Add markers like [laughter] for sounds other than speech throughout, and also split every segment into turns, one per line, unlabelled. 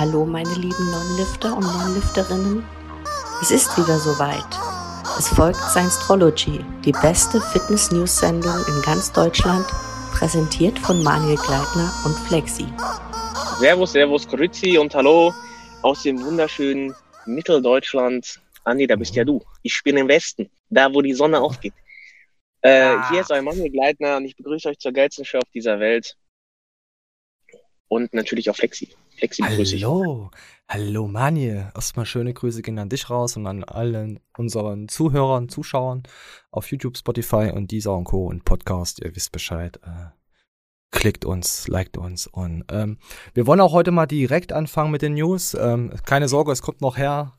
Hallo meine lieben Non-Lifter und Non-Lifterinnen. Es ist wieder soweit. Es folgt Science-Trology, die beste Fitness-News-Sendung in ganz Deutschland, präsentiert von Manuel Gleitner und Flexi.
Servus, Servus, Grüezi und Hallo aus dem wunderschönen Mitteldeutschland. Andi, da bist ja du. Ich bin im Westen, da wo die Sonne aufgeht. Äh, ah. Hier ist euer Manuel Gleitner und ich begrüße euch zur geilsten Show auf dieser Welt. Und natürlich auch Flexi. Flexi
begrüße ich. Hallo, hallo Manje. Erstmal schöne Grüße gehen an dich raus und an allen unseren Zuhörern, Zuschauern auf YouTube, Spotify und Deezer und Co. und Podcast. Ihr wisst Bescheid. Äh, klickt uns, liked uns und ähm, wir wollen auch heute mal direkt anfangen mit den News. Ähm, keine Sorge, es kommt noch her.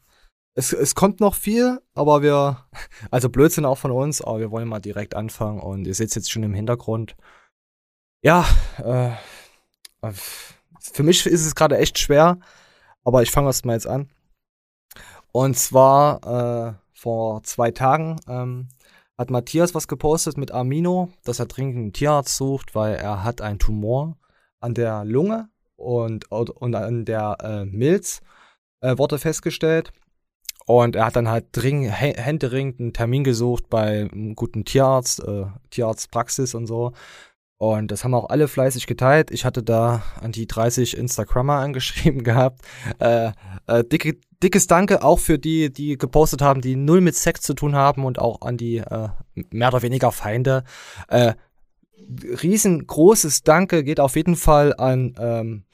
Es, es kommt noch viel, aber wir, [laughs] also Blödsinn auch von uns, aber wir wollen mal direkt anfangen und ihr seht es jetzt schon im Hintergrund. Ja, äh, für mich ist es gerade echt schwer, aber ich fange erst mal jetzt an. Und zwar äh, vor zwei Tagen ähm, hat Matthias was gepostet mit Amino, dass er dringend einen Tierarzt sucht, weil er hat einen Tumor an der Lunge und, und an der äh, Milz äh, wurde festgestellt. Und er hat dann halt dringend, händeringend einen Termin gesucht bei einem guten Tierarzt, äh, Tierarztpraxis und so. Und das haben auch alle fleißig geteilt. Ich hatte da an die 30 Instagrammer [laughs] angeschrieben gehabt. Äh, äh, dicke, dickes Danke auch für die, die gepostet haben, die null mit Sex zu tun haben und auch an die äh, mehr oder weniger Feinde. Äh, riesengroßes Danke geht auf jeden Fall an, ähm,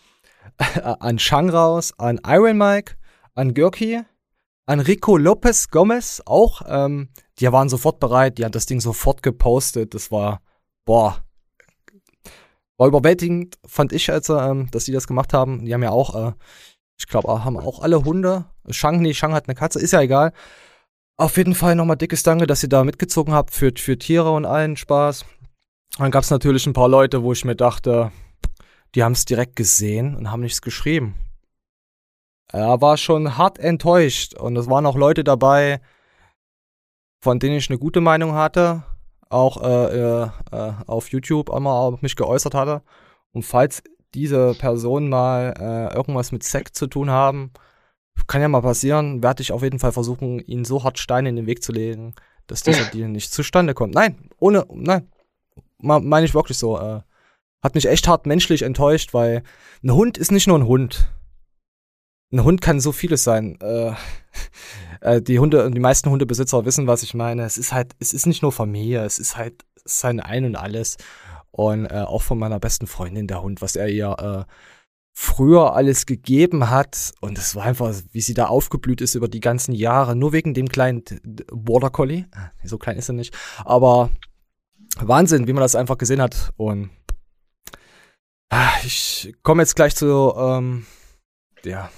[laughs] an Shang raus, an Iron Mike, an Görki, an Rico Lopez Gomez auch. Ähm, die waren sofort bereit, die haben das Ding sofort gepostet. Das war, boah, war überwältigend, fand ich, als ähm, dass die das gemacht haben. Die haben ja auch, äh, ich glaube, haben auch alle Hunde. Shang, nee, Shang hat eine Katze, ist ja egal. Auf jeden Fall nochmal dickes Danke, dass ihr da mitgezogen habt für, für Tiere und allen Spaß. Dann gab es natürlich ein paar Leute, wo ich mir dachte, die haben es direkt gesehen und haben nichts geschrieben. Er war schon hart enttäuscht und es waren auch Leute dabei, von denen ich eine gute Meinung hatte auch äh, äh, äh, auf YouTube einmal mich geäußert hatte. Und falls diese Personen mal äh, irgendwas mit Sekt zu tun haben, kann ja mal passieren, werde ich auf jeden Fall versuchen, ihnen so hart Steine in den Weg zu legen, dass dieser [laughs] Deal nicht zustande kommt. Nein, ohne, nein, meine ich wirklich so. Äh, hat mich echt hart menschlich enttäuscht, weil ein Hund ist nicht nur ein Hund. Ein Hund kann so vieles sein. Äh, [laughs] äh, die Hunde, die meisten Hundebesitzer wissen, was ich meine. Es ist halt, es ist nicht nur Familie, es ist halt sein Ein und alles. Und äh, auch von meiner besten Freundin der Hund, was er ihr äh, früher alles gegeben hat. Und es war einfach, wie sie da aufgeblüht ist über die ganzen Jahre, nur wegen dem kleinen Border Collie. So klein ist er nicht. Aber Wahnsinn, wie man das einfach gesehen hat. Und ah, ich komme jetzt gleich zu, ähm, ja,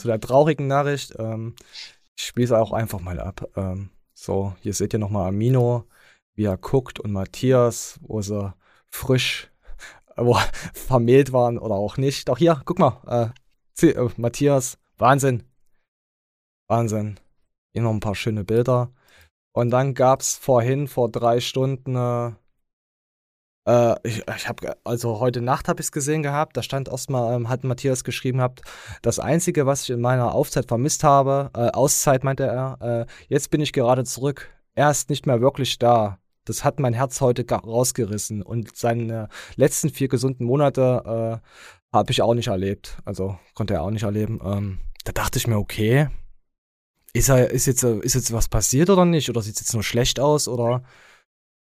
zu der traurigen Nachricht. Ähm, ich spiele es auch einfach mal ab. Ähm, so, hier seht ihr nochmal Amino, wie er guckt und Matthias, wo sie frisch, wo [laughs] vermählt waren oder auch nicht. Doch hier, guck mal, äh, äh, Matthias, Wahnsinn. Wahnsinn. Hier noch ein paar schöne Bilder. Und dann gab es vorhin, vor drei Stunden, äh, äh, ich ich habe, also heute Nacht habe ich es gesehen gehabt, da stand erstmal, ähm, hat Matthias geschrieben gehabt, das Einzige, was ich in meiner Aufzeit vermisst habe, äh, Auszeit meinte er, äh, jetzt bin ich gerade zurück. Er ist nicht mehr wirklich da. Das hat mein Herz heute rausgerissen. Und seine letzten vier gesunden Monate äh, habe ich auch nicht erlebt. Also konnte er auch nicht erleben. Ähm, da dachte ich mir, okay, ist, er, ist, jetzt, ist jetzt was passiert oder nicht? Oder sieht es jetzt nur schlecht aus? Oder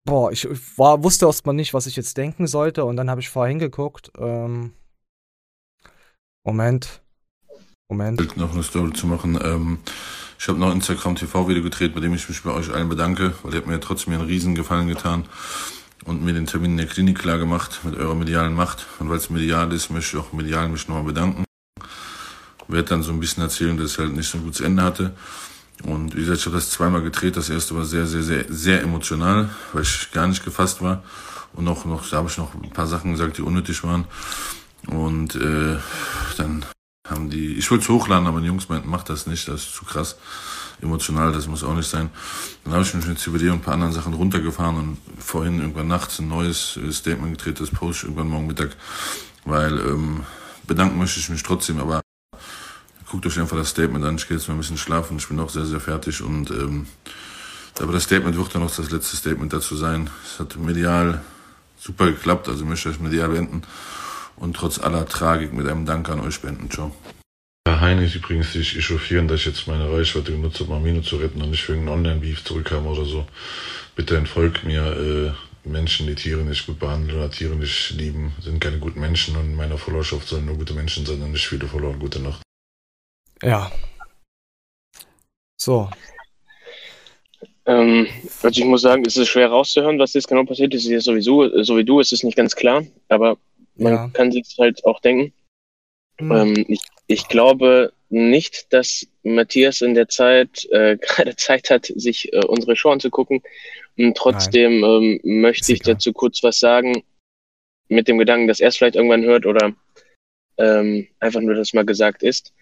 boah, ich war, wusste erstmal nicht, was ich jetzt denken sollte und dann habe ich vorhin geguckt. Ähm, Moment. Moment.
Noch eine Story zu machen. Ähm, ich habe noch ein Instagram TV-Video gedreht, bei dem ich mich bei euch allen bedanke, weil ihr habt mir trotzdem einen riesen Gefallen getan und mir den Termin in der Klinik klar gemacht mit eurer medialen Macht. Und weil es medial ist, möchte ich auch medial mich nochmal bedanken. Werde dann so ein bisschen erzählen, dass es halt nicht so ein gutes Ende hatte. Und wie gesagt, ich habe das zweimal gedreht. Das erste war sehr, sehr, sehr, sehr emotional, weil ich gar nicht gefasst war. Und noch, noch, da habe ich noch ein paar Sachen gesagt, die unnötig waren. Und äh, dann haben die, ich wollte es hochladen, aber die Jungs meinten, mach das nicht, das ist zu krass emotional, das muss auch nicht sein. Dann habe ich mich mit CBD und ein paar anderen Sachen runtergefahren und vorhin irgendwann nachts ein neues äh, Statement gedreht, das post ich irgendwann morgen Mittag, weil ähm, bedanken möchte ich mich trotzdem, aber guckt euch einfach das Statement an. Ich gehe jetzt mal ein bisschen schlafen. Ich bin auch sehr, sehr fertig. Und ähm, aber das Statement wird dann noch das letzte Statement dazu sein. Es hat medial super geklappt. Also ich möchte euch medial beenden. Und trotz aller Tragik mit einem Dank an euch beenden. Ciao. Herr Heine ist übrigens sich echauffieren, dass ich jetzt meine Reichweite genutzt habe, Marmino zu retten und nicht für irgendeinen Online-Beef zurückkam oder so. Bitte entfolgt mir. Äh, Menschen, die Tiere nicht gut behandeln oder Tiere nicht lieben, sind keine guten Menschen und in meiner Followerschaft sollen nur gute Menschen sein und nicht viele Follower. Gute Nacht.
Ja. So.
Ähm, also ich muss sagen, es ist schwer rauszuhören, was jetzt genau passiert ist. Ist sowieso, so wie du, ist es nicht ganz klar, aber man
Ja.
kann sich halt auch denken.
Hm.
Ähm, ich, ich glaube nicht, dass Matthias in der Zeit äh, [laughs] gerade Zeit hat, sich äh, unsere Show anzugucken. Und trotzdem ähm, möchte
Ist
ich dazu kurz was sagen, mit dem Gedanken, dass er es vielleicht irgendwann hört oder ähm, einfach nur, dass mal gesagt ist.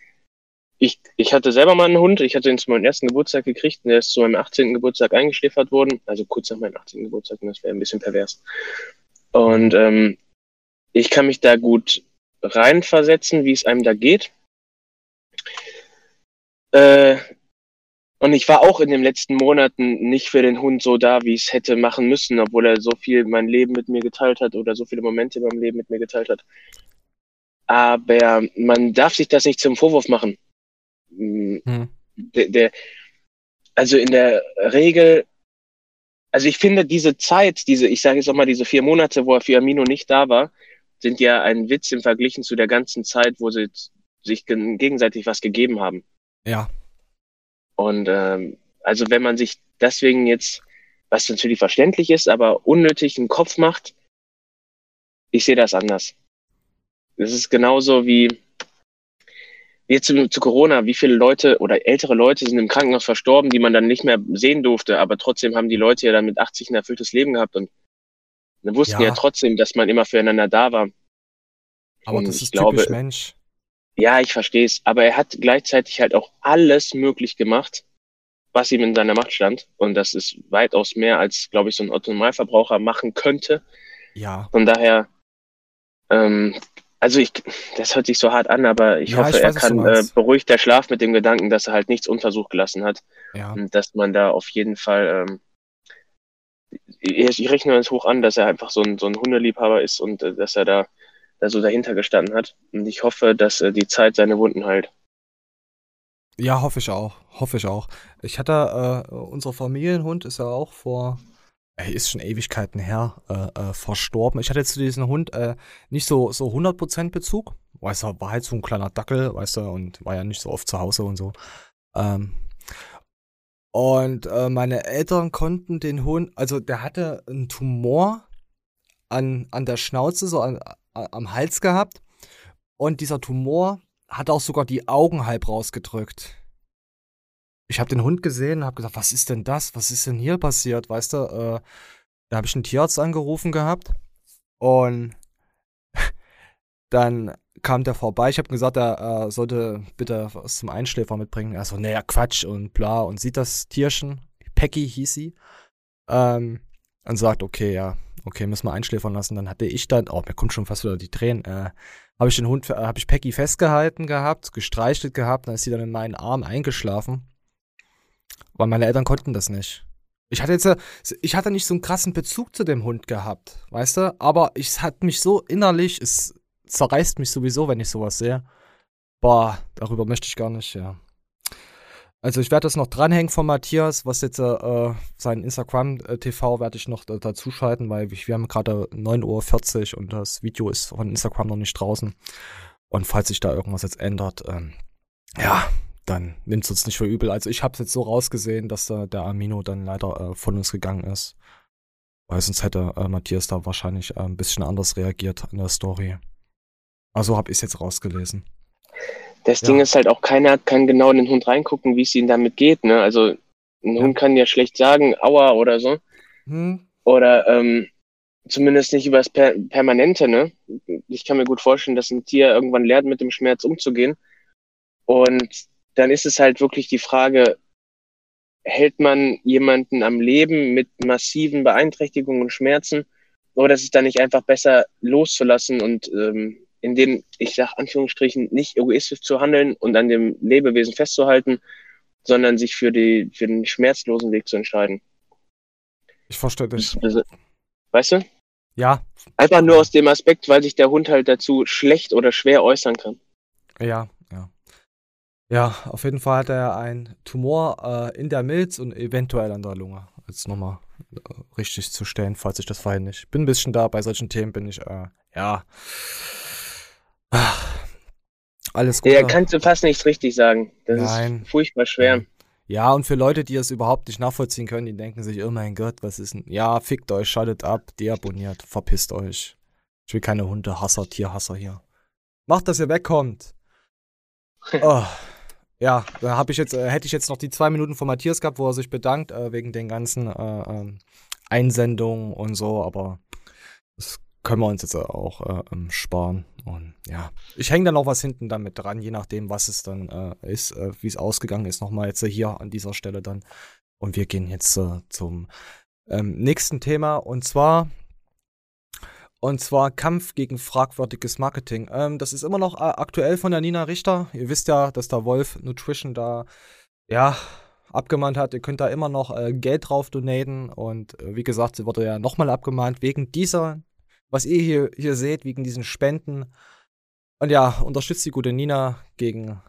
Ich, ich hatte selber mal einen Hund, ich hatte ihn zu meinem ersten Geburtstag gekriegt und der ist zu meinem 18. Geburtstag eingeschläfert worden, also kurz nach meinem 18. Geburtstag, und das wäre ein bisschen pervers. Und ähm, ich kann mich da gut reinversetzen, wie es einem da geht. Äh, und ich war auch in den letzten Monaten nicht für den Hund so da, wie ich es hätte machen müssen, obwohl er so viel mein Leben mit mir geteilt hat oder so viele Momente in meinem Leben mit mir geteilt hat. Aber man darf sich das nicht zum Vorwurf machen.
Hm.
Der, der, also in der Regel, also ich finde diese Zeit, diese, ich sage jetzt auch mal diese vier Monate, wo er für Amino nicht da war, sind ja ein Witz im Vergleich zu der ganzen Zeit, wo sie sich gen- gegenseitig was gegeben haben.
Ja.
Und ähm, also wenn man sich deswegen jetzt, was natürlich verständlich ist, aber unnötig einen Kopf macht, ich sehe das anders. Es ist genauso wie jetzt zu, zu Corona, wie viele Leute oder ältere Leute sind im Krankenhaus verstorben, die man dann nicht mehr sehen durfte, aber trotzdem haben die Leute ja dann mit 80 ein erfülltes Leben gehabt und wir wussten
Ja.
ja, trotzdem, dass man immer füreinander da war.
Aber
Und
das
ich
ist
glaube-
typisch Mensch.
Ja, ich verstehe es, aber er hat gleichzeitig halt auch alles möglich gemacht, was ihm in seiner Macht stand. Und das ist weitaus mehr, als, glaube ich, so ein Otto-Normalverbraucher machen könnte.
Ja.
Von daher, ähm, also ich, das hört sich so hart an, aber ich
Ja,
hoffe,
ich
er
weiß, du
kann äh, beruhigt der Schlaf mit dem Gedanken, dass er halt nichts unversucht gelassen hat
Ja.
und dass man da auf jeden Fall, ähm, ich, ich rechne es hoch an, dass er einfach so ein, so ein Hundeliebhaber ist und äh, dass er da, da so dahinter gestanden hat. Und ich hoffe, dass äh, die Zeit seine Wunden heilt.
Ja, hoffe ich auch. Hoffe ich auch. Ich hatte, äh, unser Familienhund ist ja auch vor, ey, ist schon Ewigkeiten her, äh, äh, verstorben. Ich hatte zu diesem Hund äh, nicht so, so 100% Bezug. Weißt du, war halt so ein kleiner Dackel, weißt du, und war ja nicht so oft zu Hause und so. Ähm, und äh, meine Eltern konnten den Hund, also der hatte einen Tumor an, an der Schnauze, so an, a- am Hals gehabt. Und dieser Tumor hat auch sogar die Augen halb rausgedrückt. Ich habe den Hund gesehen und habe gesagt, was ist denn das? Was ist denn hier passiert? Weißt du, äh, da habe ich einen Tierarzt angerufen gehabt und [laughs] dann kam der vorbei. Ich habe gesagt, er äh, sollte bitte was zum Einschläfer mitbringen. Er so, naja, Quatsch und bla und sieht das Tierchen, Peggy hieß sie, ähm, und sagt, okay, ja, okay, müssen wir einschläfern lassen. Dann hatte ich dann, oh, mir kommt schon fast wieder die Tränen, äh, habe ich den Hund, äh, habe ich Peggy festgehalten gehabt, gestreichelt gehabt, dann ist sie dann in meinen Arm eingeschlafen. Weil meine Eltern konnten das nicht. Ich hatte jetzt, äh, ich hatte nicht so einen krassen Bezug zu dem Hund gehabt, weißt du? Aber es hat mich so innerlich, es zerreißt mich sowieso, wenn ich sowas sehe. Boah, darüber möchte ich gar nicht, ja. Also ich werde das noch dranhängen von Matthias, was jetzt äh, sein Instagram-TV werde ich noch da, dazu schalten, weil wir haben gerade 9.40 Uhr und das Video ist von Instagram noch nicht draußen. Und falls sich da irgendwas jetzt ändert, ähm, ja, dann nimmt es uns nicht für übel. Also ich habe es jetzt so rausgesehen, dass da der Amino dann leider äh, von uns gegangen ist. Weil sonst hätte äh, Matthias da wahrscheinlich äh, ein bisschen anders reagiert in der Story. Also habe ich es jetzt rausgelesen.
Das
Ja.
Ding ist halt auch, keiner kann genau in den Hund reingucken, wie es ihm damit geht. Ne? Also ein
Ja.
Hund kann ja schlecht sagen, aua oder so.
Hm,
Oder ähm, zumindest nicht über das per Permanente. Ne? Ich kann mir gut vorstellen, dass ein Tier irgendwann lernt, mit dem Schmerz umzugehen. Und dann ist es halt wirklich die Frage, hält man jemanden am Leben mit massiven Beeinträchtigungen und Schmerzen? Oder ist es dann nicht einfach besser loszulassen und ähm, in dem, ich sag Anführungsstrichen, nicht egoistisch zu handeln und an dem Lebewesen festzuhalten, sondern sich für, die, für den schmerzlosen Weg zu entscheiden.
Ich verstehe dich.
Weißt du?
Ja.
Einfach nur aus dem Aspekt, weil sich der Hund halt dazu schlecht oder schwer äußern kann.
Ja, ja. Auf jeden Fall hat er einen Tumor äh, in der Milz und eventuell an der Lunge. Jetzt nochmal äh, richtig zu stellen, falls ich das vorhin nicht. Bin ein bisschen da, bei solchen Themen bin ich, äh, ja. Ach, alles gut.
Ja, kannst du fast nichts richtig sagen. Das
Nein.
ist furchtbar schwer.
Ja, und für Leute, die es überhaupt nicht nachvollziehen können, die denken sich, oh mein Gott, was ist denn? Ja, fickt euch, schaltet ab, deabonniert, verpisst euch. Ich will keine Hundehasser, Tierhasser hier. Macht, dass ihr wegkommt. [laughs] oh. Ja, da habe ich jetzt, äh, hätte ich jetzt noch die zwei Minuten von Matthias gehabt, wo er sich bedankt äh, wegen den ganzen äh, ähm, Einsendungen und so, aber das können wir uns jetzt auch äh, ähm, sparen. Und ja, ich hänge da noch was hinten damit dran, je nachdem, was es dann äh, ist, äh, wie es ausgegangen ist, nochmal jetzt hier an dieser Stelle dann. Und wir gehen jetzt zum ähm, nächsten Thema und zwar und zwar Kampf gegen fragwürdiges Marketing. Ähm, das ist immer noch äh, aktuell von der Nina Richter. Ihr wisst ja, dass der Wolf Nutrition da, ja, abgemahnt hat. Ihr könnt da immer noch äh, Geld drauf donaten. Und äh, wie gesagt, sie wurde ja nochmal abgemahnt wegen dieser, was ihr hier, hier seht, wegen diesen Spenden. Und ja, unterstützt die gute Nina gegen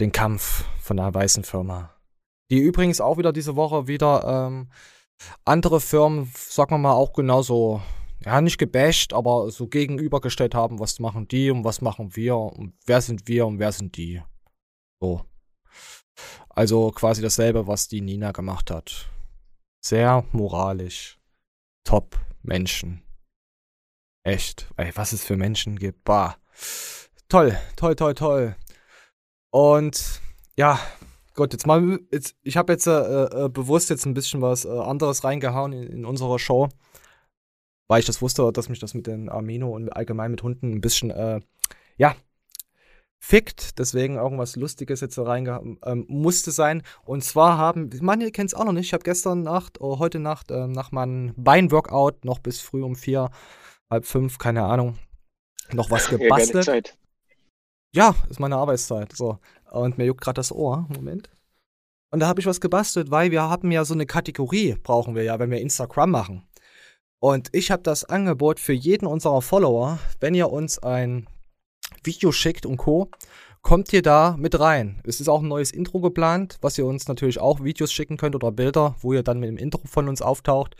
den Kampf von der weißen Firma. Die übrigens auch wieder diese Woche wieder ähm, andere Firmen, sagen wir mal, auch genauso ja, nicht gebasht, aber so gegenübergestellt haben, was machen die und was machen wir und wer sind wir und wer sind die. So. Also quasi dasselbe, was die Nina gemacht hat. Sehr moralisch. Top Menschen. Echt. Ey, was es für Menschen gibt. Bah. Toll, toll, toll, toll. Und ja, Gott, jetzt mal, jetzt, ich habe jetzt äh, äh, bewusst jetzt ein bisschen was äh, anderes reingehauen in, in unserer Show weil ich das wusste, dass mich das mit den Amino und allgemein mit Hunden ein bisschen, äh, ja, fickt. Deswegen irgendwas Lustiges jetzt so reinge ähm, musste sein. Und zwar haben, man, ihr kennt es auch noch nicht, ich habe gestern Nacht, oh, heute Nacht, äh, nach meinem Beinworkout noch bis früh um vier, halb fünf, keine Ahnung, noch was gebastelt. Ja, ja ist meine Arbeitszeit. So. Und mir juckt gerade das Ohr. Moment. Und da habe ich was gebastelt, weil wir haben ja so eine Kategorie, brauchen wir ja, wenn wir Instagram machen. Und ich habe das Angebot für jeden unserer Follower, wenn ihr uns ein Video schickt und Co., kommt ihr da mit rein. Es ist auch ein neues Intro geplant, was ihr uns natürlich auch Videos schicken könnt oder Bilder, wo ihr dann mit dem Intro von uns auftaucht.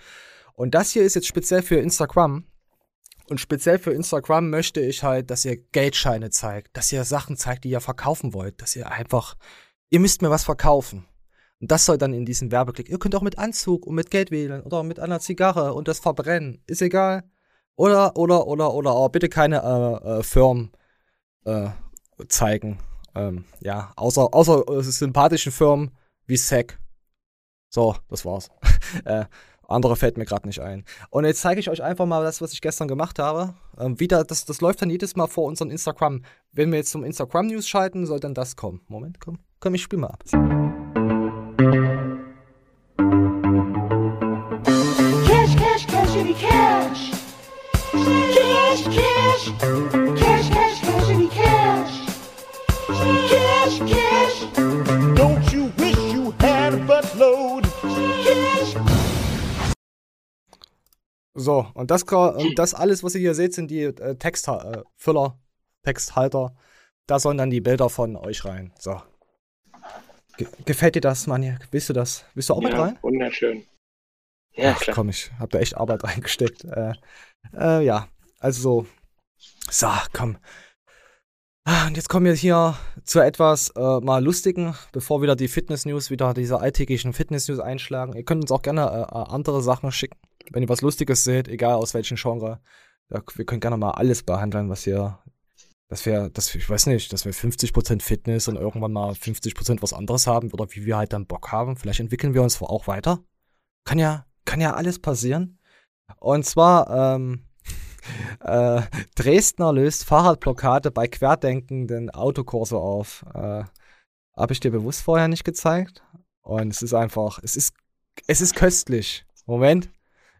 Und das hier ist jetzt speziell für Instagram. Und speziell für Instagram möchte ich halt, dass ihr Geldscheine zeigt, dass ihr Sachen zeigt, die ihr verkaufen wollt, dass ihr einfach, ihr müsst mir was verkaufen. Und das soll dann in diesem Werbeklick. Ihr könnt auch mit Anzug und mit Geld wählen oder mit einer Zigarre und das verbrennen. Ist egal. Oder, oder, oder, oder, aber bitte keine äh, äh, Firmen äh, zeigen. Ähm, ja, außer, außer äh, sympathischen Firmen wie SEC. So, das war's. [laughs] äh, andere fällt mir gerade nicht ein. Und jetzt zeige ich euch einfach mal das, was ich gestern gemacht habe. Ähm, wieder, das, das läuft dann jedes Mal vor unserem Instagram. Wenn wir jetzt zum Instagram News schalten, soll dann das kommen. Moment, komm. Komm, ich spiele mal ab. Cash. Cash, cash. Cash, cash, cash, cash. Cash, cash. Don't you wish you had a buttload? Cash. So, und das, und das alles, was ihr hier seht, sind die äh, Textfüller, äh, Texthalter. Da sollen dann die Bilder von euch rein. So. Ge gefällt dir das, Mann? Willst du das? Willst du auch
ja,
mit rein?
Wunderschön.
Ja, Ach, komm, ich hab da echt Arbeit [laughs] reingesteckt. Äh, äh, ja, also so, komm. Ah, und jetzt kommen wir hier zu etwas äh, mal lustigen, bevor wieder die Fitness-News, wieder diese alltäglichen Fitness-News einschlagen. Ihr könnt uns auch gerne äh, äh, andere Sachen schicken, wenn ihr was Lustiges seht, egal aus welchem Genre. Ja, wir können gerne mal alles behandeln, was ihr, dass wir, dass wir, ich weiß nicht, dass wir 50% Fitness und irgendwann mal 50% was anderes haben oder wie wir halt dann Bock haben. Vielleicht entwickeln wir uns auch weiter. Kann ja, kann ja alles passieren. Und zwar, ähm, [laughs] äh, Dresdner löst Fahrradblockade bei querdenkenden Autokurse auf. Äh, Habe ich dir bewusst vorher nicht gezeigt. Und es ist einfach, es ist, es ist köstlich. Moment.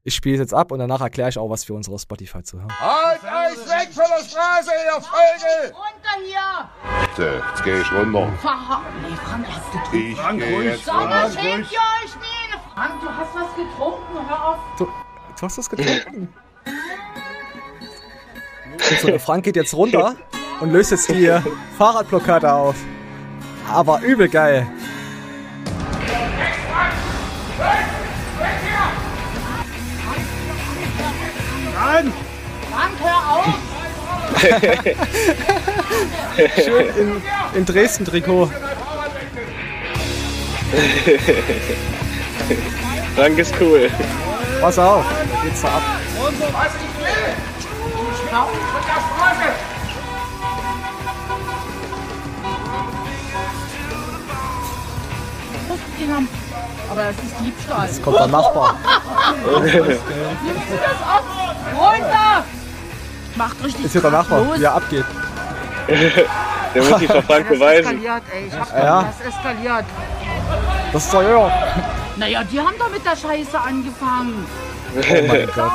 Ich spiele es jetzt ab und danach erkläre ich auch was für unsere Spotify zu hören.
Halt euch weg von der Straße, ihr der Vögel!
Runter hier!
So, jetzt geh ich runter.
Fahr nee, Frank, hast du getrunken?
Ich
Frank,
geh
ruhig.
jetzt runter.
ihr euch? Frank, du hast was getrunken, hör auf.
Du, du hast das getrunken. so, der Frank geht jetzt runter und löst jetzt die Fahrradblockade auf. Aber übel geil.
Frank!
Frank, hör auf!
Schön in, in Dresden-Trikot.
Frank [laughs] ist cool.
Pass auf, da geht's da ab.
Dinger. Aber das ist Diebstahl.
Jetzt kommt der Nachbar.
Nimmst du das ab? Runter! Macht richtig
Ist hier der Nachbar,
los.
wie er abgeht.
Der muss sich vor Frank
Das
beweisen.
eskaliert, ey. Ich hab
Ja.
das eskaliert.
Das ist der Jörg.
Naja, die haben doch mit der Scheiße angefangen.
Oh mein Gott.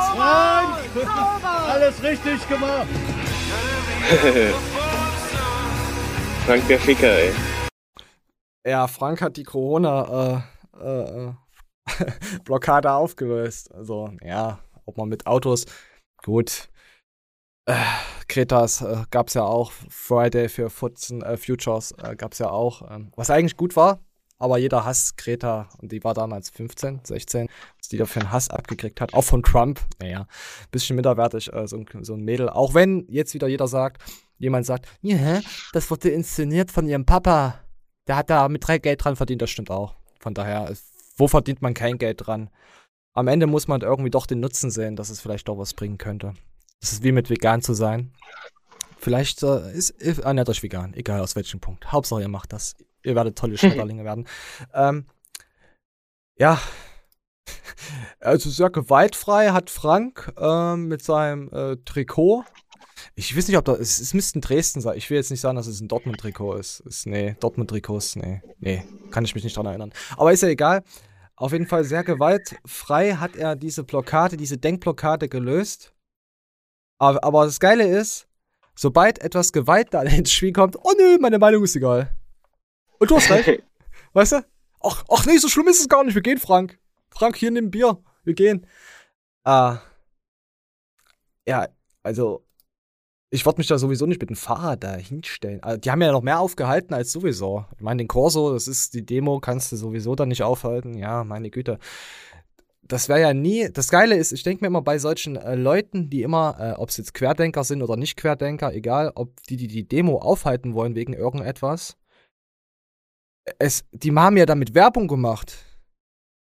Alles richtig gemacht!
Frank der Ficker, ey.
Ja, Frank hat die Corona äh, äh, [laughs] Blockade aufgelöst. Also, ja, ob man mit Autos. Gut. Äh, Kretas äh, gab's ja auch. Friday für Futzen, äh, Futures äh, gab's ja auch. Ähm, was eigentlich gut war, aber jeder hasst Greta. Und die war damals 15, 16, was die da für einen Hass abgekriegt hat. Auch von Trump. Naja, bisschen minderwertig, äh, so, ein, so ein Mädel. Auch wenn jetzt wieder jeder sagt, jemand sagt, ja, das wurde inszeniert von ihrem Papa. Der hat da mit drei Geld dran verdient, das stimmt auch. Von daher, wo verdient man kein Geld dran? Am Ende muss man irgendwie doch den Nutzen sehen, dass es vielleicht doch was bringen könnte. Das ist wie mit vegan zu sein. Vielleicht äh, ist, ist ernährt euch vegan, egal aus welchem Punkt. Hauptsache ihr macht das. Ihr werdet tolle [laughs] Schmetterlinge werden. Ähm, ja. [laughs] Also sehr gewaltfrei hat Frank ähm, mit seinem äh, Trikot. Ich weiß nicht, ob das. Es, es müsste in Dresden sein. Ich will jetzt nicht sagen, dass es ein Dortmund-Trikot ist. ist. Nee, Dortmund-Trikots, nee. Nee, kann ich mich nicht dran erinnern. Aber ist ja egal. Auf jeden Fall sehr gewaltfrei hat er diese Blockade, diese Denkblockade gelöst. Aber, aber das Geile ist, sobald etwas Gewalt da [laughs] ins Spiel kommt, oh nö, meine Meinung ist egal. Und du hast recht. [laughs] weißt du? Ach, ach nee, so schlimm ist es gar nicht. Wir gehen, Frank. Frank, hier nimm Bier. Wir gehen. Ah. Ja, also, ich wollte mich da sowieso nicht mit dem Fahrrad da hinstellen. Also, die haben ja noch mehr aufgehalten als sowieso. Ich meine, den Corso, das ist die Demo, kannst du sowieso da nicht aufhalten. Ja, meine Güte. Das wäre ja nie. Das Geile ist, ich denke mir immer bei solchen äh, Leuten, die immer, äh, ob es jetzt Querdenker sind oder nicht Querdenker, egal, ob die, die die Demo aufhalten wollen wegen irgendetwas, es, die haben ja damit Werbung gemacht.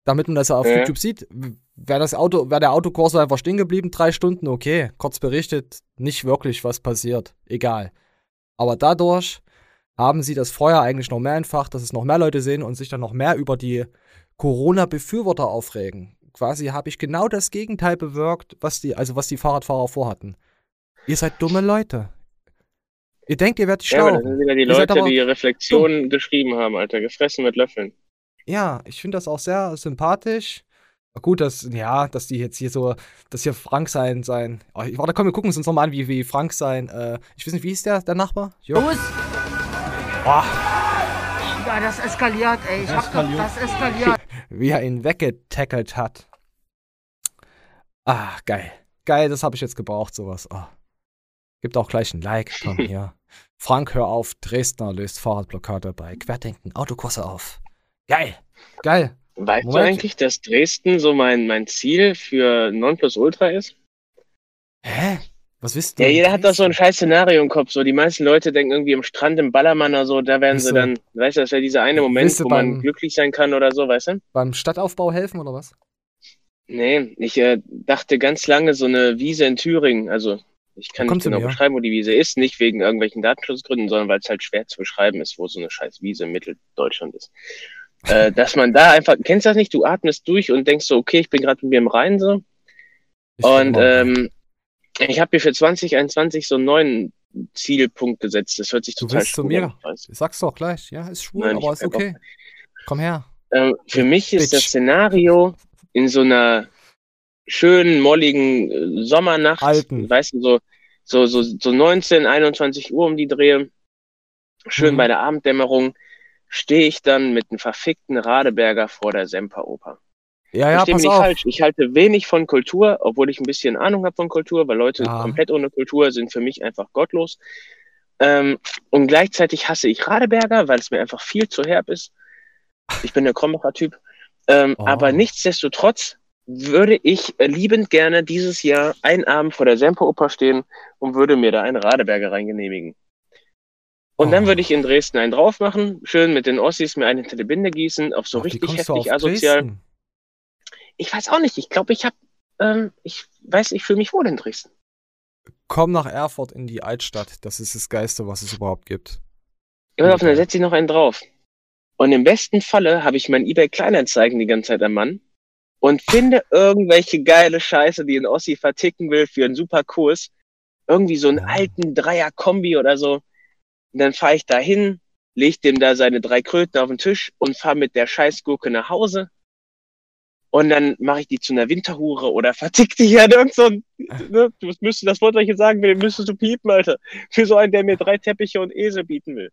Damit man das ja auf
Ja.
YouTube sieht. Wäre das Auto, wäre der Autokorso einfach stehen geblieben, drei Stunden, okay. Kurz berichtet, nicht wirklich was passiert. Egal. Aber dadurch haben sie das Feuer eigentlich noch mehr entfacht, dass es noch mehr Leute sehen und sich dann noch mehr über die Corona-Befürworter aufregen. Quasi habe ich genau das Gegenteil bewirkt, was die, also was die Fahrradfahrer vorhatten. Ihr seid dumme Leute. Ihr denkt, ihr werdet
Ja, aber
schlau.
das sind wieder die
Ihr
Leute, die Reflexionen geschrieben haben, Alter. Gefressen mit Löffeln.
Ja, ich finde das auch sehr sympathisch. Gut, dass, ja, dass die jetzt hier so, dass hier Frank sein, sein. Oh, ich- warte, komm, wir gucken uns nochmal an, wie, wie Frank sein, äh, ich weiß nicht, wie hieß der, der Nachbar? Jo.
Los!
Oh,
Ja, das eskaliert, ey. Ich hab doch,
Eskaliert.
das eskaliert. [laughs]
wie er ihn weggetackelt hat. Ah, geil. Geil, das habe ich jetzt gebraucht, sowas. Oh. Gibt auch gleich ein Like. Komm, [laughs] hier. Frank, hör auf. Dresdner löst Fahrradblockade bei Querdenken Autokurse auf. Geil. Geil.
Weißt
Moment.
du eigentlich, dass Dresden so mein, mein Ziel für Nonplusultra ist?
Hä? Was wisst du?
Ja, jeder hat doch so ein scheiß Szenario im Kopf. So, die meisten Leute denken irgendwie am Strand im Ballermann oder so, da werden sie
Wisst ihr-
dann, weißt du, das wäre dieser eine Moment,
ihr
wo man
beim-
glücklich sein kann oder so, weißt du?
Beim Stadtaufbau helfen oder was?
Nee, ich äh, dachte ganz lange so eine Wiese in Thüringen, also ich kann nicht genau
mir.
beschreiben, wo die Wiese ist, nicht wegen irgendwelchen Datenschutzgründen, sondern weil es halt schwer zu beschreiben ist, wo so eine scheiß Wiese in Mitteldeutschland ist. Äh, dass man da einfach, kennst du das nicht? Du atmest durch und denkst so, okay, ich bin gerade mit mir im Rhein so.
Ich
Und ähm, ich habe mir für 2021 so einen neuen Zielpunkt gesetzt. Das hört sich
Du
total
zu
schwul
mir?
an, ich.
Sag's doch gleich. Ja, ist schwul,
Nein,
aber ist okay. Komm her.
Ähm, für mich ist das
Bitch.
Szenario in so einer schönen, molligen äh, Sommernacht,
Alten.
weißt du, so, so, so, so 19, 21 Uhr um die Dreh, schön
Mhm.
bei der Abenddämmerung, stehe ich dann mit einem verfickten Radeberger vor der Semperoper.
Ja, ja,
Versteh mich nicht
auf.
falsch. Ich halte wenig von Kultur, obwohl ich ein bisschen Ahnung habe von Kultur, weil Leute
Ja.
komplett ohne Kultur sind für mich einfach gottlos. Ähm, und gleichzeitig hasse ich Radeberger, weil es mir einfach viel zu herb ist. Ich bin der Krombacher-Typ. Ähm,
Oh.
Aber nichtsdestotrotz würde ich liebend gerne dieses Jahr einen Abend vor der Semperoper stehen und würde mir da einen Radeberger reingenehmigen. Und dann
Oh.
würde ich in Dresden einen drauf machen, schön mit den Ossis mir einen hinter die Binde gießen, auf so
Ach,
richtig heftig asozial.
Dresden?
Ich weiß auch nicht. Ich glaube, ich habe, ähm, ich weiß, ich fühle mich wohl in Dresden.
Komm nach Erfurt in die Altstadt. Das ist das Geiste, was es überhaupt gibt.
Auf,
Okay.
dann setze ich noch einen drauf. Und im besten Falle habe ich mein eBay Kleinanzeigen die ganze Zeit am Mann und finde [laughs] irgendwelche geile Scheiße, die ein Ossi verticken will für einen super Kurs. Irgendwie so einen
Ja.
alten Dreier-Kombi oder so. Und dann fahre ich da hin, leg dem da seine drei Kröten auf den Tisch und fahre mit der Scheißgurke nach Hause. Und dann mache ich die zu einer Winterhure oder [laughs] vertick die an irgend so ein, ne, du müsstest das Wort, was ich jetzt sagen will, müsstest du piepen, Alter. Für so einen, der mir drei Teppiche und Esel bieten will.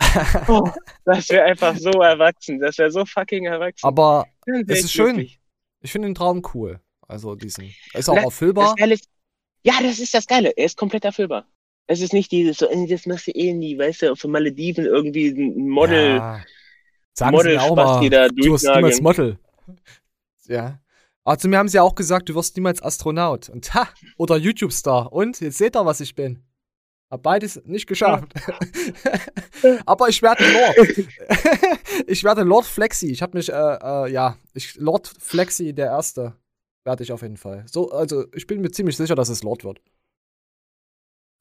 [laughs] Oh, das wäre einfach so erwachsen. Das wäre so fucking erwachsen.
Aber es ist schön.
glücklich.
ich finde den Traum cool. Also diesen. Ist auch
Na,
erfüllbar.
Das Geile ist, ja, das ist das Geile. Er ist komplett erfüllbar. Es ist nicht dieses so, das machst du eh nie, weißt du, auf den Malediven irgendwie ein Model.
Ja. Sagen sie mir auch mal,
die da
du wirst niemals. Model. Ja. Aber zu mir haben sie ja auch gesagt, du wirst niemals Astronaut. Und ha, oder YouTube-Star. Und jetzt seht ihr, was ich bin. Hab beides nicht geschafft. [laughs] Aber ich werde Lord. [laughs] ich werde Lord Flexi. Ich habe mich, äh, äh, ja, ich, Lord Flexi, der Erste, werde ich auf jeden Fall. So, also ich bin mir ziemlich sicher, dass es Lord wird.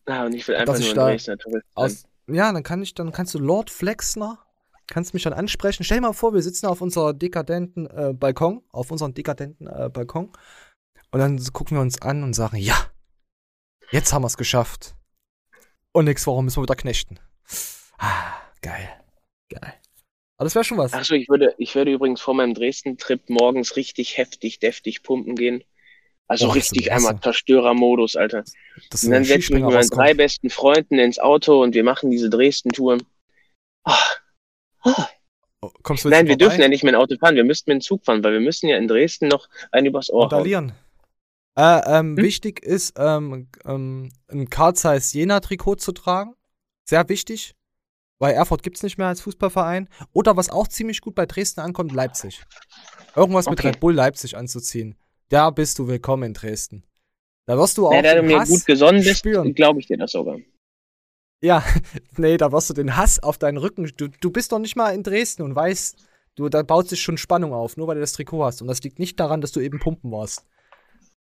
Ah, und ich will einfach nur ein Dresdner Tourist.
Aus, ja, dann kann ich, dann kannst du Lord Flexner, kannst mich dann ansprechen. Stell dir mal vor, wir sitzen auf unserer dekadenten äh, Balkon, auf unserem dekadenten äh, Balkon. Und dann gucken wir uns an und sagen, ja, jetzt haben wir es geschafft. Und nächste Woche müssen wir wieder knechten. Ah, geil. Geil. Aber das wäre schon was.
Achso, ich würde, ich würde übrigens vor meinem Dresden-Trip morgens richtig heftig, deftig pumpen gehen. Also
Oh, das
richtig einmal Zerstörermodus, Alter.
dass
Und dann
der
setze ich mich
Skispringer
mit meinen drei besten Freunden ins Auto und wir machen diese Dresden-Tour. Ah. Ah.
Oh, Kommst du
Nein, wir
vorbei?
dürfen ja nicht mehr ein Auto fahren, wir müssten mit dem Zug fahren, weil wir müssen ja in Dresden noch einen übers Ohr hauen.
Äh, ähm,
Hm?
Wichtig ist, ähm, ähm, ein Karl Zeiss Jena-Trikot zu tragen. Sehr wichtig. Weil Erfurt gibt's nicht mehr als Fußballverein. Oder was auch ziemlich gut bei Dresden ankommt, Leipzig. Irgendwas mit
Okay.
Red Bull Leipzig anzuziehen. Da bist du willkommen in Dresden. Da wirst du auch
Ja, da du mir
Hass
gut gesonnen bist,
spüren.
glaube ich dir das sogar.
Ja, [laughs] nee, da wirst du den Hass auf deinen Rücken. Du, du bist doch nicht mal in Dresden und weißt, du, da baut sich schon Spannung auf, nur weil du das Trikot hast. Und das liegt nicht daran, dass du eben pumpen warst.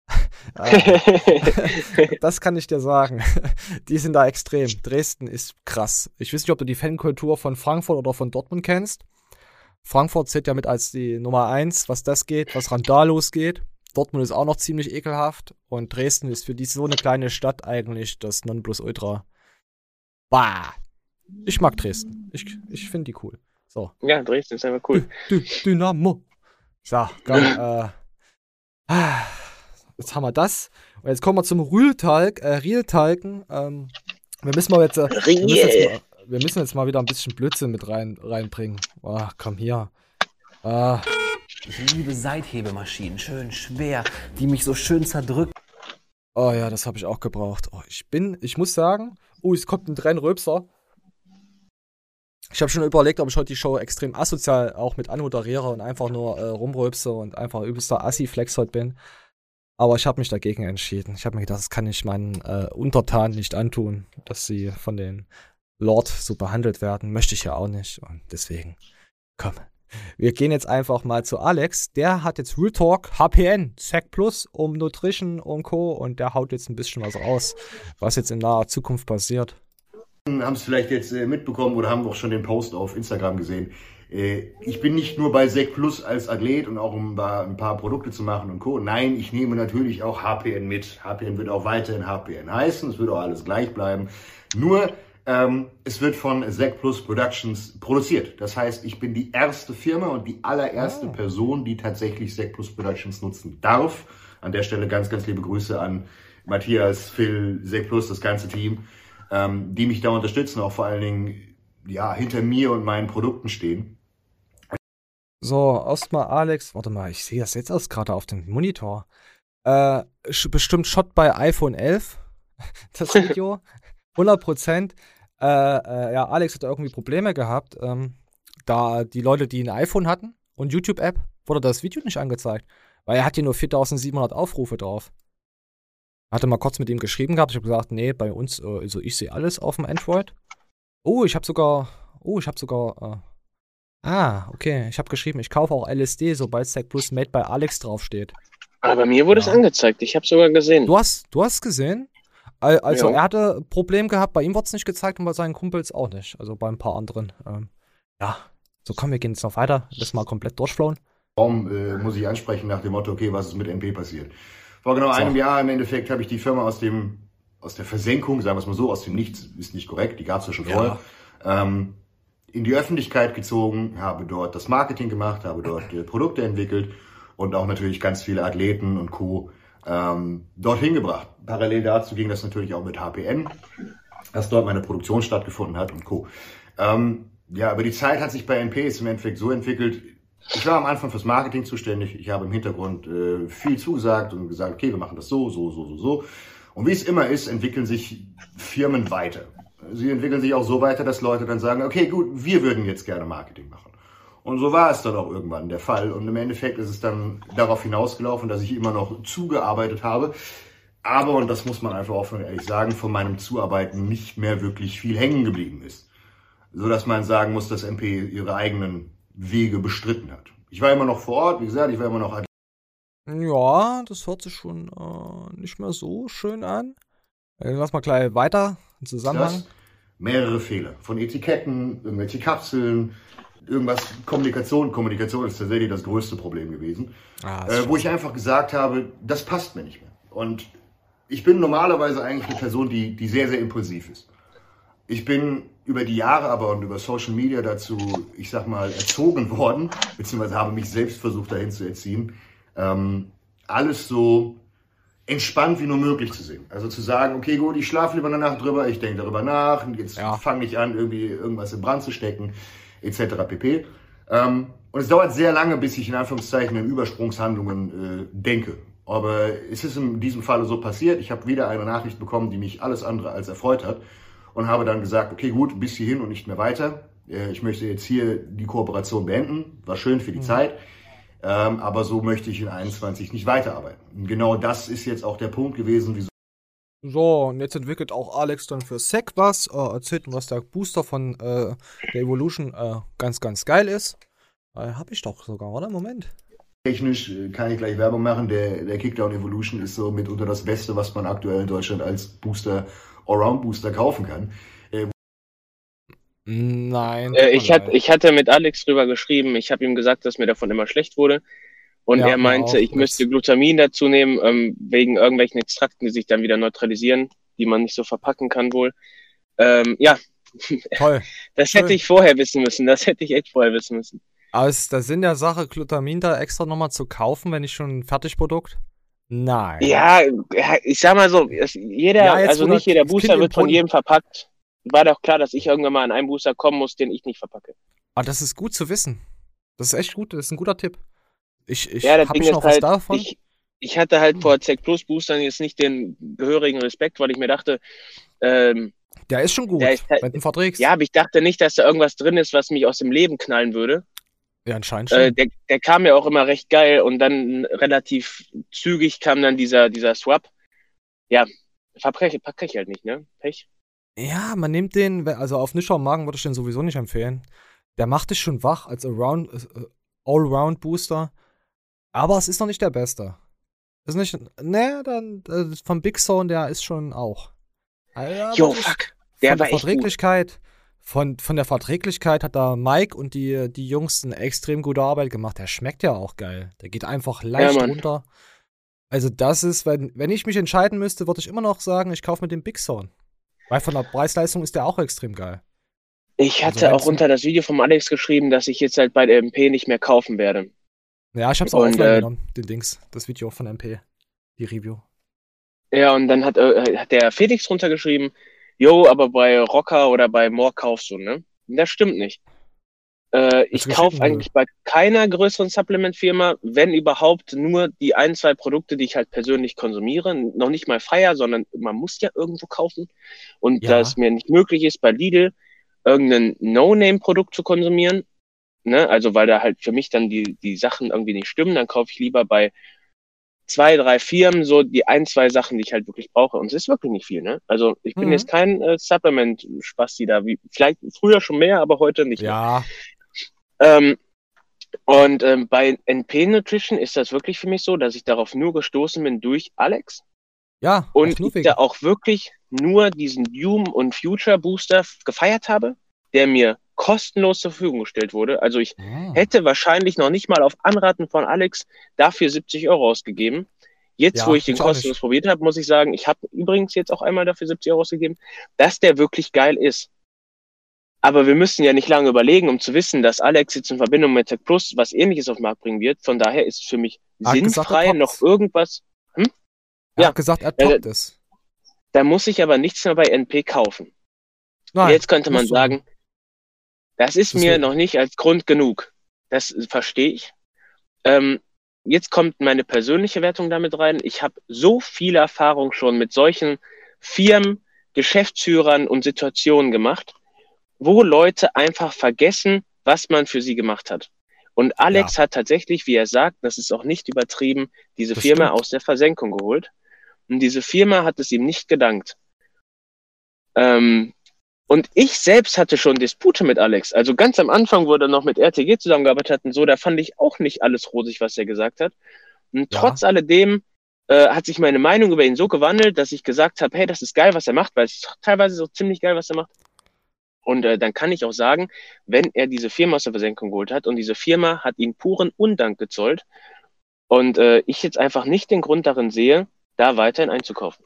[laughs] Ah. [laughs] Das kann ich dir sagen. Die sind da extrem. Dresden ist krass. Ich weiß nicht, ob du die Fankultur von Frankfurt oder von Dortmund kennst. Frankfurt zählt ja mit als die Nummer eins, was das geht, was Randalos geht. Dortmund ist auch noch ziemlich ekelhaft. Und Dresden ist für die so eine kleine Stadt eigentlich das Nonplusultra. Bah. Ich mag Dresden. Ich, ich finde die cool. So.
ja, Dresden ist einfach cool.
Dü Dynamo. So, komm, [laughs] äh. ah, Jetzt haben wir das. Und jetzt kommen wir zum Rühltalk, äh, Rieltalken. Ähm, wir müssen mal jetzt, äh, wir, müssen jetzt mal, wir müssen jetzt mal wieder ein bisschen Blödsinn mit rein, reinbringen. Oh, komm hier. Ah,
Ich liebe Seithebemaschinen, schön schwer, die mich so schön zerdrücken.
oh ja, das habe ich auch gebraucht. Oh, ich bin, ich muss sagen, oh, es kommt ein Trennröpser. Ich habe schon überlegt, ob ich heute die Show extrem asozial auch mit anmoderiere und einfach nur äh, rumröpse und einfach übelster Assi-Flex heute bin. Aber ich habe mich dagegen entschieden. Ich habe mir gedacht, das kann ich meinen äh, Untertanen nicht antun, dass sie von den Lord so behandelt werden. Möchte ich ja auch nicht. Und deswegen, komm. Wir gehen jetzt einfach mal zu Alex. Der hat jetzt Real Talk, HPN, Sec Plus um Nutrition und Co. Und der haut jetzt ein bisschen was raus, was jetzt in naher Zukunft passiert.
haben es vielleicht jetzt äh, mitbekommen oder haben auch schon den Post auf Instagram gesehen. Äh, ich bin nicht nur bei Sec Plus als Athlet und auch um ein paar Produkte zu machen und Co. Nein, ich nehme natürlich auch HPN mit. HPN wird auch weiterhin HPN heißen, es wird auch alles gleich bleiben. Nur ähm, es wird von Sec Plus Productions produziert. Das heißt, ich bin die erste Firma und die allererste Person, die tatsächlich Sec Plus Productions nutzen darf. An der Stelle ganz, ganz liebe Grüße an Matthias, Phil, Sek Plus, das ganze Team, ähm, die mich da unterstützen, auch vor allen Dingen ja, hinter mir und meinen Produkten stehen.
So, erstmal Alex, warte mal, ich sehe das jetzt erst gerade auf dem Monitor. Äh, bestimmt Shot bei iPhone 11, [laughs] das Video. [laughs] 100 Prozent. Äh, äh, ja, Alex hat irgendwie Probleme gehabt. Ähm, da die Leute, die ein iPhone hatten und YouTube-App, wurde das Video nicht angezeigt. Weil er hat hier nur 4700 Aufrufe drauf. Hatte mal kurz mit ihm geschrieben gehabt. Ich habe gesagt, nee, bei uns, äh, also ich sehe alles auf dem Android. Oh, ich habe sogar, oh, ich habe sogar, äh, ah, okay, ich habe geschrieben, ich kaufe auch LSD, sobald Stack Plus Made bei Alex draufsteht.
Aber bei mir wurde
Ja.
es angezeigt. Ich habe sogar gesehen.
Du hast, du hast gesehen? Al- Also
Ja.
er hatte ein Problem gehabt, bei ihm wurde es nicht gezeigt und bei seinen Kumpels auch nicht. Also bei ein paar anderen. Ähm, ja, so komm, wir gehen jetzt noch weiter. Lass mal komplett durchflowen.
Warum äh, muss ich ansprechen nach dem Motto, okay, was ist mit NP passiert? Vor genau
So.
einem Jahr im Endeffekt habe ich die Firma aus dem aus der Versenkung, sagen wir es mal so, aus dem Nichts, ist nicht korrekt, die gab es ja schon
Ja.
vorher, ähm, in die Öffentlichkeit gezogen, habe dort das Marketing gemacht, habe dort äh, Produkte entwickelt und auch natürlich ganz viele Athleten und Co. Ähm, dorthin gebracht. Parallel dazu ging das natürlich auch mit HPN, dass dort meine Produktion stattgefunden hat und Co. Ähm, ja, über die Zeit hat sich bei NPs im Endeffekt so entwickelt, ich war am Anfang fürs Marketing zuständig. Ich habe im Hintergrund äh, viel zugesagt und gesagt, okay, wir machen das so, so, so, so, so. Und wie es immer ist, entwickeln sich Firmen weiter. Sie entwickeln sich auch so weiter, dass Leute dann sagen, okay, gut, wir würden jetzt gerne Marketing machen. Und so war es dann auch irgendwann der Fall. Und im Endeffekt ist es dann darauf hinausgelaufen, dass ich immer noch zugearbeitet habe. Aber, und das muss man einfach offen und ehrlich sagen, von meinem Zuarbeiten nicht mehr wirklich viel hängen geblieben ist. So dass man sagen muss, dass MP ihre eigenen Wege bestritten hat. Ich war immer noch vor Ort, wie gesagt, ich war immer noch
Ja, das hört sich schon äh, nicht mehr so schön an. Äh, lass mal gleich weiter. Im Zusammenhang.
das. Mehrere Fehler. Von Etiketten, irgendwelche Kapseln, irgendwas, Kommunikation. Kommunikation ist tatsächlich das größte Problem gewesen.
Ah,
Äh, wo ich einfach gesagt habe, das passt mir nicht mehr. Und ich bin normalerweise eigentlich eine Person, die, die sehr, sehr impulsiv ist. Ich bin über die Jahre aber und über Social Media dazu, ich sag mal, erzogen [laughs] worden, beziehungsweise habe mich selbst versucht dahin zu erziehen, ähm, alles so entspannt wie nur möglich zu sehen. Also zu sagen, okay, gut, ich schlafe lieber eine Nacht drüber, ich denke darüber nach, und jetzt
Ja.
fange ich an, irgendwie irgendwas in Brand zu stecken, etc. pp. Ähm, und es dauert sehr lange, bis ich in Anführungszeichen in Übersprungshandlungen äh, denke. Aber es ist in diesem Falle so passiert. Ich habe wieder eine Nachricht bekommen, die mich alles andere als erfreut hat. Und habe dann gesagt, okay, gut, bis hierhin und nicht mehr weiter. Äh, Ich möchte jetzt hier die Kooperation beenden. War schön für die Zeit. Ähm, aber so möchte ich in 21 nicht weiterarbeiten. Und genau das ist jetzt auch der Punkt gewesen, wieso
So, und jetzt entwickelt auch Alex dann für Sec was, äh, erzählt uns, was der Booster von äh, der Evolution äh, ganz, ganz geil ist. Äh, hab ich doch sogar, oder? Moment.
technisch äh, kann ich gleich Werbung machen. Der, der Kickdown Evolution ist so mitunter das Beste, was man aktuell in Deutschland als Booster, Allround Booster kaufen kann. Äh,
Nein.
Äh, ich, hat, ich hatte mit Alex drüber geschrieben. Ich habe ihm gesagt, dass mir davon immer schlecht wurde. Und
Ja,
er meinte, ich müsste Glutamin dazu nehmen, ähm, wegen irgendwelchen Extrakten, die sich dann wieder neutralisieren, die man nicht so verpacken kann wohl. Ähm, ja, [laughs]
Toll.
das
Schön.
hätte ich vorher wissen müssen. Das hätte ich echt vorher wissen müssen.
Aber ist der Sinn der Sache, Glutamin da extra nochmal zu kaufen, wenn ich schon ein Fertigprodukt? Nein.
Ja, ich sag mal so, jeder,
Ja,
also nicht jeder Booster wird von jedem verpackt. War doch klar, dass ich irgendwann mal an einen Booster kommen muss, den ich nicht verpacke.
Aber das ist gut zu wissen. Das ist echt gut, das ist ein guter Tipp. Ich, ich
ja, das
hab
Ding
ich noch was
halt,
davon?
ich, ich hatte halt
Hm.
vor Z Plus Boostern jetzt nicht den gehörigen Respekt, weil ich mir dachte, ähm,
der ist schon gut,
ist halt-
wenn du verträgst.
ja, aber ich dachte nicht, dass da irgendwas drin ist, was mich aus dem Leben knallen würde.
ja anscheinend schon.
Äh, der, der kam mir auch immer recht geil und dann relativ zügig kam dann dieser, dieser Swap. Ja, pack ich halt nicht, ne? Pech.
Ja, man nimmt den, also auf nüchternen Magen würde ich den sowieso nicht empfehlen. Der macht dich schon wach als äh, Allround-Booster. Aber es ist noch nicht der beste. Ist nicht, ne, dann äh, vom Big Zone, der ist schon auch. Alter, ist-
fuck. Der
von
war
der
echt gut.
Verträglichkeit, von, von der Verträglichkeit hat da Mike und die, die Jungs eine extrem gute Arbeit gemacht. Der schmeckt ja auch geil. Der geht einfach leicht
Mann.
runter. Also das ist, wenn, wenn ich mich entscheiden müsste, würde ich immer noch sagen, ich kaufe mit dem Big Zone. Weil von der Preisleistung ist der auch extrem geil.
Ich
Also
hatte
wenn's-
auch unter das Video vom Alex geschrieben, dass ich jetzt halt bei der MP nicht mehr kaufen werde.
Ja, ich hab's auch
Und,
offline
äh,
genommen, den Dings, das Video von MP, die Review.
Ja, und dann hat, äh, hat der Felix runtergeschrieben, jo, aber bei Rocker oder bei More kaufst du, ne? Das stimmt nicht. Äh, ich kaufe eigentlich bei keiner größeren Supplement-Firma, wenn überhaupt, nur die ein, zwei Produkte, die ich halt persönlich konsumiere. Noch nicht mal freier, sondern man muss ja irgendwo kaufen. Und
Ja.
da es mir nicht möglich ist, bei Lidl irgendein No-Name-Produkt zu konsumieren, ne, also weil da halt für mich dann die, die Sachen irgendwie nicht stimmen, dann kaufe ich lieber bei zwei, drei Firmen so die ein, zwei Sachen, die ich halt wirklich brauche. Und es ist wirklich nicht viel, ne? Also ich bin
Mhm.
jetzt kein äh, Supplement-Spasti da, wie vielleicht früher schon mehr, aber heute nicht mehr.
Ja,
Ähm, und ähm, bei NP Nutrition ist das wirklich für mich so, dass ich darauf nur gestoßen bin durch Alex
ja.
und ich da auch wirklich nur diesen Doom und Future Booster gefeiert habe, der mir kostenlos zur Verfügung gestellt wurde. Also ich
Ah.
hätte wahrscheinlich noch nicht mal auf Anraten von Alex dafür 70 Euro ausgegeben. Jetzt,
Ja,
wo ich den kostenlos probiert habe, muss ich sagen, ich habe übrigens jetzt auch einmal dafür 70 Euro ausgegeben, dass der wirklich geil ist. Aber wir müssen ja nicht lange überlegen, um zu wissen, dass Alex jetzt in Verbindung mit Tech Plus was ähnliches auf den Markt bringen wird. Von daher ist für mich
Er gesagt,
sinnfrei
toppt's.
noch irgendwas.
Er
ja.
hat gesagt, er
Äh,
toppt es.
Da muss ich aber nichts mehr bei NP kaufen.
Nein,
Jetzt könnte man sagen, das ist mir
Deswegen.
noch nicht als Grund genug. Das verstehe ich. Ähm, jetzt kommt meine persönliche Wertung damit rein. Ich habe so viele Erfahrungen schon mit solchen Firmen, Geschäftsführern und Situationen gemacht, wo Leute einfach vergessen, was man für sie gemacht hat. Und Alex hat tatsächlich, wie er sagt, das ist auch nicht übertrieben, diese
Das
Firma
stimmt.
aus der Versenkung geholt. Und diese Firma hat es ihm nicht gedankt. Ähm, und ich selbst hatte schon Dispute mit Alex. Also ganz am Anfang, wo er noch mit RTG zusammengearbeitet hat und so, da fand ich auch nicht alles rosig, was er gesagt hat. Und
Ja.
trotz alledem äh, hat sich meine Meinung über ihn so gewandelt, dass ich gesagt habe, hey, das ist geil, was er macht, weil es ist teilweise so ziemlich geil, was er macht. Und äh, dann kann ich auch sagen, wenn er diese Firma aus der Versenkung geholt hat und diese Firma hat ihm puren Undank gezollt und äh, ich jetzt einfach nicht den Grund darin sehe, da weiterhin einzukaufen.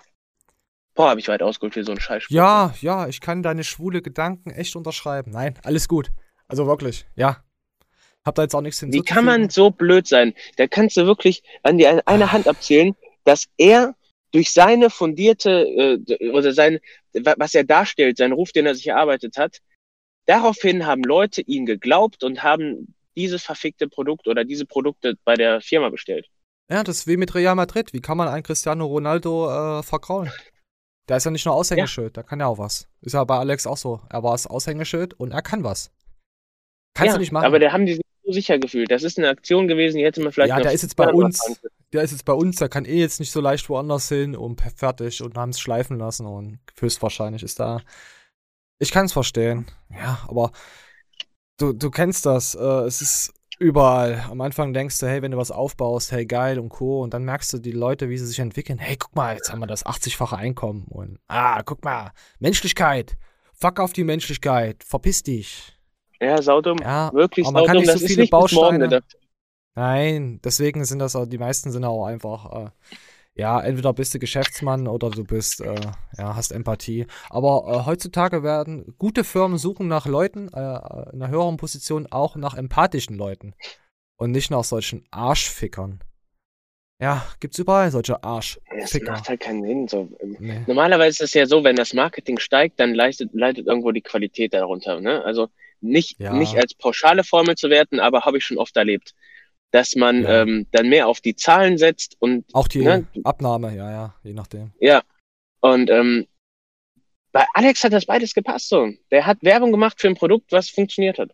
Boah, habe ich weit ausgeholt für so einen Scheiß.
Ja, ja, ich kann deine schwule Gedanken echt unterschreiben. Nein, alles gut. Also wirklich, ja. Hab da jetzt auch nichts
Wie
hinzuzufügen.
kann man so blöd sein? Da kannst du wirklich an die eine Hand abzählen, dass er durch seine fundierte äh, oder sein, wa- was er darstellt, seinen Ruf, den er sich erarbeitet hat, daraufhin haben Leute ihn geglaubt und haben dieses verfickte Produkt oder diese Produkte bei der Firma bestellt.
Ja, das ist wie mit Real Madrid. Wie kann man einen Cristiano Ronaldo äh, verkraulen? Der ist ja nicht nur Aushängeschild, der kann ja auch was. Ist ja bei Alex auch so. Er war das Aushängeschild und er kann was. Kannst
ja,
du nicht machen.
Aber der haben die sich so sicher gefühlt. Das ist eine Aktion gewesen, die hätte man vielleicht
ja, der ist jetzt bei uns. Der ist jetzt bei uns, der kann eh jetzt nicht so leicht woanders hin und fertig und haben es schleifen lassen und höchstwahrscheinlich ist da. Ich kann es verstehen. Ja, aber du, du kennst das. Äh, es ist überall. Am Anfang denkst du, hey, wenn du was aufbaust, hey, geil und Co. Und dann merkst du die Leute, wie sie sich entwickeln. Hey, guck mal, jetzt haben wir das 80-fache Einkommen. Und ah, guck mal, Menschlichkeit. Fuck auf die Menschlichkeit. Verpiss dich.
Ja, saudumm.
Ja,
Wirklich
aber man kann
saudumm.
nicht so viele
morgen
Bausteine. Nein, deswegen sind das auch, die meisten sind auch einfach, äh, ja, entweder bist du Geschäftsmann oder du bist, äh, ja, hast Empathie. Aber äh, heutzutage werden gute Firmen suchen nach Leuten äh, in einer höheren Position auch nach empathischen Leuten und nicht nach solchen Arschfickern. Ja, gibt's überall solche
Das
Arschficker.
macht halt keinen Sinn. So.
Nee.
Normalerweise ist es ja so, wenn das Marketing steigt, dann leidet, leidet irgendwo die Qualität darunter. Ne? Also nicht,
Ja.
nicht als pauschale Formel zu werten, aber habe ich schon oft erlebt, dass man
Ja.
ähm, dann mehr auf die Zahlen setzt und
Auch die
Ne?
Abnahme, ja, ja, je nachdem.
ja. Und ähm, bei Alex hat das beides gepasst so. Der hat Werbung gemacht für ein Produkt, was funktioniert hat.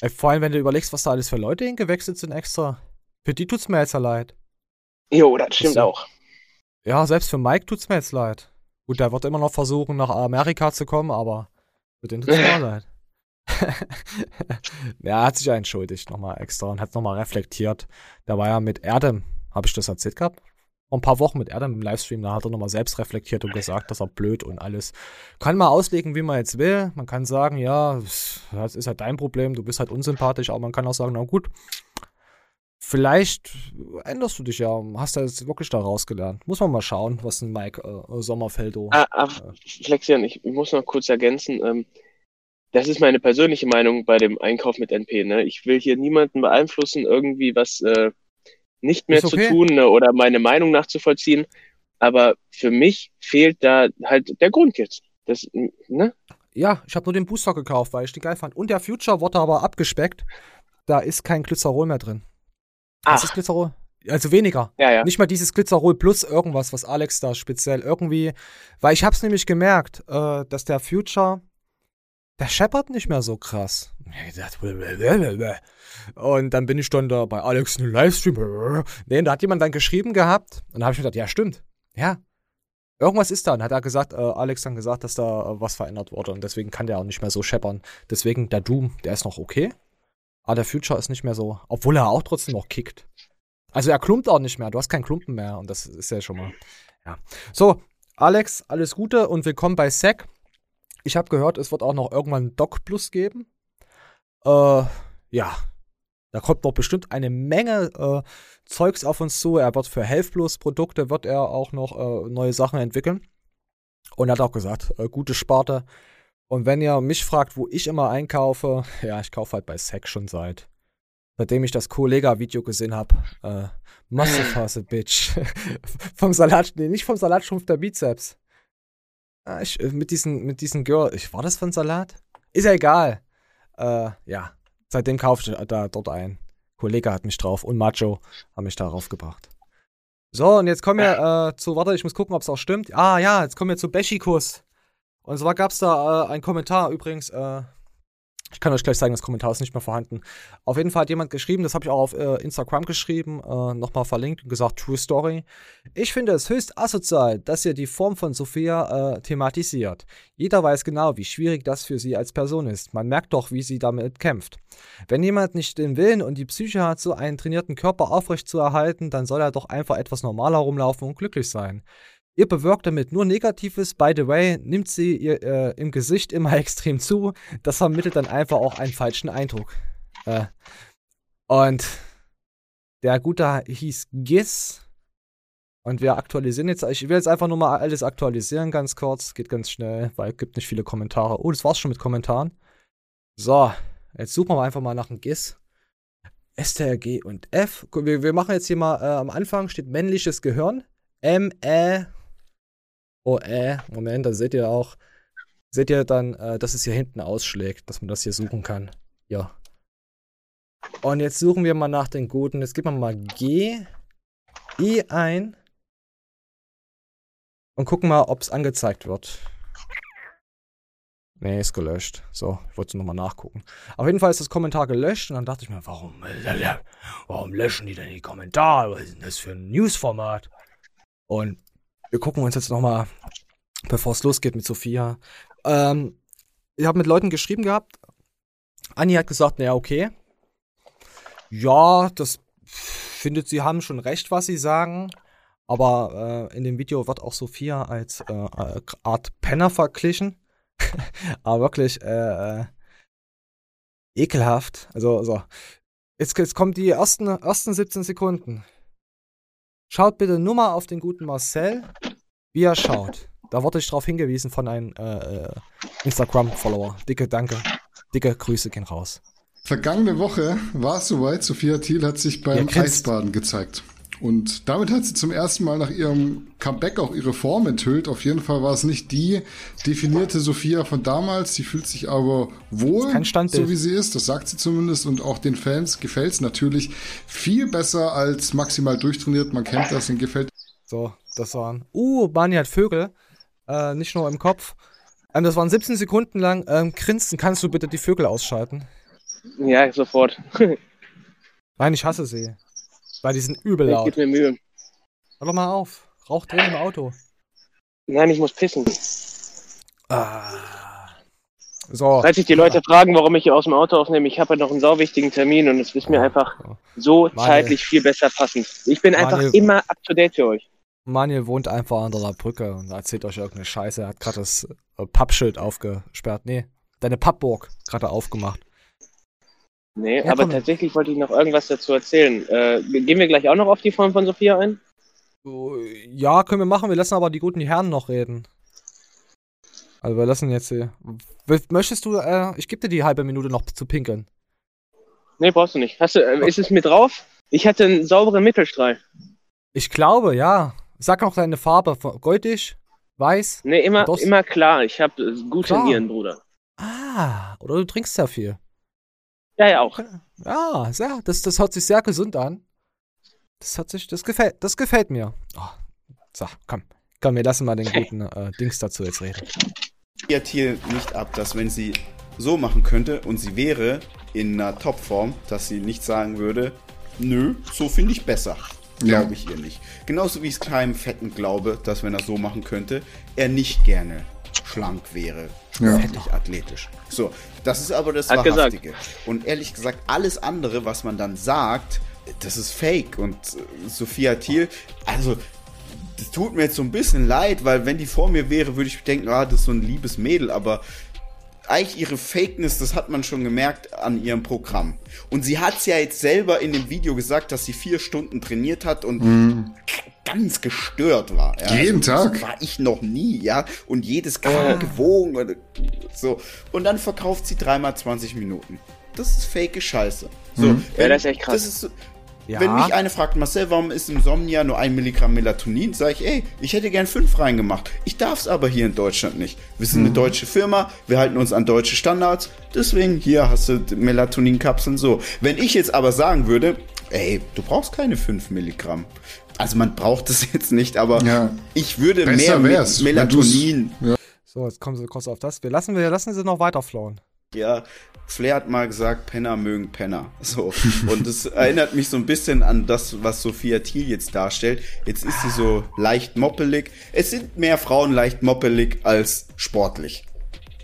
Ey, vor allem, wenn du überlegst, was da alles für Leute hingewechselt sind extra. Für die tut's mir jetzt ja leid.
Jo, das stimmt
so.
auch.
Ja, selbst für Mike tut's mir jetzt leid. Gut, der wird immer noch versuchen, nach Amerika zu kommen, aber für den tut's mir [laughs] leid. [laughs] ja, er hat sich ja entschuldigt nochmal extra und hat nochmal reflektiert. Da war ja mit Erdem, habe ich das erzählt gehabt? Vor ein paar Wochen mit Erdem im Livestream, da hat er nochmal selbst reflektiert und gesagt, dass er blöd und alles. Kann man auslegen, wie man jetzt will. Man kann sagen, ja, das ist halt dein Problem, du bist halt unsympathisch, aber man kann auch sagen, na gut, vielleicht änderst du dich ja, hast du jetzt wirklich da rausgelernt. Muss man mal schauen, was ein Mike äh, Sommerfeldo.
Ah, ah, Flexion, ich muss noch kurz ergänzen. Ähm, das ist meine persönliche Meinung bei dem Einkauf mit NP. Ne? Ich will hier niemanden beeinflussen, irgendwie was äh, nicht mehr
Ist okay.
zu tun ne, oder meine Meinung nachzuvollziehen. Aber für mich fehlt da halt der Grund jetzt. Das, ne?
Ja, ich habe nur den Booster gekauft, weil ich den geil fand. Und der Future wurde aber abgespeckt. Da ist kein Glycerol mehr drin.
Ach.
Was ist Glycerol? Also weniger.
Ja, ja.
Nicht mal dieses Glycerol plus irgendwas, was Alex da speziell irgendwie. Weil ich hab's nämlich gemerkt, äh, dass der Future, der scheppert nicht mehr so krass. Und dann bin ich dann da bei Alex in den Livestream. Nee, da hat jemand dann geschrieben gehabt. Und da habe ich mir gedacht, ja, stimmt. Ja. Irgendwas ist da. Und hat er gesagt, äh, Alex dann gesagt, dass da äh, was verändert wurde. Und deswegen kann der auch nicht mehr so scheppern. Deswegen der Doom, der ist noch okay. Aber der Future ist nicht mehr so. Obwohl er auch trotzdem noch kickt. Also er klumpt auch nicht mehr. Du hast keinen Klumpen mehr. Und das ist ja schon mal. Ja. So, Alex, alles Gute und willkommen bei SEC. Ich habe gehört, es wird auch noch irgendwann Doc Plus geben. Äh, ja. Da kommt noch bestimmt eine Menge äh, Zeugs auf uns zu. Er wird für Health Plus Produkte wird er auch noch äh, neue Sachen entwickeln. Und er hat auch gesagt, äh, gute Sparte. Und wenn ihr mich fragt, wo ich immer einkaufe, [laughs] ja, ich kaufe halt bei SEC schon seit seitdem ich das Kollega-Video gesehen habe. Äh, Muscle [clears throat] Bitch. [laughs] vom Salat, nee, nicht vom Salatschrumpf der Bizeps. Ah, ich, äh, mit diesen, mit diesen Girl, ich, war das von Salat? Ist ja egal. Äh, ja, seitdem kaufe ich da dort ein. Kollege hat mich drauf und Macho haben mich darauf gebracht. So, und jetzt kommen wir äh, zu, warte, ich muss gucken, ob es auch stimmt. Ah ja, jetzt kommen wir zu Beschikus. Und zwar gab es da äh, einen Kommentar übrigens, äh, ich kann euch gleich sagen, das Kommentar ist nicht mehr vorhanden. Auf jeden Fall hat jemand geschrieben, das habe ich auch auf äh, Instagram geschrieben, äh, nochmal verlinkt und gesagt, True Story. Ich finde es höchst asozial, dass ihr die Form von Sophia äh, thematisiert. Jeder weiß genau, wie schwierig das für sie als Person ist. Man merkt doch, wie sie damit kämpft. Wenn jemand nicht den Willen und die Psyche hat, so einen trainierten Körper aufrecht zu erhalten, dann soll er doch einfach etwas normaler rumlaufen und glücklich sein. Ihr bewirkt damit nur Negatives. By the way, nimmt sie ihr äh, im Gesicht immer [laughs] extrem zu. Das vermittelt dann einfach auch einen falschen Eindruck. Äh, und der Gute hieß Giz. Und wir aktualisieren jetzt. Ich will jetzt einfach nur mal alles aktualisieren, ganz kurz. Geht ganz schnell, weil es gibt nicht viele Kommentare. Oh, das war's schon mit Kommentaren. So, jetzt suchen wir einfach mal nach einem GIS. S, T, R, G und F. Wir, wir machen jetzt hier mal äh, am Anfang steht männliches Gehirn. M, E, oh äh, Moment, da seht ihr auch, seht ihr dann, äh, dass es hier hinten ausschlägt, dass man das hier suchen kann. Ja. Und jetzt suchen wir mal nach den guten. Jetzt geben wir mal G, I ein und gucken mal, ob es angezeigt wird. Nee, ist gelöscht. So, ich wollte nochmal nachgucken. Auf jeden Fall ist das Kommentar gelöscht und dann dachte ich mir, warum, warum löschen die denn die Kommentare? Was ist denn das für ein Newsformat? Und wir gucken uns jetzt nochmal, bevor es losgeht mit Sophia. Ähm, ich habe mit Leuten geschrieben gehabt. Anni hat gesagt, naja, okay. Ja, das findet, sie haben schon recht, was sie sagen. Aber äh, in dem Video wird auch Sophia als äh, Art Penner verglichen. [laughs] aber wirklich äh, äh, ekelhaft. Also, so. Jetzt, jetzt kommen die ersten, ersten 17 Sekunden. Schaut bitte nur mal auf den guten Marcel, wie er schaut. Da wurde ich darauf hingewiesen von einem äh, äh, Instagram-Follower. Dicke Danke. Dicke Grüße gehen raus.
Vergangene Woche war es soweit. Sophia Thiel hat sich beim Eisbaden gezeigt. Und damit hat sie zum ersten Mal nach ihrem Comeback auch ihre Form enthüllt. Auf jeden Fall war es nicht die definierte Sophia von damals. Sie fühlt sich aber wohl, so wie sie ist. Das sagt sie zumindest. Und auch den Fans gefällt es natürlich viel besser als maximal durchtrainiert. Man kennt das und gefällt.
So, das waren. Uh, Bani hat Vögel. Äh, nicht nur im Kopf. Ähm, das waren 17 Sekunden lang. Ähm, Grinsen, kannst du bitte die Vögel ausschalten?
Ja, sofort. [laughs]
Nein, ich hasse sie. Weil die sind übel laut.
Gib mir Mühe.
Hör doch mal auf. Rauch drin im Auto.
Nein, ich muss pissen.
Ah. So.
Falls sich die Leute fragen, warum ich hier aus dem Auto aufnehme, ich habe ja noch einen sauwichtigen Termin und es ist mir einfach so
Manuel.
zeitlich viel besser passend. Ich bin einfach
Manuel.
immer up to date für euch.
Manuel wohnt einfach unter der Brücke und erzählt euch irgendeine Scheiße. Er hat gerade das äh, Pappschild aufgesperrt. Nee, deine Pappburg gerade aufgemacht.
Nee,
Ja,
aber
komm.
tatsächlich wollte ich noch irgendwas dazu erzählen. Äh, gehen wir gleich auch noch auf die Form von Sophia ein?
Ja, können wir machen. Wir lassen aber die guten Herren noch reden. Also wir lassen jetzt hier. W- Möchtest du, äh, ich gebe dir die halbe Minute noch zu pinkeln.
Nee, brauchst du nicht. Hast du, äh, ist es mit drauf? Ich hatte einen sauberen Mittelstrahl.
Ich glaube, ja. Sag noch deine Farbe. Goldig? Weiß?
Nee, immer, immer klar. Ich habe gute
Klar.
Nieren, Bruder.
Ah, oder du trinkst ja viel.
Ja, ja, auch.
Ja, sehr, das, das hört sich sehr gesund an. Das hat sich, das gefällt, das gefällt mir. Oh, so, komm. Komm, wir lassen mal den guten [laughs] äh, Dings dazu jetzt reden.
Jetzt hier nicht ab, dass wenn sie so machen könnte und sie wäre in einer Topform, dass sie nicht sagen würde, nö, so finde ich besser.
Ja.
Glaube ich ihr nicht. Genauso wie ich es keinem Fetten glaube, dass wenn er so machen könnte, er nicht gerne schlank wäre.
Ja.
Fettig, athletisch. So, das ist aber das
Hat gesagt.
Wahrhaftige. Und ehrlich gesagt, alles andere, was man dann sagt, das ist fake. Und äh, Sophia Thiel, also das tut mir jetzt so ein bisschen leid, weil wenn die vor mir wäre, würde ich denken, ah, das ist so ein liebes Mädel, aber eigentlich ihre Fakeness, das hat man schon gemerkt an ihrem Programm. Und sie hat's ja jetzt selber in dem Video gesagt, dass sie vier Stunden trainiert hat und ganz gestört war. Ja.
Jeden
also,
Tag?
Das war ich noch nie, ja. Und jedes Gramm gewogen und so. Und dann verkauft sie dreimal 20 Minuten. Das ist fake Scheiße. So,
Mhm.
Ja, das ist echt krass.
Das ist so,
Ja.
Wenn mich eine fragt, Marcel, warum ist im Somnia nur ein Milligramm Melatonin, sage ich, ey, ich hätte gern fünf reingemacht. Ich darf's aber hier in Deutschland nicht. Wir sind eine deutsche Firma, wir halten uns an deutsche Standards, deswegen hier hast du Melatoninkapseln so. Wenn ich jetzt aber sagen würde, ey, du brauchst keine fünf Milligramm. Also man braucht es [laughs] jetzt nicht, aber
Ja.
ich würde
Besser
mehr
wär's,
Melatonin
Ja.
So, jetzt kommen sie kurz auf das. Wir lassen, wir lassen sie noch weiter flowen.
Ja, Flair hat mal gesagt, Penner mögen Penner. So. Und es [laughs] erinnert mich so ein bisschen an das, was Sophia Thiel jetzt darstellt. Jetzt ist sie so leicht moppelig. Es sind mehr Frauen leicht moppelig als sportlich.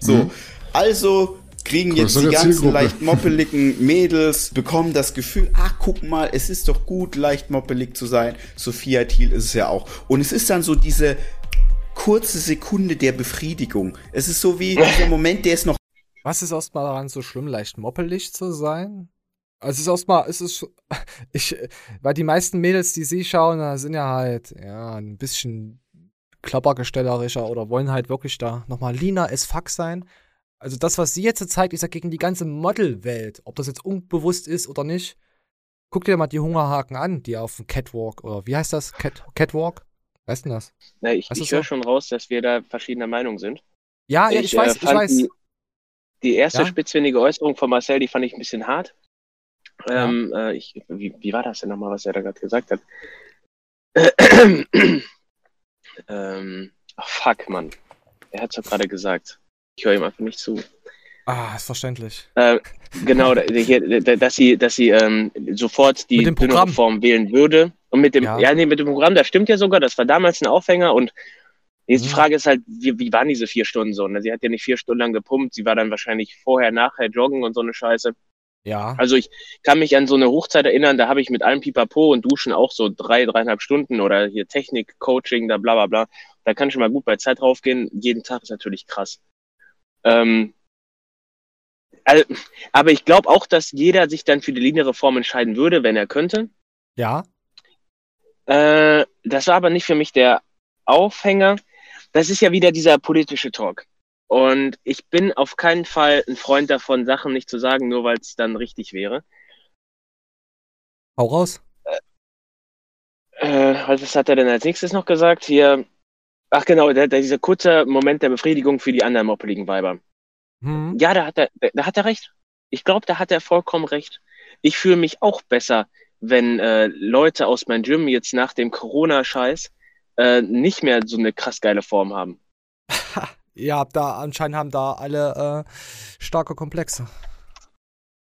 So. Also kriegen jetzt die ganzen
Zielgruppe.
leicht moppeligen Mädels, bekommen das Gefühl, ach, guck mal, es ist doch gut, leicht moppelig zu sein. Sophia Thiel ist es ja auch. Und es ist dann so diese kurze Sekunde der Befriedigung. Es ist so wie dieser [laughs] Moment, der ist noch
Was ist erstmal daran so schlimm, leicht moppelig zu sein? Also es ist erstmal, es ist, [laughs] ich, weil die meisten Mädels, die sie schauen, sind ja halt, ja, ein bisschen klappergestellerischer oder wollen halt wirklich da nochmal Lina as fuck sein. Also das, was sie jetzt zeigt, ist ja gegen die ganze Modelwelt. Ob das jetzt unbewusst ist oder nicht. Guck dir mal die Hungerhaken an, die auf dem Catwalk, oder wie heißt das? Cat, Catwalk? Weißt du das?
Na, ich ich höre
so?
schon raus, dass wir da verschiedener Meinung sind.
Ja, ja, ich,
äh,
weiß, ich
fand
weiß.
Die, die erste
Ja?
spitzfindige Äußerung von Marcel, die fand ich ein bisschen hart. Ähm, äh, ich, wie, wie war das denn nochmal, was er da gerade gesagt hat? [clears throat] ähm, ach fuck, Mann. Er hat es doch gerade gesagt. Ich höre ihm einfach nicht zu.
Ah, ist verständlich.
Äh, genau, hier, da- dass sie, dass sie ähm, sofort die
Mit dem
dünnere
Programm.
Form wählen würde. Und mit dem,
Ja.
ja, nee, mit dem Programm, das stimmt ja sogar, das war damals ein Aufhänger und jetzt die
Mhm.
Frage ist halt, wie, wie waren diese vier Stunden so? Ne? Sie hat ja nicht vier Stunden lang gepumpt, sie war dann wahrscheinlich vorher, nachher joggen und so eine Scheiße.
Ja.
Also ich kann mich an so eine Hochzeit erinnern, da habe ich mit allem Pipapo und Duschen auch so drei, dreieinhalb Stunden oder hier Technik, Coaching, da bla bla bla. Da kann ich schon mal gut bei Zeit draufgehen. Jeden Tag ist natürlich krass. Ähm, also, aber ich glaube auch, dass jeder sich dann für die lineare Form entscheiden würde, wenn er könnte.
Ja.
Äh, das war aber nicht für mich der Aufhänger. Das ist ja wieder dieser politische Talk. Und ich bin auf keinen Fall ein Freund davon, Sachen nicht zu sagen, nur weil es dann richtig wäre.
Hau raus.
Äh, was hat er denn als nächstes noch gesagt? Hier, ach genau, der, der, dieser kurze Moment der Befriedigung für die anderen moppeligen Weiber.
Hm.
Ja, da hat er, da hat er recht. Ich glaube, da hat er vollkommen recht. Ich fühle mich auch besser, wenn äh, Leute aus meinem Gym jetzt nach dem Corona-Scheiß äh, nicht mehr so eine krass geile Form haben. [laughs]
Ja, da anscheinend haben da alle äh, starke Komplexe.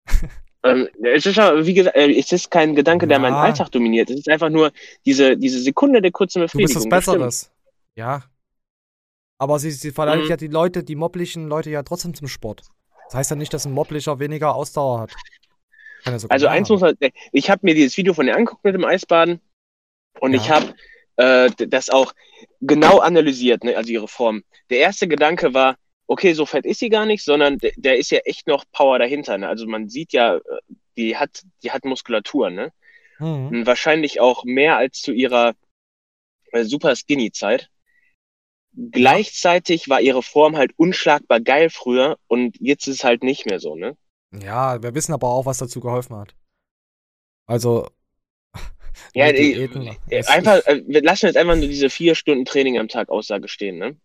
[laughs]
Ähm, es ist ja, wie gesagt, äh, es ist kein Gedanke, der
Ja.
meinen Alltag dominiert. Es ist einfach nur diese, diese Sekunde der kurzen
Du bist
Befriedigung. das.
Besseres. Ja. Aber sie, sie verleitet
Mhm.
ja die Leute, die mopplichen Leute ja trotzdem zum Sport. Das heißt ja nicht, dass ein mopplicher weniger Ausdauer hat. Ja
Also eins muss man, ich habe mir dieses Video von ihr angeguckt mit dem Eisbaden und
Ja.
ich habe äh, das auch genau analysiert, ne, also ihre Form. Der erste Gedanke war, okay, so fett ist sie gar nicht, sondern der ist ja echt noch Power dahinter. Ne? Also man sieht ja, äh, die hat, die hat Muskulatur, ne?
Mhm.
Wahrscheinlich auch mehr als zu ihrer äh, super skinny Zeit. Gleichzeitig war ihre Form halt unschlagbar geil früher und jetzt ist es halt nicht mehr so, ne?
Ja, wir wissen aber auch, was dazu geholfen hat. Also,
Ja, äh, einfach, äh, wir lassen jetzt einfach nur diese vier Stunden Training am Tag Aussage stehen, ne?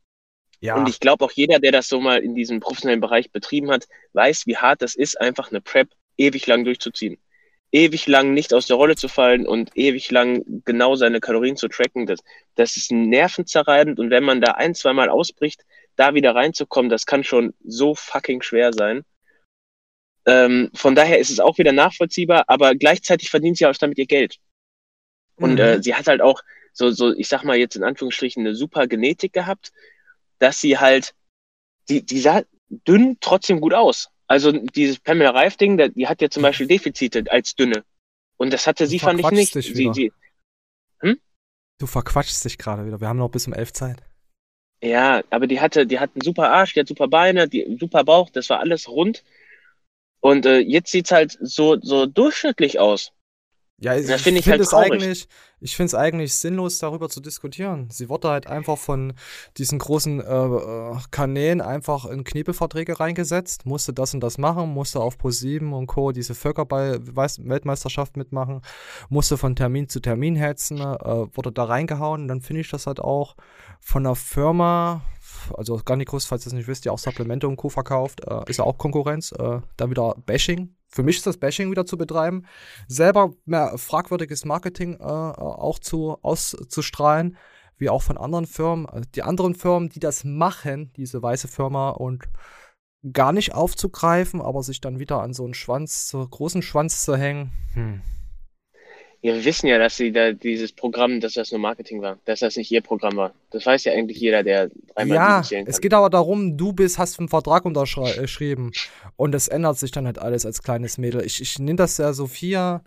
Ja.
Und ich glaube auch jeder, der das so mal in diesem professionellen Bereich betrieben hat, weiß, wie hart das ist, einfach eine Prep ewig lang durchzuziehen. Ewig lang nicht aus der Rolle zu fallen und ewig lang genau seine Kalorien zu tracken. Das, das ist nervenzerreibend und wenn man da ein, zweimal ausbricht, da wieder reinzukommen, das kann schon so fucking schwer sein. Ähm, von daher ist es auch wieder nachvollziehbar, aber gleichzeitig verdient sie auch damit ihr Geld. Und
Mhm.
äh, sie hat halt auch so, so, ich sag mal jetzt in Anführungsstrichen, eine super Genetik gehabt, dass sie halt, die, die sah dünn trotzdem gut aus. Also dieses Pamela Reif-Ding, die hat ja zum Beispiel Defizite als dünne. Und das hatte sie, fand ich nicht.
dich
Sie, sie,
Du verquatschst dich gerade wieder. Wir haben noch bis um elf Zeit.
ja, aber die hatte, die hat einen super Arsch, die hat super Beine, die super Bauch, das war alles rund. Und äh, jetzt sieht's halt so, so durchschnittlich aus.
Ja, ich,
finde ich
find
halt
es
traurig.
eigentlich, ich finde es eigentlich sinnlos, darüber zu diskutieren. Sie wurde halt einfach von diesen großen äh, äh, Kanälen einfach in Knebelverträge reingesetzt, musste das und das machen, musste auf Pro7 und Co. diese Völkerball-Weltmeisterschaft mitmachen, musste von Termin zu Termin hetzen, äh, wurde da reingehauen. Und dann finde ich das halt auch von einer Firma, also Garnicus, falls ihr es nicht wisst, die auch Supplemente und Co. verkauft, äh, ist ja auch Konkurrenz, äh, da wieder Bashing. Für mich ist das Bashing wieder zu betreiben, selber mehr fragwürdiges Marketing äh, auch zu auszustrahlen, wie auch von anderen Firmen. Also die anderen Firmen, die das machen, diese weiße Firma und gar nicht aufzugreifen, aber sich dann wieder an so einen Schwanz, so großen Schwanz zu hängen. Hm.
Ja, wir wissen ja, dass sie da dieses Programm, dass das nur Marketing war, dass das nicht ihr Programm war. Das weiß ja eigentlich jeder, der dreimal
Ja, es geht aber darum, du bist, hast einen Vertrag unterschrieben und es ändert sich dann halt alles als kleines Mädel. Ich, ich nehme das der Sophia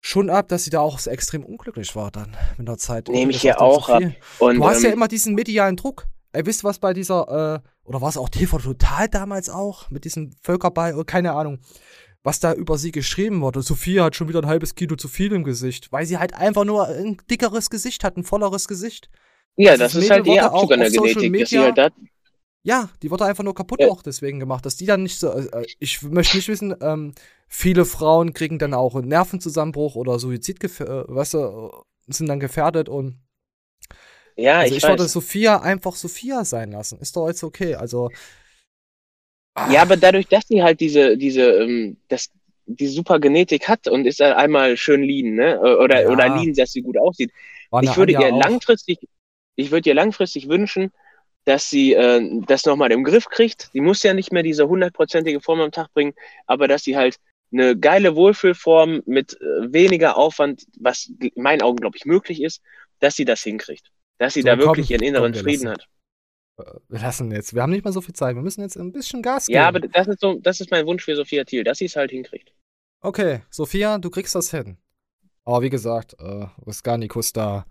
schon ab, dass sie da auch so extrem unglücklich war dann mit der Zeit.
Nehme ich ja auch ab. Und,
du hast ja
ähm,
immer diesen medialen Druck. Ey, wisst ihr, was bei dieser, äh, oder war es auch TV Total damals auch, mit diesem Völkerball, oder keine Ahnung, was da über sie geschrieben wurde. Sophia hat schon wieder ein halbes Kilo zu viel im Gesicht, weil sie halt einfach nur ein dickeres Gesicht hat, ein volleres Gesicht.
Ja,
Dieses
das ist halt ihr
auch
Abzug an der Genetik, dass sie
Media-
halt da,
Ja, die wurde einfach nur kaputt
Ja.
auch deswegen gemacht, dass die dann nicht so. Äh, ich möchte nicht wissen, ähm, viele Frauen kriegen dann auch einen Nervenzusammenbruch oder Suizid, äh, weißt du, äh, sind dann gefährdet und.
Ja,
also
ich
ich, würde
weiß.
Sophia einfach Sophia sein lassen. Ist doch jetzt okay. Also.
Ja, aber dadurch, dass sie halt diese, diese, ähm, das, die super Genetik hat und ist halt einmal schön lean, ne? Oder,
Ja.
oder lean, dass sie gut aussieht.
Eine
ich würde
Anja
ihr
auch.
langfristig, ich würde ihr langfristig wünschen, dass sie äh, das nochmal im Griff kriegt. Die muss ja nicht mehr diese hundertprozentige Form am Tag bringen, aber dass sie halt eine geile Wohlfühlform mit äh, weniger Aufwand, was in meinen Augen, glaube ich, möglich ist, dass sie das hinkriegt. Dass sie
So,
da
komm,
wirklich ihren inneren
komm,
Frieden hat.
Äh, Wir lassen jetzt. Wir haben nicht mehr so viel Zeit. Wir müssen jetzt ein bisschen Gas geben.
Ja, aber das ist so, das ist mein Wunsch für Sophia Thiel, dass sie es halt hinkriegt.
Okay, Sophia, du kriegst das hin. Aber wie gesagt, äh, Viscanikus da,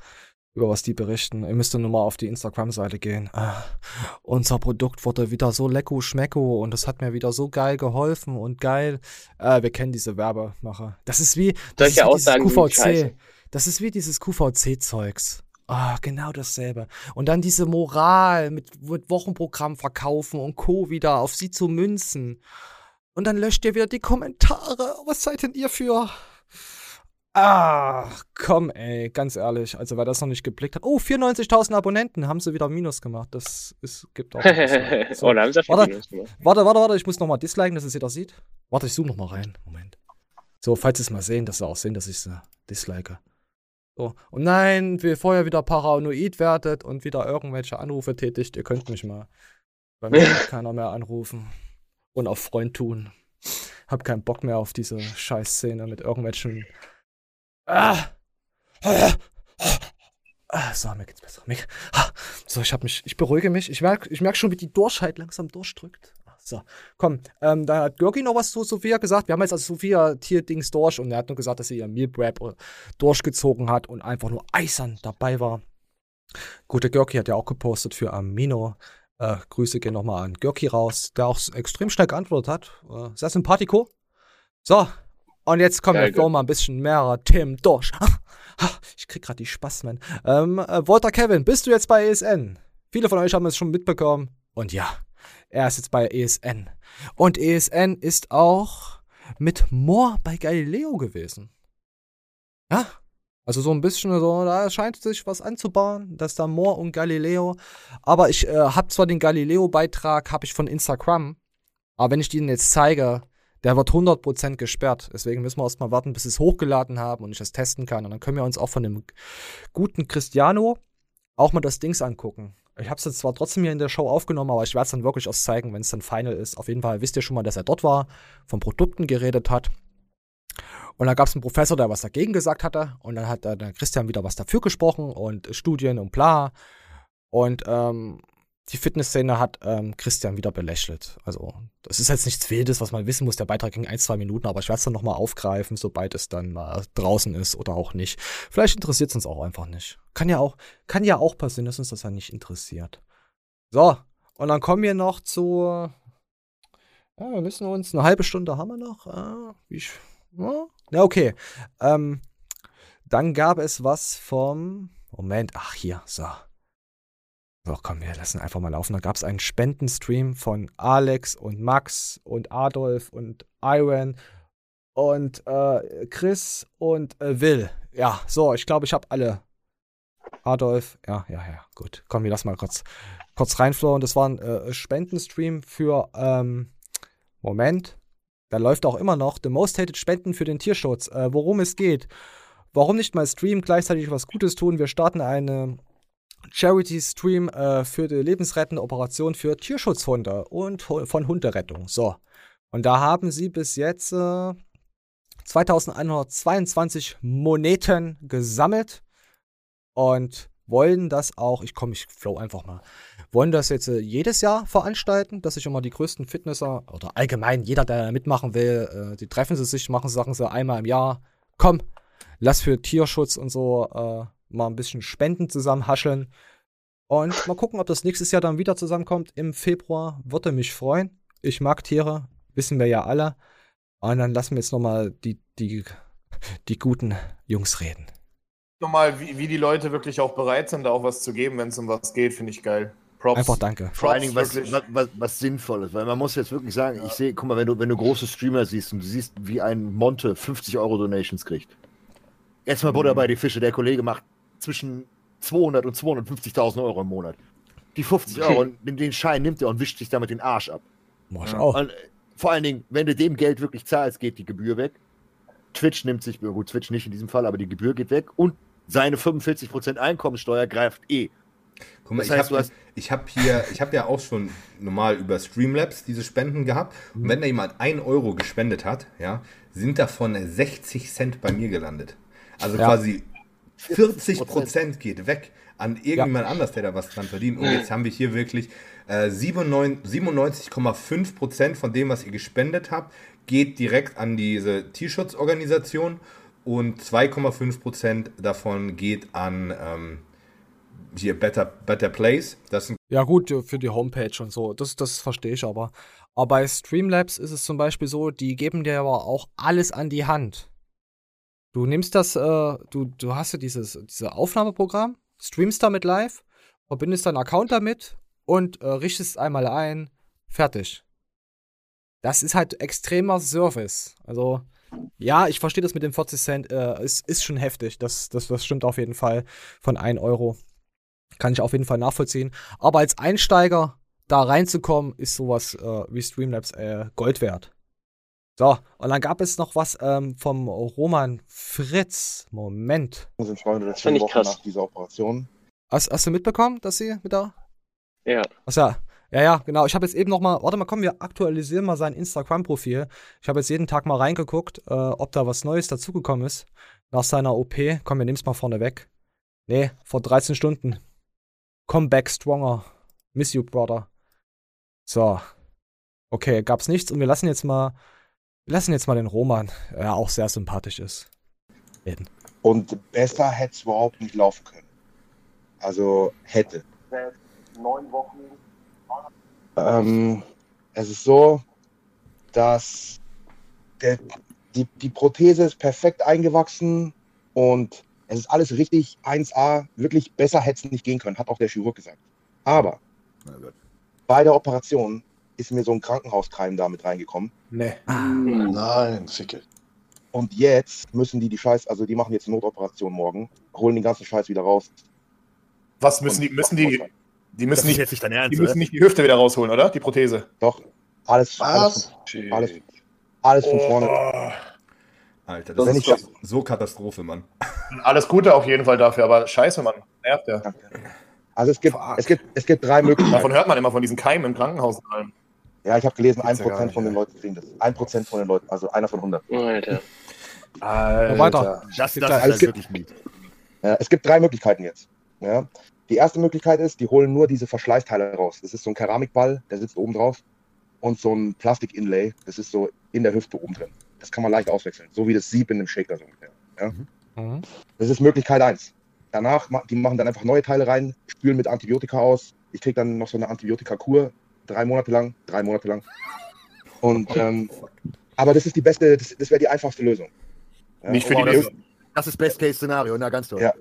über was die berichten, ihr müsst nur mal auf die Instagram-Seite gehen. Ah, unser Produkt wurde wieder so lecko schmecko und das hat mir wieder so geil geholfen und geil. Äh, wir kennen diese Werbemacher. Das ist wie, das
Solche
ist wie
Aussagen.
QVC. Das ist wie dieses QVC-Zeugs. Ah, genau dasselbe. Und dann diese Moral mit, mit Wochenprogramm verkaufen und Co. wieder auf sie zu münzen. Und dann löscht ihr wieder die Kommentare. Was seid denn ihr für? Ach, komm, ey, ganz ehrlich. Also, wer das noch nicht geblickt hat. Oh, 94.000 Abonnenten haben sie wieder Minus gemacht. Das ist, gibt auch. [laughs] So.
oh, da haben sie
warte,
Minus gemacht.
warte, warte, warte, ich muss nochmal disliken, dass es jeder sieht. Warte, ich zoome nochmal rein. Moment. So, falls sie es mal sehen, dass sie auch sehen, dass ich sie dislike. So. Und nein, wir vorher wieder paranoid werdet und wieder irgendwelche Anrufe tätigt. Ihr könnt mich mal. Bei mir [laughs] wird keiner mehr anrufen. Und auf Freund tun. Hab keinen Bock mehr auf diese Scheißszene mit irgendwelchen. Ah! Ah, so, mir geht's besser. Ah, so, ich hab mich, ich beruhige mich. Ich merke ich merk schon, wie die Durchheit langsam durchdrückt. So, komm, ähm, da hat Görgi noch was zu Sophia gesagt. Wir haben jetzt also Sophia Tier-Dings durch und er hat nur gesagt, dass sie ihr Meal Prep äh, durchgezogen hat und einfach nur eisern dabei war. Gute Görki hat ja auch gepostet für Amino. Äh, Grüße gehen nochmal an Görki raus, der auch extrem schnell geantwortet hat. Äh, sehr sympathico. So, und jetzt kommen
Geil,
wir flow mal ein bisschen mehr Themen durch. Ich krieg gerade die Spasmen. Ähm, äh, Walter Kevin, bist du jetzt bei ESN? Viele von euch haben es schon mitbekommen. Und ja, er ist jetzt bei ESN. Und ESN ist auch mit Moore bei Galileo gewesen. Ja, Also so ein bisschen so, da scheint sich was anzubahnen, dass da Moore und Galileo. Aber ich äh, habe zwar den Galileo-Beitrag, habe ich von Instagram, aber wenn ich den jetzt zeige, der wird 100% gesperrt. Deswegen müssen wir erstmal warten, bis sie es hochgeladen haben und ich das testen kann. Und dann können wir uns auch von dem guten Cristiano auch mal das Dings angucken. Ich habe es jetzt zwar trotzdem hier in der Show aufgenommen, aber ich werde es dann wirklich erst zeigen, wenn es dann final ist. Auf jeden Fall wisst ihr schon mal, dass er dort war, von Produkten geredet hat. Und dann gab es einen Professor, der was dagegen gesagt hatte. Und dann hat der Christian wieder was dafür gesprochen und Studien und bla. Und ähm, die Fitnessszene hat ähm, Christian wieder belächelt. Also, das ist jetzt nichts Wildes, was man wissen muss. Der Beitrag ging ein, zwei Minuten, aber ich werde es dann nochmal aufgreifen, sobald es dann mal draußen ist oder auch nicht. Vielleicht interessiert es uns auch einfach nicht. Kann ja auch, kann ja auch passieren, dass uns das ja nicht interessiert. So, und dann kommen wir noch zu. Ja, wir müssen uns eine halbe Stunde haben wir noch. Wie ich, ja, ja, okay. Ähm, dann gab es was vom. Moment, ach hier, so. So, komm, wir lassen einfach mal laufen. Da gab es einen Spendenstream von Alex und Max und Adolf und Iron und äh, Chris und äh, Will. Ja, so, ich glaube, ich habe alle. Adolf, ja, ja, ja, gut. Komm, wir lassen mal kurz, kurz reinflowen. Das war ein äh, Spendenstream für, ähm, Moment, da läuft auch immer noch The Most Hated Spenden für den Tierschutz. Äh, worum es geht. Warum nicht mal streamen, gleichzeitig was Gutes tun? Wir starten eine Charity-Stream äh, für die lebensrettende Operation für Tierschutzhunde und von Hunderettung. So. Und da haben sie bis jetzt äh, 2122 Moneten gesammelt und wollen das auch, ich komme, ich flow einfach mal, wollen das jetzt äh, jedes Jahr veranstalten, dass sich immer die größten Fitnesser oder allgemein jeder, der mitmachen will, äh, die treffen sie sich, machen Sachen so einmal im Jahr. Komm, lass für Tierschutz und so äh, mal ein bisschen Spenden zusammen hascheln. Und mal gucken, ob das nächstes Jahr dann wieder zusammenkommt. Im Februar würde mich freuen. Ich mag Tiere, wissen wir ja alle. Und dann lassen wir jetzt nochmal die, die, die guten Jungs reden.
Nochmal, wie, wie die Leute wirklich auch bereit sind, da auch was zu geben, wenn es um was geht, finde ich geil.
Props. Einfach danke.
Vor allen Dingen was, was, was, was, Sinnvolles, weil man muss jetzt wirklich sagen, ja. ich sehe, guck mal, wenn du, wenn du große Streamer siehst und du siehst, wie ein Monte 50 Euro Donations kriegt. Jetzt mal Butter mhm. bei die Fische, der Kollege macht zwischen 200 und 250.000 Euro im Monat. Die 50 Euro, den Schein nimmt er und wischt sich damit den Arsch ab.
Mach ich auch. Und äh,
vor allen Dingen, wenn du dem Geld wirklich zahlst, geht die Gebühr weg. Twitch nimmt sich, gut, Twitch nicht in diesem Fall, aber die Gebühr geht weg und seine 45% Einkommensteuer greift eh.
Guck mal, das heißt, ich habe hab hier, ich habe ja auch schon normal über Streamlabs diese Spenden gehabt. Und wenn da jemand 1 Euro gespendet hat, ja, sind davon 60 Cent bei mir gelandet. Also ja. quasi 40 Prozent geht weg an irgendjemand ja. anders, der da was dran verdient. Und jetzt haben wir hier wirklich äh, 97,5 Prozent von dem, was ihr gespendet habt, geht direkt an diese Tierschutzorganisation und 2,5 Prozent davon geht an ähm, hier Better, Better Place. Das
ja gut, für die Homepage und so, das, das verstehe ich aber. Aber bei Streamlabs ist es zum Beispiel so, die geben dir aber auch alles an die Hand. Du nimmst das, äh, du, du hast ja dieses, dieses Aufnahmeprogramm, streamst damit live, verbindest deinen Account damit und äh, richtest einmal ein, fertig. Das ist halt extremer Service. Also, ja, ich verstehe das mit dem 40 Cent, äh, ist, ist schon heftig. Das, das, das stimmt auf jeden Fall. Von 1 Euro. Kann ich auf jeden Fall nachvollziehen. Aber als Einsteiger da reinzukommen, ist sowas äh, wie Streamlabs äh, Gold wert. So, und dann gab es noch was ähm, vom Roman Fritz. Moment.
Sind Freunde das finde ich krass. nach dieser Operation.
Hast, hast du mitbekommen, dass sie mit da?
Ja.
Ach ja. Ja, ja, genau. Ich habe jetzt eben noch mal, warte mal, komm, wir aktualisieren mal sein Instagram-Profil. Ich habe jetzt jeden Tag mal reingeguckt, äh, ob da was Neues dazugekommen ist nach seiner OP. Komm, wir nehmen es mal vorne weg. Nee, vor 13 Stunden. Come back stronger. Miss you, brother. So. Okay, gab's nichts und wir lassen jetzt mal wir lassen jetzt mal den Roman, der auch sehr sympathisch ist, reden.
Und besser hätte es überhaupt nicht laufen können. Also hätte. Neun Wochen. Ähm, es ist so, dass der, die, die Prothese ist perfekt eingewachsen und es ist alles richtig 1A. Wirklich besser hätte es nicht gehen können, hat auch der Chirurg gesagt. Aber bei der Operation ist mir so ein Krankenhauskreim da mit reingekommen.
Nee.
Ah. Nein, Ficke. Und jetzt müssen die die Scheiß, also die machen jetzt eine Notoperation morgen, holen den ganzen Scheiß wieder raus.
Was müssen die, müssen die, die müssen nicht,
jetzt nicht dein Ernst,
die müssen nicht die Hüfte wieder rausholen, oder? Die Prothese.
Doch, alles, alles, von- alles, alles von vorne.
Alter,
Das
das
ist
ist so Katastrophe, Mann.
Alles Gute auf jeden Fall dafür, aber scheiße, Mann. Nervt ja.
Also es gibt, es gibt, es gibt drei Möglichkeiten.
Davon hört man immer von diesen Keimen im Krankenhaus und allem.
Ja, ich habe gelesen,
ja
1%
nicht,
von den Leuten kriegen das. 1% von den Leuten, also einer von 100.
Alter.
Alter.
Weiter.
Das, das
Also
ist
es gibt-
wirklich mies.
Ja, es gibt drei Möglichkeiten jetzt. Ja. Die erste Möglichkeit ist, die holen nur diese Verschleißteile raus. Das ist so ein Keramikball, der sitzt oben drauf und so ein Plastik-Inlay, das ist so in der Hüfte oben drin. Das kann man leicht auswechseln, so wie das Sieb in einem Shaker so ungefähr. Ja.
Mhm.
Das ist Möglichkeit eins. Danach, die machen dann einfach neue Teile rein, spülen mit Antibiotika aus. Ich kriege dann noch so eine Antibiotika-Kur, drei Monate lang, drei Monate lang. Und, ähm, aber das ist die beste, das, das wäre die einfachste Lösung. Ja,
Nicht für die Besten.
Das ist Best-Case-Szenario, na ganz toll.
Ja.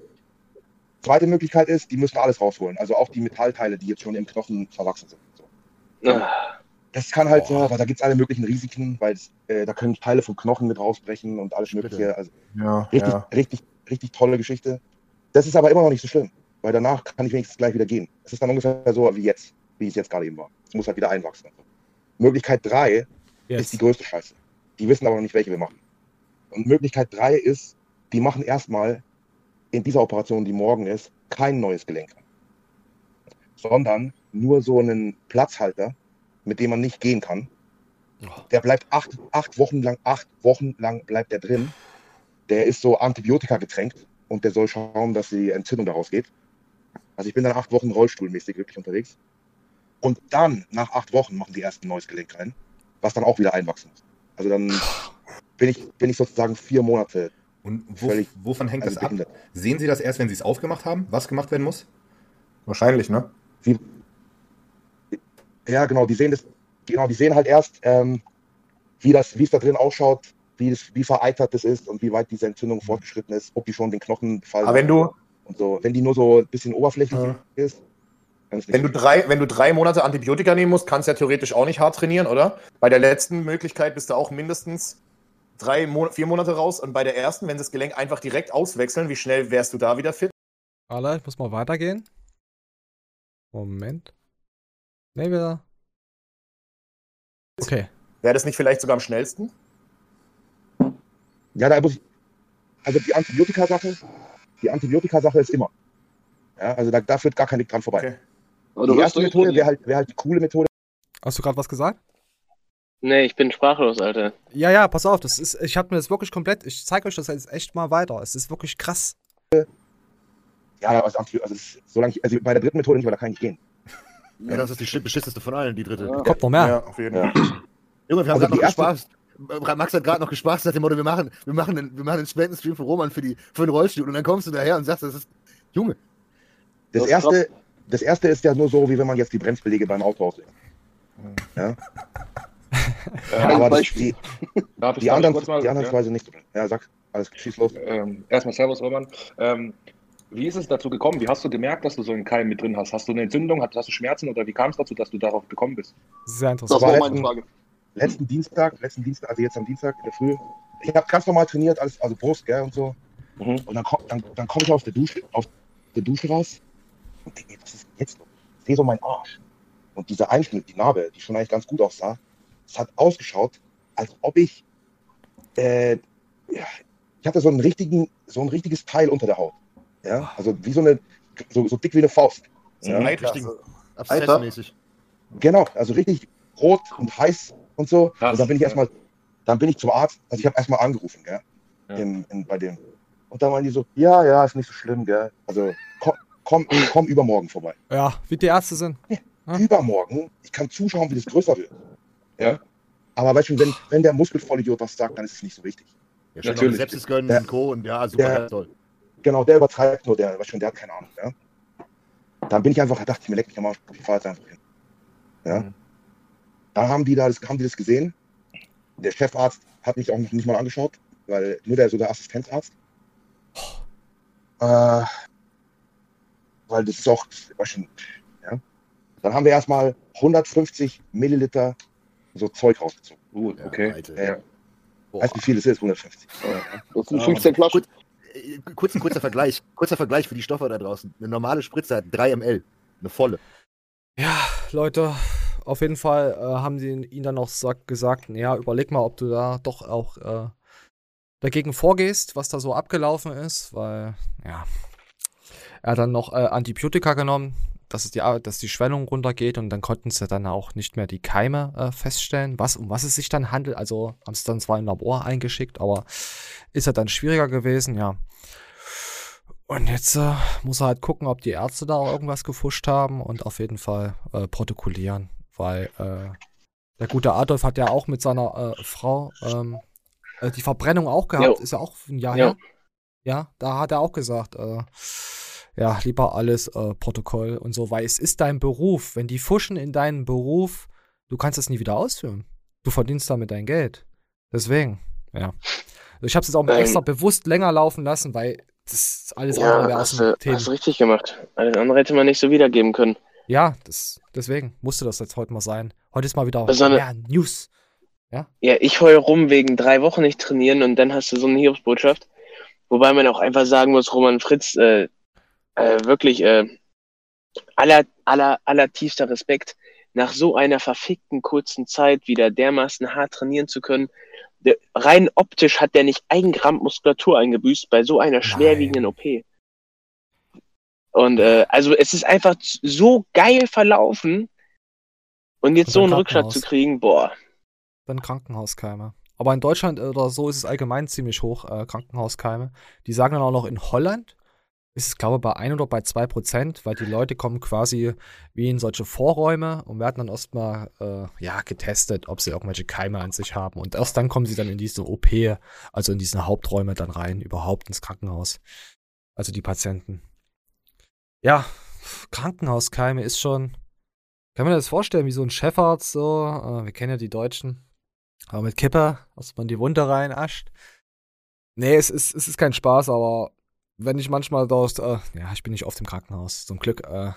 Zweite Möglichkeit ist, die müssen alles rausholen. Also auch die Metallteile, die jetzt schon im Knochen verwachsen sind. So. Das kann halt so, aber da gibt es alle möglichen Risiken, weil äh, da können Teile vom Knochen mit rausbrechen und alles Mögliche. Also
Ja,
richtig,
ja.
richtig, richtig tolle Geschichte. Das ist aber immer noch nicht so schlimm, weil danach kann ich wenigstens gleich wieder gehen. Es ist dann ungefähr so wie jetzt, wie es jetzt gerade eben war. Es muss halt wieder einwachsen. Möglichkeit drei ist die größte Scheiße. Die wissen aber noch nicht, welche wir machen. Und Möglichkeit drei ist, die machen erstmal in dieser Operation, die morgen ist, kein neues Gelenk an, sondern nur so einen Platzhalter, mit dem man nicht gehen kann. Der bleibt acht, acht Wochen lang, acht Wochen lang bleibt der drin. Der ist so Antibiotika getränkt und der soll schauen, dass die Entzündung daraus geht. Also ich bin dann acht Wochen rollstuhlmäßig wirklich unterwegs. Und dann, nach acht Wochen, machen die erst ein neues Gelenk rein, was dann auch wieder einwachsen muss. Also dann bin ich, bin ich sozusagen vier Monate
Und wo,
völlig
wovon hängt
also
das ab?
behindert.
Sehen Sie das erst, wenn Sie es aufgemacht haben, was gemacht werden muss?
Wahrscheinlich, ne?
Wie, ja, genau, die sehen das, genau, die sehen halt erst, ähm, wie das, wie es da drin ausschaut, wie, das, wie vereitert das ist und wie weit diese Entzündung fortgeschritten ist, ob die schon den Knochen befallen
Aber wenn du,
und so. Wenn die nur so ein bisschen oberflächlich ist, dann ist
wenn du drei, wenn du drei Monate Antibiotika nehmen musst, kannst du ja theoretisch auch nicht hart trainieren, oder? Bei der letzten Möglichkeit bist du auch mindestens drei, Mon vier Monate raus und bei der ersten, wenn sie das Gelenk einfach direkt auswechseln, wie schnell wärst du da wieder fit?
Warte, ich muss mal weitergehen. Moment. Nee, wieder. Okay.
Wäre das nicht vielleicht sogar am schnellsten?
Ja, da muss ich, also die Antibiotika-Sache, die Antibiotika-Sache ist immer. Ja, also da, da führt gar kein Weg dran vorbei.
Aber du
die erste Methode wäre halt, wär halt die coole Methode.
Hast du gerade was gesagt?
Nee, ich bin sprachlos, Alter.
Ja, ja, pass auf, das ist, ich habe mir das wirklich komplett, ich zeige euch das jetzt echt mal weiter. Es ist wirklich krass.
Ja, also, also, es- solange ich, also bei der dritten Methode nicht, weil da kann ich nicht gehen.
Ja, das ist die beschissenste von allen, die dritte.
Kommt noch mehr.
Ja, auf jeden Fall.
Junge, wir haben
Also
gerade noch gespaßt. Max hat gerade noch gespaßt nach dem Motto, wir machen, wir machen, einen, wir machen einen Spendenstream für Roman für, die, für den Rollstuhl und dann kommst du daher und sagst, das ist, Junge,
Das
Das
erste, das erste ist ja nur so, wie wenn man jetzt die Bremsbeläge beim Auto auslegt. Ja,
Äh, [laughs]
aber das,
Beispiel.
die,
Darf ich
die anderen,
kurz mal,
die anderen
ja?
zwei sind nicht. Ja, sag, alles schieß los.
Ähm, erstmal Servus, Roman. Ähm, wie ist es dazu gekommen? Wie hast du gemerkt, dass du so einen Keim mit drin hast? Hast du eine Entzündung? Hast, hast du Schmerzen oder wie kam es dazu, dass du darauf gekommen bist?
Sehr
Das
interessant.
war letzten, letzten Dienstag, letzten Dienstag, also jetzt am Dienstag in der Früh. Ich habe ganz normal trainiert, alles, also Brust, gell, und so. Und dann, dann, dann komme ich aus der Dusche, aus der Dusche raus und denke, was ist jetzt los? Ich sehe so meinen Arsch. Und dieser Einschnitt, die Narbe, die schon eigentlich ganz gut aussah, es hat ausgeschaut, als ob ich, äh, ja, ich hatte so einen richtigen, so ein richtiges Teil unter der Haut. Ja, also wie so eine, so, so dick wie eine Faust.
So
ja.
ein. Abszessmäßig.
Genau, also richtig rot und heiß und so. und dann bin ich erstmal, dann bin ich zum Arzt, also ich habe erstmal angerufen, gell, im, in, bei dem. Und dann waren die so, ja, ja, ist nicht so schlimm, gell. Also komm, komm, komm übermorgen vorbei.
Ja, wie die Ärzte sind.
Übermorgen, ich kann zuschauen, wie das größer wird. Ja. Aber weißt du, wenn, wenn der Muskelvollidiot was sagt, dann ist es nicht so wichtig.
Ja, schön noch eine Sepsis gönnen
Der-
und Co. und ja, super,
der-
ja, toll.
Genau, der übertreibt nur, der, weißt du, der hat keine Ahnung, ja. Dann bin ich einfach, dachte ich mir, leck mich am Arsch, ich fahr jetzt einfach hin. Ja. Dann haben die da, das, haben die das gesehen. Der Chefarzt hat mich auch noch nicht mal angeschaut, weil nur der, so der Assistenzarzt. Äh, weil das ist auch, weißt du, ja. Dann haben wir erstmal 150 Milliliter so Zeug rausgezogen.
Gut, okay.
Äh, Weißt du, wie viel es ist? 150.
Das sind 15 Flaschen. Kurz, kurzer Vergleich. Kurzer Vergleich für die Stoffe da draußen. Eine normale Spritze hat 3 ml. Eine volle.
Ja, Leute, auf jeden Fall äh, haben sie ihn dann auch sag, gesagt, ja, überleg mal, ob du da doch auch äh, dagegen vorgehst, was da so abgelaufen ist, weil, ja, er hat dann noch äh, Antibiotika genommen, dass, es die, dass die Schwellung runtergeht und dann konnten sie dann auch nicht mehr die Keime äh, feststellen, was, um was es sich dann handelt. Also haben sie dann zwar im Labor eingeschickt, aber ist ja dann schwieriger gewesen, ja. Und jetzt äh, muss er halt gucken, ob die Ärzte da auch irgendwas gefuscht haben und auf jeden Fall äh, protokollieren, weil äh, der gute Adolf hat ja auch mit seiner äh, Frau ähm, äh, die Verbrennung auch gehabt,
Jo.
ist ja auch ein Jahr
Ja.
her. Ja, da hat er auch gesagt, äh, ja, lieber alles äh, Protokoll und so, weil es ist dein Beruf. Wenn die fuschen in deinen Beruf, du kannst es nie wieder ausführen. Du verdienst damit dein Geld. Deswegen, ja. Also ich habe es jetzt auch mal
Ähm.
extra bewusst länger laufen lassen, weil das alles
Ja,
andere wäre aus dem
du,
Thema.
hast du richtig gemacht. Alles andere hätte man nicht so wiedergeben können.
Ja, das, deswegen musste das jetzt heute mal sein. Heute ist mal wieder
Besonder-
mehr News. Ja?
Ja, ich heul rum wegen drei Wochen nicht trainieren und dann hast du so eine Hiobsbotschaft. Wobei man auch einfach sagen muss, Roman Fritz, äh, äh, wirklich äh, aller, aller, aller tiefster Respekt, nach so einer verfickten kurzen Zeit wieder dermaßen hart trainieren zu können. Der, rein optisch hat der nicht ein Gramm Muskulatur eingebüßt bei so einer schwerwiegenden OP. Und äh, also es ist einfach so geil verlaufen und jetzt
Und
so einen Rückschlag zu kriegen, boah.
Dann Krankenhauskeime. Aber in Deutschland äh, oder so ist es allgemein ziemlich hoch, äh, Krankenhauskeime. Die sagen dann auch noch in Holland ist es, glaube ich, bei 1 oder bei 2 Prozent, weil die Leute kommen quasi wie in solche Vorräume und werden dann erstmal äh, ja, getestet, ob sie irgendwelche Keime an sich haben. Und erst dann kommen sie dann in diese OP, also in diese Haupträume dann rein, überhaupt ins Krankenhaus. Also die Patienten. Ja, Krankenhauskeime ist schon. Kann man das vorstellen, wie so ein Chefarzt, so, äh, wir kennen ja die Deutschen, aber mit Kipper, dass man die Wunde reinascht. Nee, es ist, es ist kein Spaß, aber wenn ich manchmal dort, äh, ja, ich bin nicht oft im Krankenhaus, zum Glück, äh,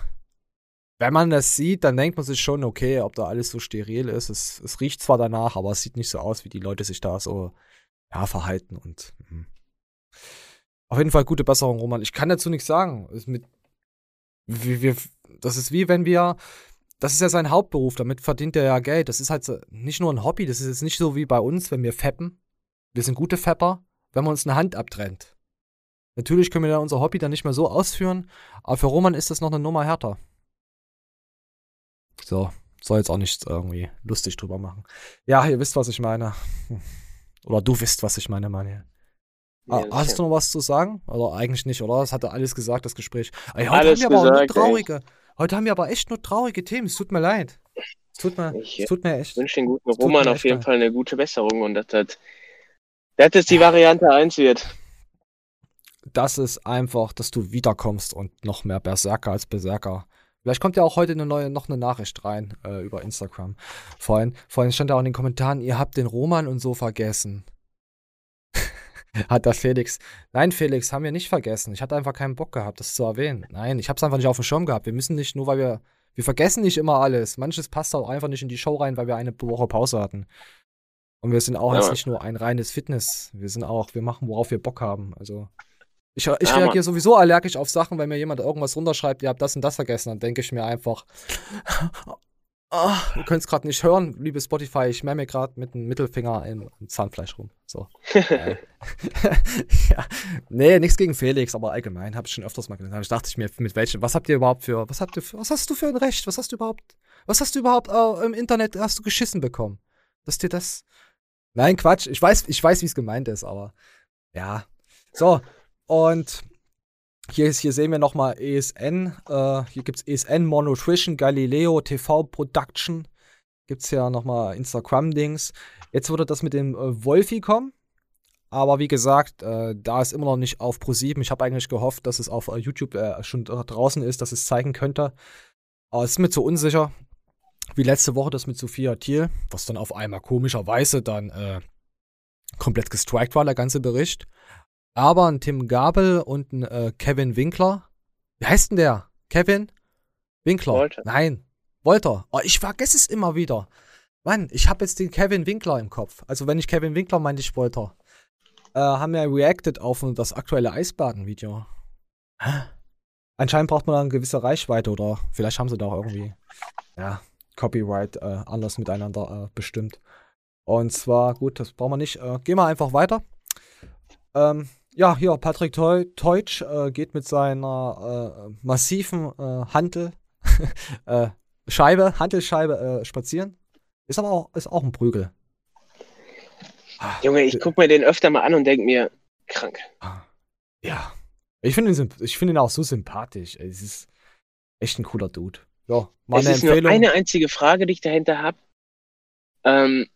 wenn man das sieht, dann denkt man sich schon, okay, ob da alles so steril ist. Es, es riecht zwar danach, aber es sieht nicht so aus, wie die Leute sich da so, ja, verhalten und, mhm. Auf jeden Fall gute Besserung, Roman. Ich kann dazu nichts sagen. Mit, wir, wir, das ist wie wenn wir, das ist ja sein Hauptberuf, damit verdient er ja Geld. Das ist halt nicht nur ein Hobby, das ist jetzt nicht so wie bei uns, wenn wir feppen. Wir sind gute Fepper, wenn man uns eine Hand abtrennt. Natürlich können wir dann unser Hobby dann nicht mehr so ausführen, aber für Roman ist das noch eine Nummer härter. So, soll jetzt auch nicht irgendwie lustig drüber machen. Ja, ihr wisst, was ich meine. [laughs] Oder du wisst, was ich meine, Manuel. Ah,
Ja,
hast
sicher.
du noch was zu sagen? Oder eigentlich nicht, oder? Das hat er alles gesagt, das Gespräch. Ey, heute
Alles
haben wir aber auch nur
gesagt,
traurige. Heute haben wir aber echt nur traurige Themen. Es tut mir leid. Es tut mir,
Ich,
es tut mir echt.
wünsche den guten Roman auf
echt
jeden
leid.
Fall eine gute Besserung und dass das, dass das die Variante 1 wird.
Das ist einfach, dass du wiederkommst und noch mehr Berserker als Berserker. Vielleicht kommt ja auch heute eine neue, noch eine Nachricht rein äh, über Instagram. Vorhin, vorhin stand ja auch in den Kommentaren, ihr habt den Roman und so vergessen. [laughs] Hat da Felix. Nein, Felix, haben wir nicht vergessen. Ich hatte einfach keinen Bock gehabt, das zu erwähnen. Nein, ich hab's einfach nicht auf dem Schirm gehabt. Wir müssen nicht, nur weil wir. Wir vergessen nicht immer alles. Manches passt auch einfach nicht in die Show rein, weil wir eine Woche Pause hatten. Und wir sind auch
Ja,
jetzt nicht nur ein reines Fitness. Wir sind auch, wir machen, worauf wir Bock haben. Also. Ich, ich
Ja,
reagiere sowieso allergisch auf Sachen, wenn mir jemand irgendwas runterschreibt, ihr habt das und das vergessen, dann denke ich mir einfach, [laughs] ah, ihr könnt es gerade nicht hören, liebe Spotify, ich mäh mir gerade mit dem Mittelfinger im, im Zahnfleisch rum. So. [laughs] [laughs] Ja. Nee, nichts gegen Felix, aber allgemein habe ich schon öfters mal gesagt. Ich dachte ich mir, mit welchem, was habt ihr überhaupt für, was habt ihr für, was hast du für ein Recht? Was hast du überhaupt, was hast du überhaupt äh, im Internet, hast du geschissen bekommen? Dass dir das. Nein, Quatsch, ich weiß, ich weiß, wie es gemeint ist, aber ja. So, und hier, ist, hier sehen wir nochmal ESN. Äh, hier gibt es ESN Monutrition, Galileo TV Production. Gibt es ja nochmal Instagram-Dings. Jetzt würde das mit dem äh, Wolfi kommen. Aber wie gesagt, äh, da es immer noch nicht auf Pro7, ich habe eigentlich gehofft, dass es auf äh, YouTube äh, schon draußen ist, dass es zeigen könnte. Aber es ist mir zu unsicher. Wie letzte Woche das mit Sophia Thiel, was dann auf einmal komischerweise dann äh, komplett gestrikt war, der ganze Bericht. Aber ein Tim Gabel und ein äh, Kevin Winkler. Wie heißt denn der? Kevin Winkler?
Wolter.
Nein, Wolter. Oh, ich vergesse es immer wieder. Mann, ich habe jetzt den Kevin Winkler im Kopf. Also wenn ich Kevin Winkler meinte, ich Wolter. Äh, haben ja reacted auf das aktuelle Eisbaden-Video. Anscheinend braucht man da eine gewisse Reichweite oder vielleicht haben sie da auch irgendwie, ja, Copyright äh, anders miteinander äh, bestimmt. Und zwar, gut, das brauchen wir nicht. Äh, gehen wir einfach weiter. Ähm, ja, hier, Patrick Teu Teutsch äh, geht mit seiner äh, massiven äh, Hantel, [laughs] äh, Scheibe, Hantelscheibe äh, spazieren. Ist aber auch, ist auch ein Prügel.
Junge, ich guck mir den öfter mal an und denk mir, krank.
Ja. Ich finde ihn, ich find ihn auch so sympathisch. Es ist echt ein cooler Dude. Ja, mal
Es
eine
ist nur
Empfehlung.
eine einzige Frage, die ich dahinter habe. Ähm,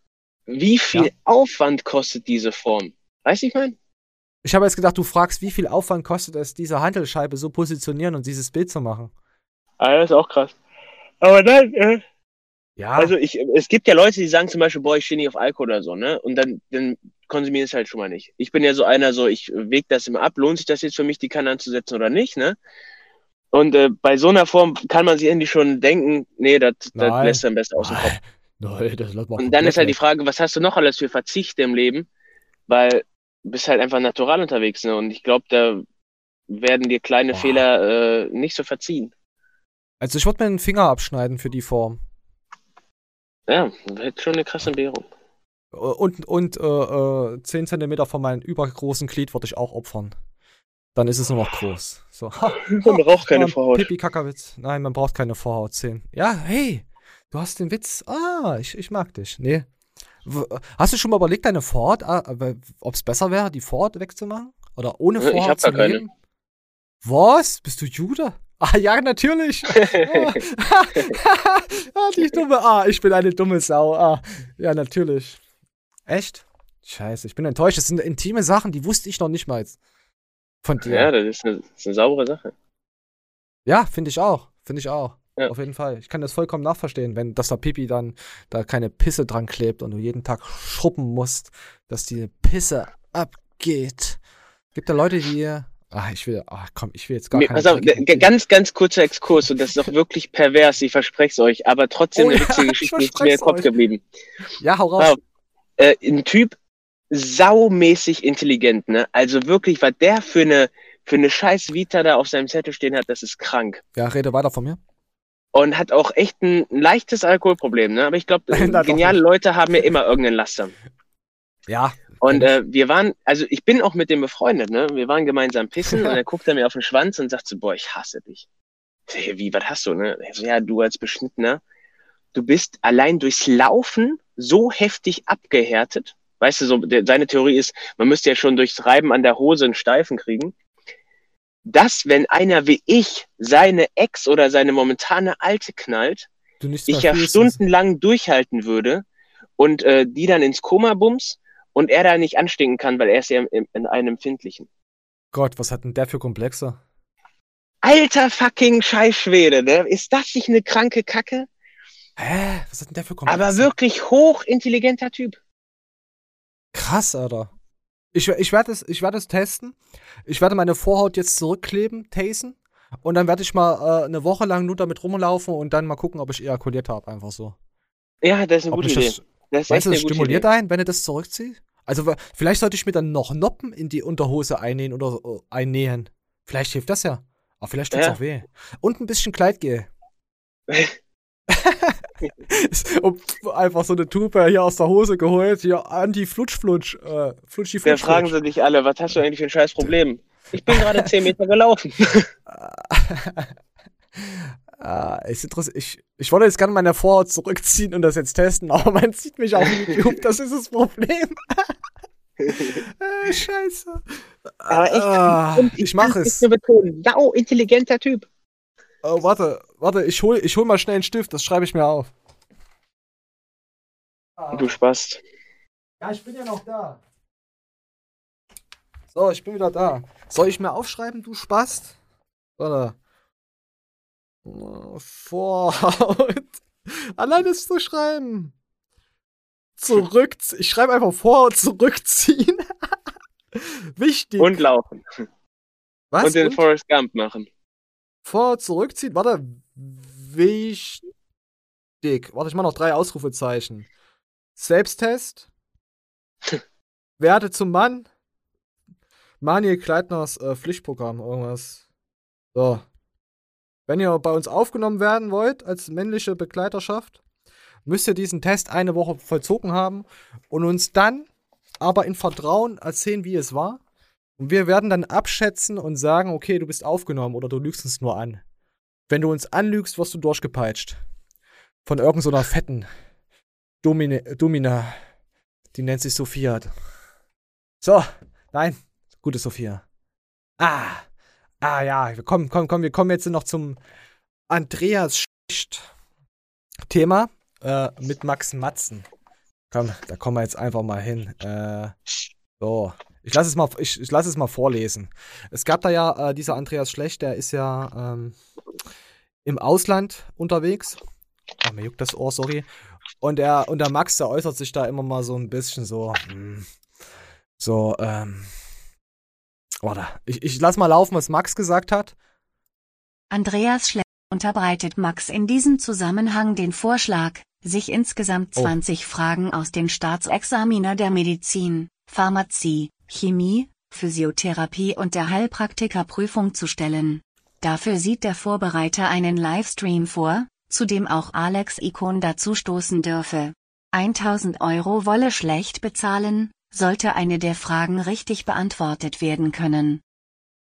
wie viel Aufwand kostet diese Form? Weißt du, ich mein?
Ich habe jetzt gedacht, du fragst, wie viel Aufwand kostet es, diese Hantelscheibe so positionieren und dieses Bild zu machen.
Ah, das ist auch krass. Aber dann, äh,
Ja.
also ich, es gibt ja Leute, die sagen zum Beispiel, boah, ich stehe nicht auf Alkohol oder so, ne? Und dann, dann konsumieren es halt schon mal nicht. Ich bin ja so einer, so, ich wege das immer ab, lohnt sich das jetzt für mich, die Kanne anzusetzen oder nicht, ne? Und äh, bei so einer Form kann man sich endlich schon denken, nee, das
Nein.
lässt am besten aus dem Kopf.
Nein, [laughs] das lässt man
Und dann ist halt die Frage, was hast du noch alles für Verzichte im Leben? Weil bist halt einfach natural unterwegs, ne? Und ich glaube, da werden dir kleine Fehler äh, nicht so verziehen.
Also ich würde mir den Finger abschneiden für die Form.
Ja, hätte schon eine krasse Währung.
Äh, Und, und äh, äh, 10 cm von meinem übergroßen Glied würde ich auch opfern. Dann ist es nur noch groß. So. [laughs]
Man braucht keine Vorhaut.
Pipi Kackerwitz. Nein, man braucht keine Vorhaut 10. Ja, hey, du hast den Witz. Ah, ich, ich mag dich. Nee. Hast du schon mal überlegt, deine Vorhaut, ob es besser wäre, die Vorhaut wegzumachen? Oder ohne
Ja, ich
Vorhaut
hab
zu
keine.
leben? Was? Bist du Jude? [laughs] Ah, ja, natürlich. ah, [laughs] [laughs] ah, die dumme. Ah, ich bin eine dumme Sau. Ah, ja, natürlich. Echt? Scheiße, ich bin enttäuscht. Das sind intime Sachen, die wusste ich noch nicht mal. Von dir.
Ja, das ist eine, das ist eine saubere Sache.
Ja, finde ich auch. Finde ich auch. Auf jeden Fall. Ich kann das vollkommen nachverstehen, wenn dass da Pipi dann da keine Pisse dran klebt und du jeden Tag schruppen musst, dass die Pisse abgeht. Gibt da Leute, die. Ah, ich will. Ah, komm, ich will jetzt gar keine.
pass auf, ganz, ganz kurzer Exkurs und das ist auch wirklich pervers, ich verspreche es euch, aber trotzdem
Oh
eine
ja,
witzige
ich
Geschichte, ist mir im Kopf
euch.
geblieben.
Ja, hau raus.
Äh, ein Typ, saumäßig intelligent, ne? Also wirklich, was der für eine, für eine scheiß Vita da auf seinem Zettel stehen hat, das ist krank.
Ja, rede weiter von mir.
Und hat auch echt ein leichtes Alkoholproblem, ne? Aber ich glaube, [laughs] geniale. Leute haben ja immer irgendeinen Laster.
Ja.
Und äh, wir waren, also ich bin auch mit dem befreundet, ne? Wir waren gemeinsam pissen und er [laughs] guckt er mir auf den Schwanz und sagt so, boah, ich hasse dich. Hey, wie, was hast du, ne? Ich so, ja, du als Beschnittener, du bist allein durchs Laufen so heftig abgehärtet. Weißt du, so, der, seine Theorie ist, man müsste ja schon durchs Reiben an der Hose einen Steifen kriegen. Dass, wenn einer wie ich seine Ex oder seine momentane Alte knallt, ich ja stundenlang durchhalten würde und äh, die dann ins Koma bums und er da nicht anstinken kann, weil er ist ja in, in einem empfindlichen.
Gott, was hat denn der für Komplexe?
Alter fucking Scheißschwede, ne? Ist das nicht eine kranke Kacke?
Hä? Was hat denn der für Komplexe?
Aber wirklich hochintelligenter Typ.
Krass, Alter. Ich, ich werde es, ich werd es testen. Ich werde meine Vorhaut jetzt zurückkleben, tasen. Und dann werde ich mal äh, eine Woche lang nur damit rumlaufen und dann mal gucken, ob ich ejakuliert habe. Einfach so.
Ja, das ist eine
Ob
gute Idee.
das,
Das ist
weißt du, das stimuliert
Idee.
einen, wenn du das zurückziehst? Also vielleicht sollte ich mir dann noch Noppen in die Unterhose einnähen oder äh, einnähen. Vielleicht hilft das ja. Aber vielleicht tut's
Ja.
auch weh. Und ein bisschen Kleidgel. [laughs] [laughs] [laughs] Einfach so eine Tube hier aus der Hose geholt, hier Anti-Flutsch-Flutsch, äh, flutschi
Da fragen sie dich alle, was hast du eigentlich für ein scheiß Problem? Ich bin gerade 10 Meter gelaufen. [laughs]
Interessiert, ich, ich wollte jetzt gerne meine Vorhaut zurückziehen und das jetzt testen, [laughs] aber man sieht mich auf YouTube, das ist das Problem. äh, scheiße.
Aber echt,
Ah,
und
ich mache es.
betonen, sau intelligenter Typ.
Oh, warte, warte, ich hol, ich hol mal schnell einen Stift, das schreibe ich mir auf.
Du Spast.
Ja, ich bin ja noch da. So, ich bin wieder da. Soll ich mir aufschreiben, du Spast? Warte. Vorhaut. [laughs] Allein das zu schreiben. Zurück. Ich schreibe einfach Vorhaut zurückziehen. [laughs] Wichtig.
Und laufen.
Was?
Und den
Und?
Forrest Gump machen.
Vorhaut zurückziehen. Warte. Wichtig. Warte, ich mach noch drei Ausrufezeichen. Selbsttest. [laughs] Werde zum Mann. Manuel Kleitners äh, Pflichtprogramm, irgendwas. So. Wenn ihr bei uns aufgenommen werden wollt als männliche Begleiterschaft, müsst ihr diesen Test eine Woche vollzogen haben und uns dann aber in Vertrauen erzählen, wie es war. Und wir werden dann abschätzen und sagen, okay, du bist aufgenommen oder du lügst uns nur an. Wenn du uns anlügst, wirst du durchgepeitscht. Von irgendeiner so fetten Domine, Domina. Die nennt sich Sophia. So, nein, gute Sophia. Ah, ah ja, komm, komm, komm, wir kommen jetzt noch zum Andreas Schicht Thema äh, mit Max Matzen. Komm, da kommen wir jetzt einfach mal hin. Äh, so. Ich lasse es mal, ich, ich lass es mal vorlesen. Es gab da ja äh, dieser Andreas Schlecht, der ist ja ähm, im Ausland unterwegs. Oh, mir juckt das Ohr, sorry. Und der, und der Max, der äußert sich da immer mal so ein bisschen so, hm, so, ähm, warte, ich, ich lass mal laufen, was Max gesagt hat.
Andreas Schlecht unterbreitet Max in diesem Zusammenhang den Vorschlag, sich insgesamt 20 oh. Fragen aus den Staatsexaminer der Medizin, Pharmazie, Chemie, Physiotherapie und der Heilpraktikerprüfung zu stellen. Dafür sieht der Vorbereiter einen Livestream vor, zu dem auch Alex Ikon dazustoßen dürfe. 1000 Euro wolle schlecht bezahlen, sollte eine der Fragen richtig beantwortet werden können.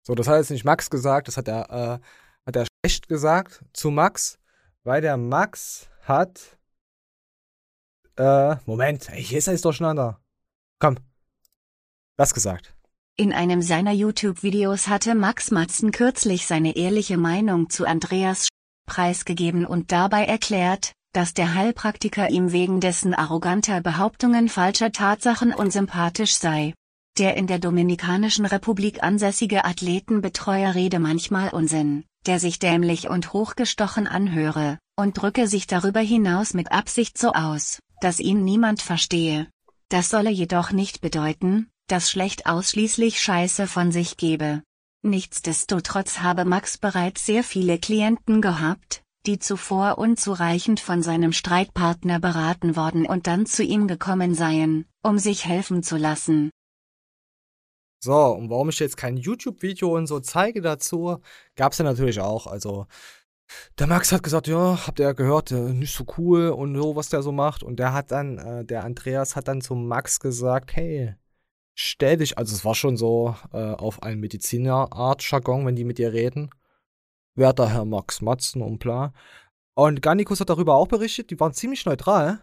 So, das hat jetzt nicht Max gesagt, das hat er, äh, hat er schlecht gesagt zu Max, weil der Max hat äh, Moment, hier ist er jetzt durcheinander. Komm. Was gesagt?
In einem seiner YouTube-Videos hatte Max Matzen kürzlich seine ehrliche Meinung zu Andreas preisgegeben und dabei erklärt, dass der Heilpraktiker ihm wegen dessen arroganter Behauptungen falscher Tatsachen unsympathisch sei. Der in der Dominikanischen Republik ansässige Athletenbetreuer rede manchmal Unsinn, der sich dämlich und hochgestochen anhöre, und drücke sich darüber hinaus mit Absicht so aus, dass ihn niemand verstehe. Das solle jedoch nicht bedeuten, dass schlecht ausschließlich Scheiße von sich gebe. Nichtsdestotrotz habe Max bereits sehr viele Klienten gehabt, die zuvor unzureichend von seinem Streitpartner beraten worden und dann zu ihm gekommen seien, um sich helfen zu lassen.
So, und warum ich jetzt kein YouTube-Video und so zeige dazu, gab es ja natürlich auch. Also, der Max hat gesagt, ja, habt ihr gehört, äh, nicht so cool und so, was der so macht. Und der hat dann, äh, der Andreas hat dann zum Max gesagt, hey, stell dich, also es war schon so äh, auf ein Medizinerart-Jargon, wenn die mit dir reden. Werter Herr Max Matzen und bla. Und Garnikus hat darüber auch berichtet, die waren ziemlich neutral.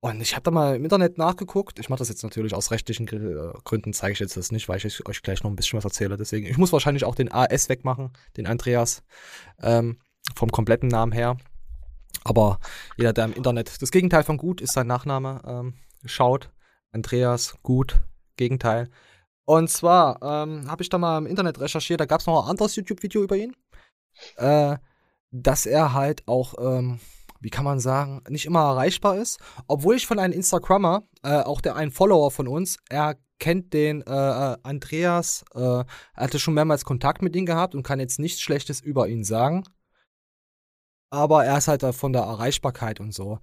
Und ich habe da mal im Internet nachgeguckt. Ich mache das jetzt natürlich aus rechtlichen Gründen, zeige ich jetzt das nicht, weil ich euch gleich noch ein bisschen was erzähle. Deswegen, ich muss wahrscheinlich auch den AS wegmachen, den Andreas, ähm, vom kompletten Namen her. Aber jeder, der im Internet das Gegenteil von gut ist, sein Nachname, ähm, schaut. Andreas, gut, Gegenteil. Und zwar ähm, habe ich da mal im Internet recherchiert, da gab es noch ein anderes YouTube-Video über ihn, äh, dass er halt auch ähm, wie kann man sagen, nicht immer erreichbar ist. Obwohl ich von einem Instagrammer, äh, auch der ein Follower von uns, er kennt den äh, äh Andreas, äh, hatte schon mehrmals Kontakt mit ihm gehabt und kann jetzt nichts Schlechtes über ihn sagen. Aber er ist halt von der Erreichbarkeit und so.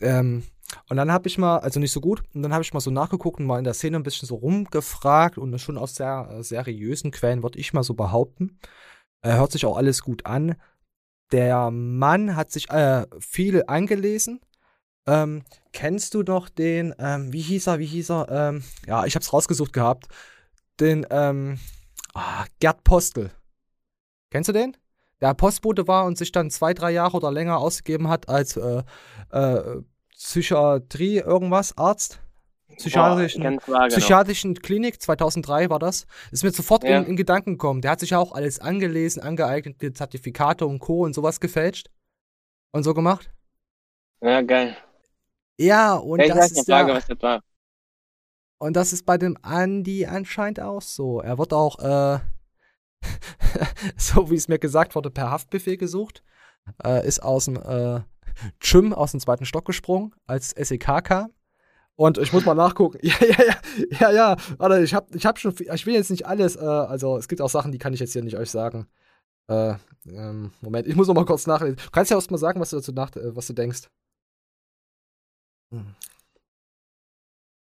Ähm, und dann habe ich mal, also nicht so gut, und dann habe ich mal so nachgeguckt und mal in der Szene ein bisschen so rumgefragt und schon aus sehr äh, seriösen Quellen, würde ich mal so behaupten. Äh, hört sich auch alles gut an der Mann hat sich äh, viel angelesen. Ähm, kennst du noch den, ähm, wie hieß er, wie hieß er? Ähm, ja, ich hab's rausgesucht gehabt. Den, ähm, ah, Gerd Postel. Kennst du den? Der Postbote war und sich dann zwei, drei Jahre oder länger ausgegeben hat als äh, äh, Psychiatrie, irgendwas, Arzt psychiatrischen, Boah, psychiatrischen Klinik, 2003 war das, ist mir sofort ja. in, in, Gedanken gekommen. Der hat sich ja auch alles angelesen, angeeignet, Zertifikate und Co. und sowas gefälscht und so gemacht.
Ja, geil.
Ja, und
ja,
das
ist Frage, was das war.
Und das ist bei dem Andy anscheinend auch so. Er wird auch, äh, [laughs] so wie es mir gesagt wurde, per Haftbefehl gesucht. Äh, ist aus dem äh, Gym aus dem zweiten Stock gesprungen, als SEK kam. Und ich muss mal nachgucken. [laughs] Ja, ja, ja, ja, ja. Warte, ich hab, ich hab schon, ich will jetzt nicht alles, äh, also es gibt auch Sachen, die kann ich jetzt hier nicht euch sagen. Äh, ähm, Moment, ich muss noch mal kurz nachlesen. Du kannst ja erst mal sagen, was du dazu nach, äh, was du denkst.
Hm.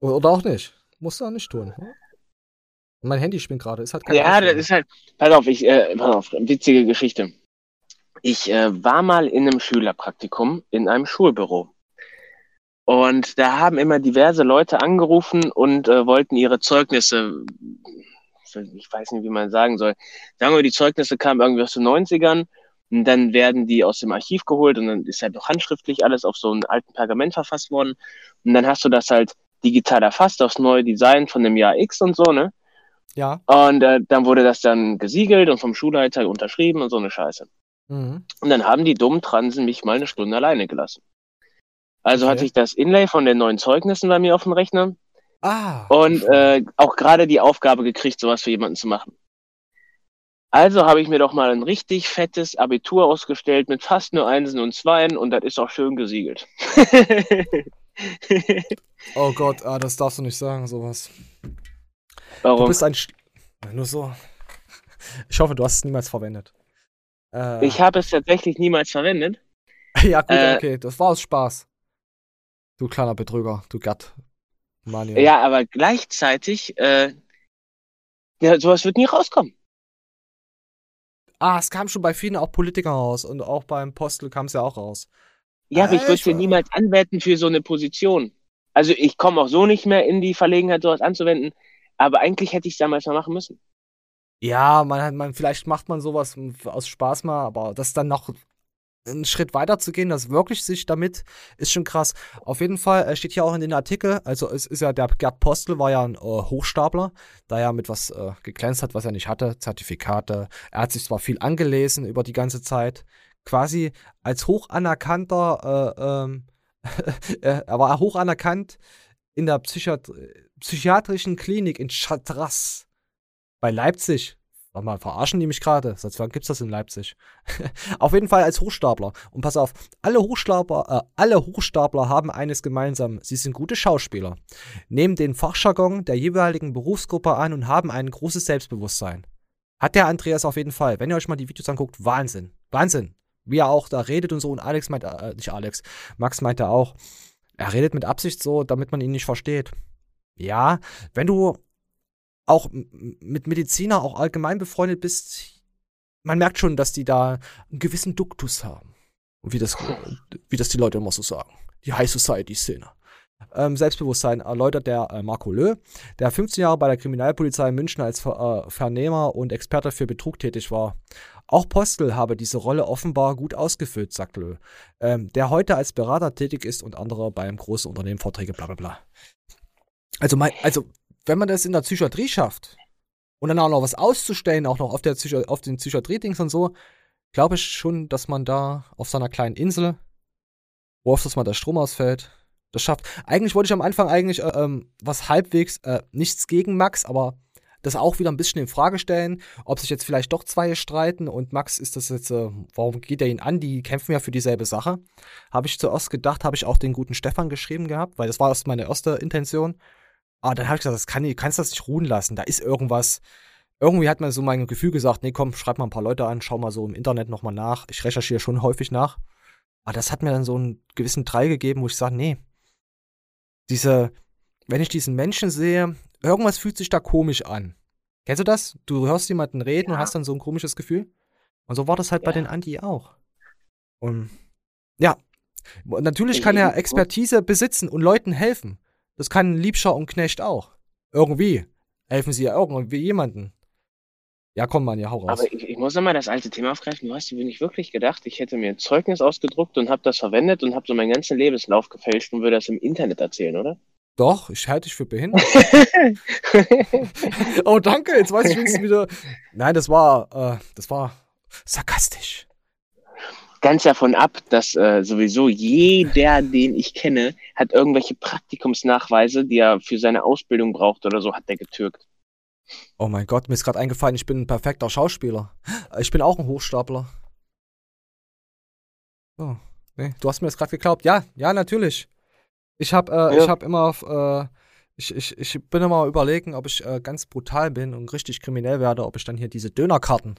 Oder auch nicht. Musst du auch nicht tun. Hm? Mein Handy spinnt gerade.
Ja, das
Aufnehmen.
ist halt. Pass auf, ich, äh, pass auf, witzige Geschichte. Ich äh, war mal in einem Schülerpraktikum in einem Schulbüro. Und da haben immer diverse Leute angerufen und äh, wollten ihre Zeugnisse, ich weiß nicht, wie man sagen soll. Sagen wir, die Zeugnisse kamen irgendwie aus den 90ern und dann werden die aus dem Archiv geholt und dann ist halt noch handschriftlich alles auf so einem alten Pergament verfasst worden. Und dann hast du das halt digital erfasst, aufs neue Design von dem Jahr X und so, ne?
Ja.
Und äh, dann wurde das dann gesiegelt und vom Schulleiter unterschrieben und so eine Scheiße.
Mhm.
Und dann haben die dummen Transen mich mal eine Stunde alleine gelassen. Also
Okay.
hatte ich das Inlay von den neuen Zeugnissen bei mir auf dem Rechner
Ah.
und äh, auch gerade die Aufgabe gekriegt, sowas für jemanden zu machen. Also habe ich mir doch mal ein richtig fettes Abitur ausgestellt mit fast nur Einsen und Zweien und das ist auch schön gesiegelt. [laughs]
Oh Gott, ah, das darfst du nicht sagen, sowas.
Warum?
Du bist ein. Sch Nur so. Ich hoffe, du hast es niemals verwendet. Äh,
Ich habe es tatsächlich niemals verwendet. [laughs]
ja, gut,
äh,
okay. Das war aus Spaß. Du kleiner Betrüger, du Gatt. Mann,
Ja, aber gleichzeitig, äh, ja, sowas wird nie rauskommen.
Ah, es kam schon bei vielen auch Politikern raus und auch beim Postel kam es ja auch raus.
Ja, aber ich würde es dir niemals anwenden für so eine Position. Also ich komme auch so nicht mehr in die Verlegenheit, sowas anzuwenden. Aber eigentlich hätte ich es damals mal machen müssen.
Ja, man, man, vielleicht macht man sowas aus Spaß mal, aber das dann noch einen Schritt weiter zu gehen, das wirklich sich damit, ist schon krass. Auf jeden Fall äh, steht hier auch in den Artikel, also es ist ja, der Gerd Postel war ja ein äh, Hochstapler, da er mit was äh, geglänzt hat, was er nicht hatte, Zertifikate. Er hat sich zwar viel angelesen über die ganze Zeit, quasi als hoch anerkannter, äh, ähm, äh, [laughs] er war hoch anerkannt in der Psychiat psychiatrischen Klinik in Chatras bei Leipzig. Warte mal, verarschen die mich gerade? Seit wann gibt's das in Leipzig? [laughs] auf jeden Fall als Hochstapler. Und pass auf, alle Hochstapler, äh, alle Hochstapler haben eines gemeinsam. Sie sind gute Schauspieler, nehmen den Fachjargon der jeweiligen Berufsgruppe an und haben ein großes Selbstbewusstsein. Hat der Andreas auf jeden Fall. Wenn ihr euch mal die Videos anguckt, Wahnsinn. Wahnsinn. Wie er auch da redet und so. Und Alex meint, äh, nicht Alex, Max meinte auch, er redet mit Absicht so, damit man ihn nicht versteht. Ja, wenn du auch mit Mediziner auch allgemein befreundet bist, man merkt schon, dass die da einen gewissen Duktus haben. Wie das, wie das die Leute immer so sagen. Die High Society-Szene. Ähm, Selbstbewusstsein erläutert der äh, Marco Löh, der 15 Jahre bei der Kriminalpolizei in München als Ver äh, Vernehmer und Experte für Betrug tätig war. Auch Postel habe diese Rolle offenbar gut ausgefüllt, sagt Löh, ähm, der heute als Berater tätig ist und andere beim großen Unternehmen Vorträge, bla bla bla. Also, mein, also, wenn man das in der Psychiatrie schafft und dann auch noch was auszustellen, auch noch auf, der Psychi auf den Psychiatrie-Dings und so, glaube ich schon, dass man da auf seiner kleinen Insel, wo oft das mal der Strom ausfällt, das schafft. Eigentlich wollte ich am Anfang eigentlich äh, ähm, was halbwegs, äh, nichts gegen Max, aber das auch wieder ein bisschen in Frage stellen, ob sich jetzt vielleicht doch zwei streiten und Max ist das jetzt, äh, warum geht er ihn an? Die kämpfen ja für dieselbe Sache. Habe ich zuerst gedacht, habe ich auch den guten Stefan geschrieben gehabt, weil das war erst meine erste Intention. Aber dann habe ich gesagt, das kann, kannst das nicht ruhen lassen. Da ist irgendwas. Irgendwie hat mir so mein Gefühl gesagt, nee, komm, schreib mal ein paar Leute an, schau mal so im Internet nochmal nach. Ich recherchiere schon häufig nach. Aber das hat mir dann so einen gewissen Drei gegeben, wo ich sage, nee, diese, wenn ich diesen Menschen sehe, irgendwas fühlt sich da komisch an. Kennst du das? Du hörst jemanden reden und hast dann so ein komisches Gefühl. Und so war das halt bei den Andi auch. Und ja, natürlich kann er Expertise besitzen und Leuten helfen. Das kann Liebscher und Knecht auch. Irgendwie. Helfen sie ja irgendwie jemanden. Ja, komm, Mann, ja, hau raus.
Aber ich, ich muss nochmal das alte Thema aufgreifen. Du hast dir nicht wirklich gedacht, ich hätte mir ein Zeugnis ausgedruckt und habe das verwendet und habe so meinen ganzen Lebenslauf gefälscht und würde das im Internet erzählen, oder?
Doch, ich halte dich für behindert. [laughs] oh, danke, jetzt weiß ich wenigstens wieder. Nein, das war, äh, das war sarkastisch.
Ganz davon ab, dass äh, sowieso jeder, den ich kenne, hat irgendwelche Praktikumsnachweise, die er für seine Ausbildung braucht oder so, hat der getürkt.
Oh mein Gott, mir ist gerade eingefallen, ich bin ein perfekter Schauspieler. Ich bin auch ein Hochstapler. Oh, nee, du hast mir das gerade geglaubt. Ja, ja, natürlich. Ich habe äh,
Ja.
ich habe immer äh, ich, ich, ich bin immer überlegen, ob ich äh, ganz brutal bin und richtig kriminell werde, ob ich dann hier diese Dönerkarten,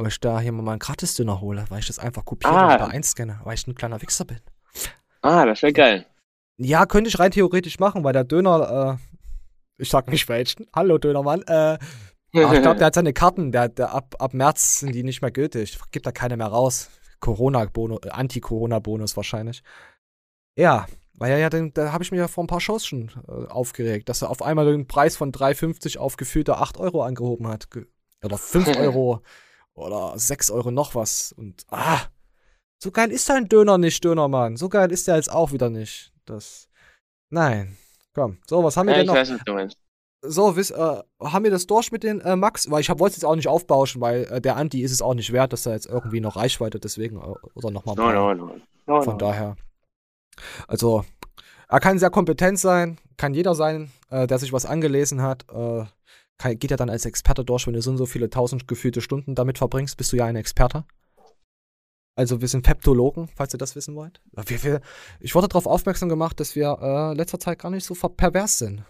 ob ich da hier mal einen Gratis-Döner hole, weil ich das einfach kopiere
Ah.
und da einscanne, weil ich ein kleiner Wichser bin.
Ah, das wäre geil.
Ja, könnte ich rein theoretisch machen, weil der Döner, äh, ich sag nicht welchen, hallo Dönermann, äh, aber ich glaube, der hat seine Karten, der, der ab, ab März sind die nicht mehr gültig. Gibt da keine mehr raus. Corona-Bonus, äh, Anti-Corona-Bonus wahrscheinlich. Ja, weil ja, ja, dann, da habe ich mir ja vor ein paar Shows schon äh, aufgeregt, dass er auf einmal den Preis von 3,50 auf gefühlte 8 Euro angehoben hat. Oder 5 [laughs] Euro oder 6 Euro noch was. Und ah, so geil ist dein Döner nicht, Dönermann. So geil ist der jetzt auch wieder nicht. Das. Nein. Komm. So, was haben wir
Ja,
denn
ich
noch?
weiß, was du meinst.
So, wiss, äh, haben wir das durch mit den äh, Max? Weil ich wollte es jetzt auch nicht aufbauschen, weil äh, der Anti ist es auch nicht wert, dass er jetzt irgendwie noch Reichweite deswegen äh, oder nochmal.
No, no, no. No,
Von
no.
daher. Also, er kann sehr kompetent sein, kann jeder sein, äh, der sich was angelesen hat. Geht ja dann als Experte durch, wenn du so und so viele tausend gefühlte Stunden damit verbringst, bist du ja ein Experte. Also wir sind Peptologen, falls ihr das wissen wollt. Wir, wir, ich wurde darauf aufmerksam gemacht, dass wir äh, letzter Zeit gar nicht so ver- pervers sind.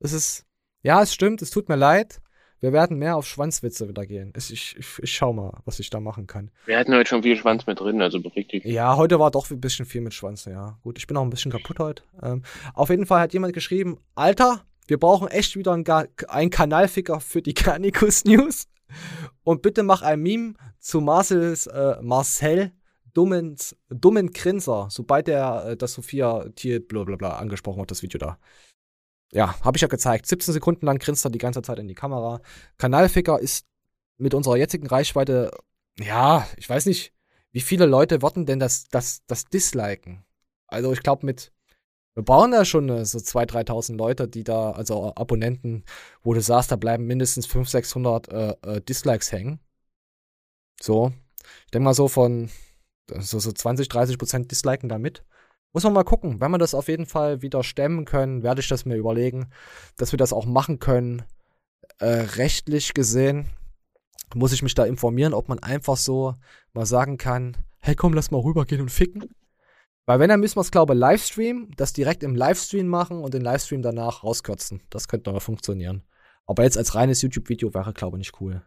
Es ist, ja, es stimmt, es tut mir leid. Wir werden mehr auf Schwanzwitze wieder gehen. Ich, ich, ich schau mal, was ich da machen kann.
Wir hatten heute schon viel Schwanz mit drin, also richtig.
Ja, heute war doch ein bisschen viel mit Schwanz, ja. Gut, ich bin auch ein bisschen kaputt heute. Ähm, auf jeden Fall hat jemand geschrieben, Alter, wir brauchen echt wieder einen, einen Kanalficker für die [laughs] Garnicus News. Und bitte mach ein Meme zu Marcels, äh, Marcel dummen, dummen Grinser, sobald er äh, das Sophia Thiel blablabla angesprochen hat, das Video da. Ja, habe ich ja gezeigt. 17 Sekunden lang grinst er die ganze Zeit in die Kamera. Kanalficker ist mit unserer jetzigen Reichweite, ja, ich weiß nicht, wie viele Leute würden denn das, das, das disliken? Also ich glaube mit, wir brauchen da schon äh, so 2.000, 3.000 Leute, die da, also Abonnenten, wo du sagst, da bleiben mindestens 500, 600 äh, äh, Dislikes hängen. So, ich denke mal so von so, so 20, 30 Prozent disliken da mit. Muss man mal gucken. Wenn wir das auf jeden Fall wieder stemmen können, werde ich das mir überlegen, dass wir das auch machen können. Äh, rechtlich gesehen muss ich mich da informieren, ob man einfach so mal sagen kann, hey komm, lass mal rübergehen und ficken. Weil wenn, dann müssen wir es, glaube ich, Livestream, das direkt im Livestream machen und den Livestream danach rauskürzen. Das könnte aber funktionieren. Aber jetzt als reines YouTube-Video wäre, glaube ich, nicht cool.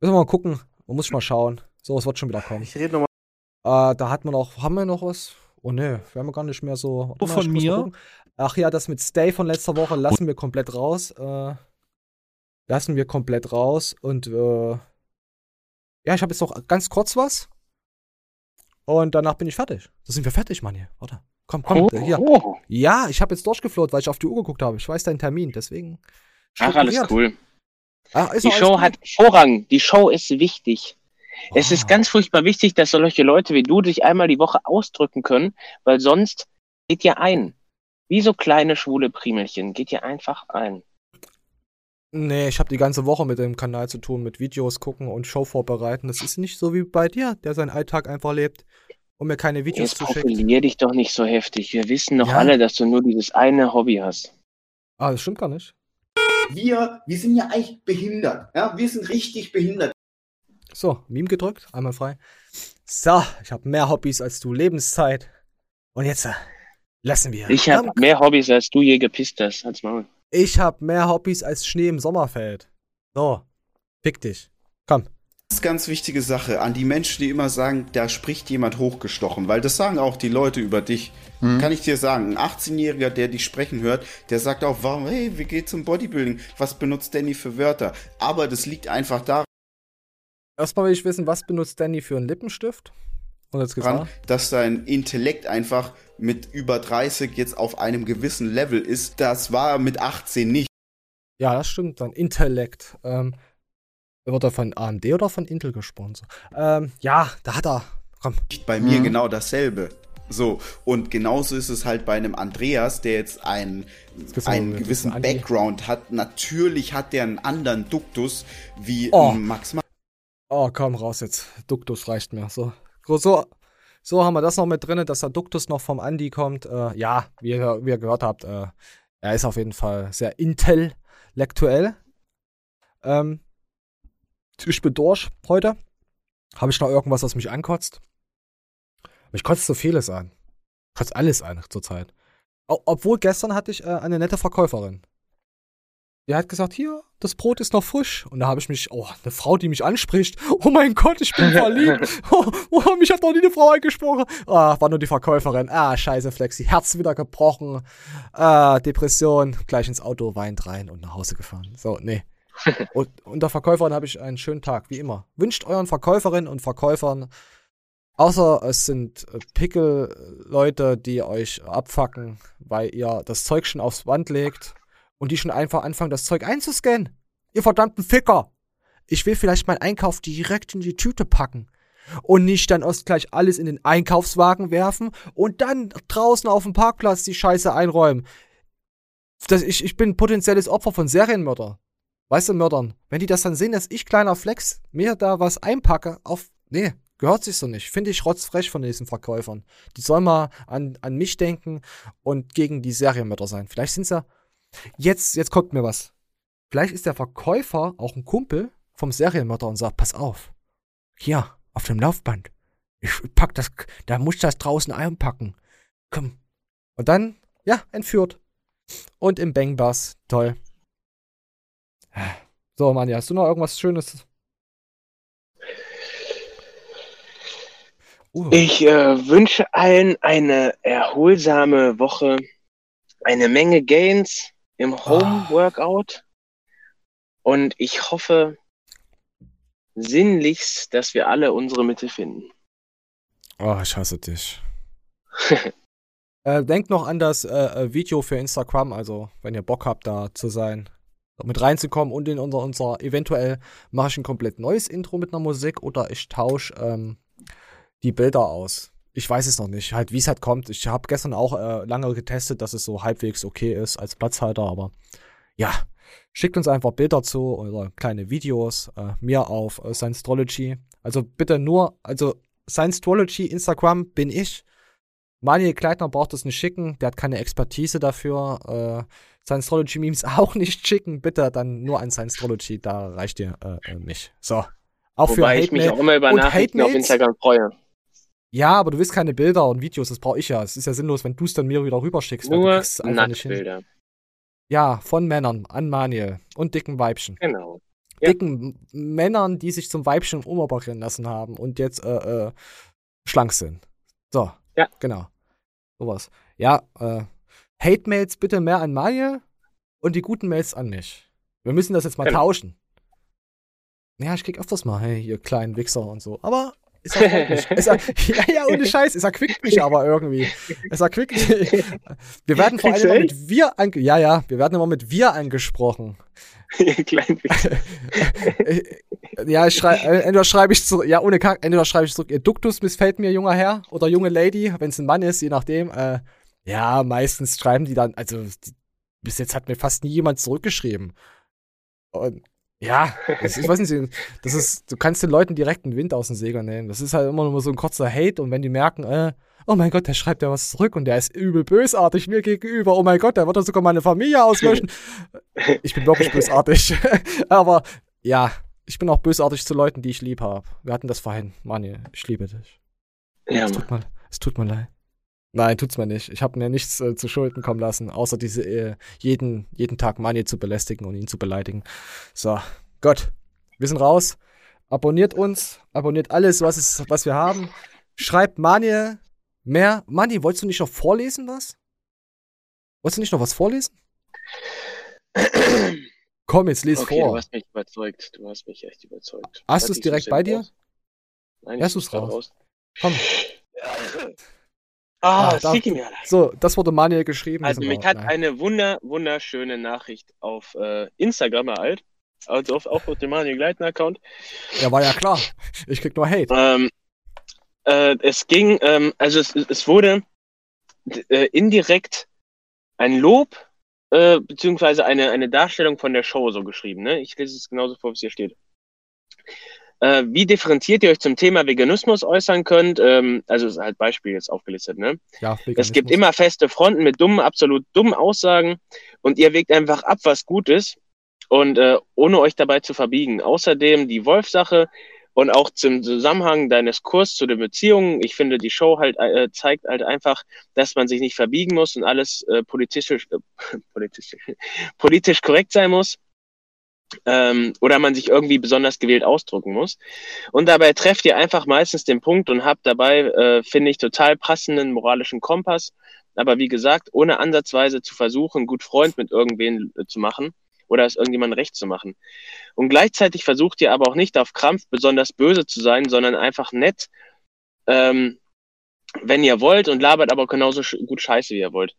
Müssen wir mal gucken. Man muss ich mal schauen. So, es wird schon wieder kommen.
Ich rede nochmal.
Äh, da hat man noch, haben wir noch was? Oh ne, wir haben gar nicht mehr so.
Oh, von mir?
Ach ja, das mit Stay von letzter Woche lassen wir komplett raus. Äh, lassen wir komplett raus. Und äh, ja, ich habe jetzt noch ganz kurz was. Und danach bin ich fertig. Da sind wir fertig, Mann hier. Warte. Komm, komm,
Oh,
hier.
oh.
Ja, ich habe jetzt durchgefloht, weil ich auf die Uhr geguckt habe. Ich weiß deinen Termin, deswegen.
Ach, alles cool.
Ah, ist
Die Show
gut.
hat Vorrang. Die Show ist wichtig. Es
Ah.
ist ganz furchtbar wichtig, dass solche Leute wie du sich einmal die Woche ausdrücken können, weil sonst geht ihr ein. Wie so kleine schwule Primelchen. Geht ihr einfach ein.
Nee, ich habe die ganze Woche mit dem Kanal zu tun, mit Videos gucken und Show vorbereiten. Das ist nicht so wie bei dir, der seinen Alltag einfach lebt und mir keine Videos
Jetzt
zuschickt.
profilier dich doch nicht so heftig. Wir wissen doch
Ja.
alle, dass du nur dieses eine Hobby hast.
Ah, das stimmt gar nicht.
Wir, wir sind ja eigentlich behindert. Ja, wir sind richtig behindert.
So, Meme gedrückt, einmal frei. So, ich habe mehr Hobbys als du, Lebenszeit. Und jetzt äh, lassen wir.
Ich habe mehr Hobbys, als du je gepisst hast. Halt's Maul.
Ich habe mehr Hobbys als Schnee im Sommerfeld. So, fick dich. Komm.
Das ist ganz wichtige Sache an die Menschen, die immer sagen, da spricht jemand hochgestochen, weil das sagen auch die Leute über dich.
Mhm.
Kann ich dir sagen, ein 18-Jähriger, der dich sprechen hört, der sagt auch, warum, hey, wie geht's zum Bodybuilding? Was benutzt Danny für Wörter? Aber das liegt einfach daran,
Erstmal will ich wissen, was benutzt Danny für einen Lippenstift? Und jetzt gesagt.
dass dein Intellekt einfach mit über 30 jetzt auf einem gewissen Level ist. Das war mit 18 nicht.
Ja, das stimmt dann. Intellekt. Ähm, wird er von AMD oder von Intel gesponsert? Ähm, ja, da hat er. Komm.
Bei mir
Mhm.
genau dasselbe. So, und genauso ist es halt bei einem Andreas, der jetzt einen, einen gewissen
ein.
Background hat. Natürlich hat der einen anderen Duktus wie
Oh.
Max Ma
Oh, komm raus jetzt. Duktus reicht mir. So, so, so haben wir das noch mit drin, dass der Duktus noch vom Andi kommt. Äh, ja, wie ihr, wie ihr gehört habt, äh, er ist auf jeden Fall sehr intellektuell. Ähm, ich bin durch heute. Habe ich noch irgendwas, was mich ankotzt? Mich kotzt so vieles an. Kotzt alles an zurzeit. Obwohl gestern hatte ich äh, eine nette Verkäuferin. Der hat gesagt, hier, das Brot ist noch frisch. Und da habe ich mich, oh, eine Frau, die mich anspricht. Oh mein Gott, ich bin [laughs] verliebt. Oh, oh mich hat noch nie eine Frau angesprochen. Ah, war nur die Verkäuferin. Ah, scheiße, Flexi. Herz wieder gebrochen. Ah, Depression. Gleich ins Auto, weint rein und nach Hause gefahren. So, nee. [laughs] und unter Verkäuferin habe ich einen schönen Tag, wie immer. Wünscht euren Verkäuferinnen und Verkäufern, außer es sind äh, Pickel-Leute, die euch abfacken, weil ihr das Zeug schon aufs Band legt und die schon einfach anfangen, das Zeug einzuscannen. Ihr verdammten Ficker! Ich will vielleicht meinen Einkauf direkt in die Tüte packen. Und nicht dann erst gleich alles in den Einkaufswagen werfen und dann draußen auf dem Parkplatz die Scheiße einräumen. Das, ich, ich bin potenzielles Opfer von Serienmörder. Weißt du, Mördern, wenn die das dann sehen, dass ich kleiner Flex mir da was einpacke, auf. Nee, gehört sich so nicht. Finde ich rotzfrech von diesen Verkäufern. Die sollen mal an, an mich denken und gegen die Serienmörder sein. Vielleicht sind sie ja Jetzt, jetzt kommt mir was. Vielleicht ist der Verkäufer auch ein Kumpel vom Serienmörder und sagt, pass auf. Hier, auf dem Laufband. Ich pack das, da muss ich das draußen einpacken. Komm. Und dann, ja, entführt. Und im Bangbass. Toll. So, Mani, hast du noch irgendwas Schönes?
Uh. Ich äh, wünsche allen eine erholsame Woche, eine Menge Gains, im Home-Workout. Und ich hoffe sinnlichst, dass wir alle unsere Mitte finden.
Oh, ich hasse dich. [laughs] äh, denkt noch an das äh, äh, Video für Instagram, also wenn ihr Bock habt, da zu sein, mit reinzukommen und in unser, unser eventuell mache ich ein komplett neues Intro mit einer Musik oder ich tausche ähm, die Bilder aus ich weiß es noch nicht, halt wie es halt kommt. Ich habe gestern auch äh, lange getestet, dass es so halbwegs okay ist als Platzhalter, aber ja, schickt uns einfach Bilder zu oder kleine Videos äh, mir auf äh, Science-Astrology. Also bitte nur, also Science-Astrology Instagram bin ich. Manuel Kleitner braucht das nicht schicken, der hat keine Expertise dafür. Äh, Science-Astrology Memes [laughs] auch nicht schicken, bitte dann nur an Science-Astrology, da reicht ihr äh, mich. So.
Auch Wobei für ich mich auch immer über Nachrichten auf Instagram freue.
Ja, aber du willst keine Bilder und Videos, das brauche ich ja. Es ist ja sinnlos, wenn du es dann mir wieder rüberschickst.
Nur Nacktbilder.
Ja, von Männern an Manuel und dicken Weibchen.
Genau.
Ja. Dicken Männern, die sich zum Weibchen umoperieren lassen haben und jetzt äh, äh, schlank sind. So.
Ja.
Genau. Sowas. Ja, äh, Hate-Mails bitte mehr an Manuel und die guten Mails an mich. Wir müssen das jetzt mal genau. tauschen. Ja, ich krieg öfters mal, hey, ihr kleinen Wichser und so. Aber es erquickt mich. Es ja, ja, ohne Scheiß, es erquickt mich [laughs] aber irgendwie. Es erquickt mich. [laughs] Wir werden vor allem immer mit wir ange Ja, ja, wir werden immer mit wir angesprochen. [laughs] ja, ich schrei äh, entweder schreibe ich zurück, ja, ohne Kack, entweder schreibe ich zurück, ihr Duktus missfällt mir, junger Herr, oder junge Lady, wenn es ein Mann ist, je nachdem. Äh, ja, meistens schreiben die dann, also die, bis jetzt hat mir fast nie jemand zurückgeschrieben. Und ja, das, ich weiß nicht, das ist, du kannst den Leuten direkt einen Wind aus dem Segel nehmen. Das ist halt immer nur so ein kurzer Hate und wenn die merken, äh, oh mein Gott, der schreibt ja was zurück und der ist übel bösartig mir gegenüber, oh mein Gott, der wird doch sogar meine Familie auslöschen. ich bin wirklich bösartig. [laughs] Aber ja, ich bin auch bösartig zu Leuten, die ich lieb habe. Wir hatten das vorhin. Mani, ich liebe dich.
Ja,
es tut, mir, es tut mir leid. Nein, tut's mir nicht. Ich habe mir nichts äh, zu Schulden kommen lassen, außer diese äh, jeden, jeden Tag Mani zu belästigen und ihn zu beleidigen. So, Gott, wir sind raus. Abonniert uns, abonniert alles, was, es, was wir haben. Schreibt Mani mehr. Mani, wolltest du nicht noch vorlesen was? Wolltest du nicht noch was vorlesen? [clears throat] Komm, jetzt les
okay,
vor.
Du hast mich überzeugt. Du hast mich echt überzeugt.
Hast du es direkt bei dir?
Raus? Nein,
Hast du es raus? raus? Komm. [sniffs] [sniffs]
Ah, ah da, mir.
So, das wurde Manuel geschrieben.
Also mich hat eine wunder, wunderschöne Nachricht auf äh, Instagram ereilt. Also auf, auch auf dem Manuel Gleitner Account.
Ja, war ja klar. Ich krieg nur Hate.
Ähm, äh, es ging, ähm, also es, es wurde äh, indirekt ein Lob äh, beziehungsweise eine, eine Darstellung von der Show so geschrieben. Ne? Ich lese es genauso vor, wie es hier steht äh, wie differenziert ihr euch zum Thema Veganismus äußern könnt. Ähm, also ist halt Beispiel jetzt aufgelistet. Ne?
Ja,
es gibt immer feste Fronten mit dummen, absolut dummen Aussagen und ihr wägt einfach ab, was gut ist und äh, ohne euch dabei zu verbiegen. Außerdem die Wolf-Sache Und auch zum Zusammenhang deines Kurs zu den Beziehungen. Ich finde, die Show halt äh, zeigt halt einfach, dass man sich nicht verbiegen muss und alles äh, politisch, äh, [laughs] politisch, politisch korrekt sein muss. Ähm, oder man sich irgendwie besonders gewählt ausdrücken muss. Und dabei trefft ihr einfach meistens den Punkt und habt dabei, äh, finde ich, total passenden moralischen Kompass. Aber wie gesagt, ohne ansatzweise zu versuchen, gut Freund mit irgendwen äh, zu machen oder es irgendjemandem recht zu machen. Und gleichzeitig versucht ihr aber auch nicht auf Krampf besonders böse zu sein, sondern einfach nett, ähm, wenn ihr wollt und labert aber genauso gut Scheiße, wie ihr wollt.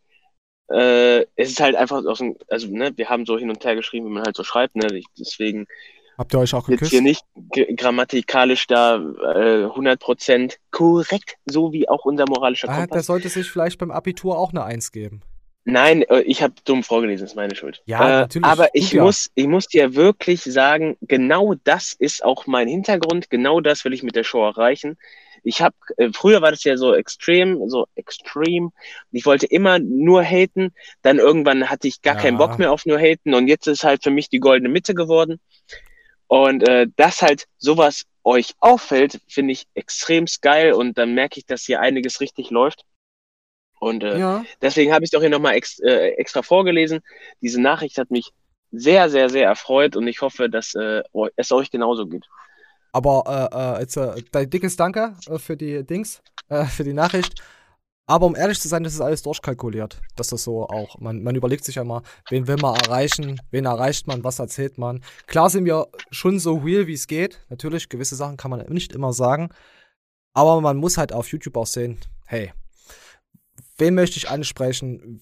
Äh, es ist halt einfach aus dem, also ne, wir haben so hin und her geschrieben, wie man halt so schreibt, ne, deswegen
Habt ihr euch auch
jetzt
geküsst?
hier nicht grammatikalisch da äh, 100% korrekt, so wie auch unser moralischer
Ah,
Kompass.
der sollte sich vielleicht beim Abitur auch eine Eins geben.
Nein, äh, ich habe dumm vorgelesen, ist meine Schuld.
Ja,
äh,
natürlich.
Aber ich
ja.
muss, ich muss dir wirklich sagen, genau das ist auch mein Hintergrund. Genau das will ich mit der Show erreichen. Ich habe, äh, früher war das ja so extrem, so extrem. Ich wollte immer nur haten. Dann irgendwann hatte ich gar
Ja.
keinen Bock mehr auf nur haten. Und jetzt ist halt für mich die goldene Mitte geworden. Und äh, dass halt sowas euch auffällt, finde ich extrem geil. Und dann merke ich, dass hier einiges richtig läuft. Und äh,
Ja.
deswegen habe ich es doch hier nochmal ex äh, extra vorgelesen. Diese Nachricht hat mich sehr, sehr, sehr erfreut und ich hoffe, dass äh, es euch genauso geht.
Aber äh, äh, jetzt äh, dein dickes Danke äh, für die Dings, äh, für die Nachricht. Aber um ehrlich zu sein, das ist alles durchkalkuliert. Das so auch. Man, man überlegt sich ja mal, wen will man erreichen, wen erreicht man, was erzählt man. Klar sind wir schon so real, wie es geht. Natürlich, gewisse Sachen kann man nicht immer sagen. Aber man muss halt auf YouTube auch sehen, hey, wen möchte ich ansprechen?